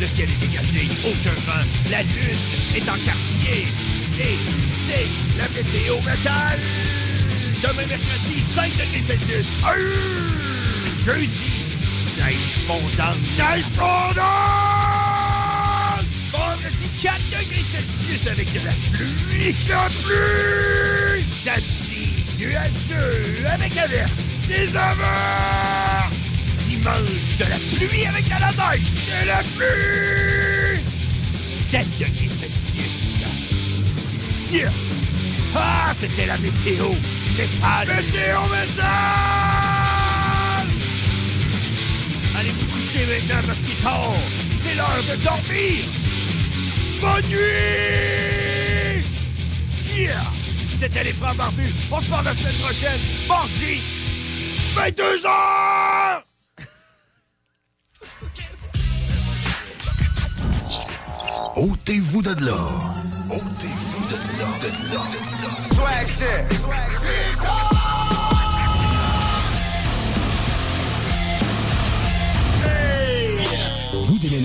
le ciel est dégagé, aucun vent. La lune est en quartier. Et c'est la météo métal. Demain mercredi, 5 degrés Celsius. Jeudi, neige fondante. Neige fondante! Vendredi, 4 degrés Celsius avec de la pluie. La pluie! Samedi, nuageux avec averse. Des averses! Dimanche, de la pluie avec de la neige. De la pluie! 7 degrés Celsius. Ah, c'était la météo métal. Météo métal! Allez vous coucher maintenant parce qu'il est. C'est l'heure de dormir. Bonne nuit! Yeah! C'était les frères barbus. On se parle la semaine prochaine, mardi, 22h! Ôtez-vous de là. Ôtez-vous de là, de là. Swag shit! Swag shit!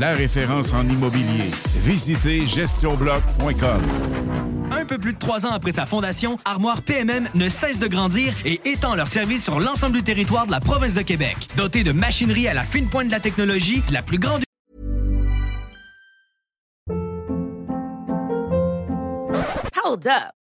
la référence en immobilier. Visitez gestionbloc.com. Un peu plus de trois ans après sa fondation, Armoire PMM ne cesse de grandir et étend leur service sur l'ensemble du territoire de la province de Québec. Doté de machinerie à la fine pointe de la technologie, la plus grande Hold up.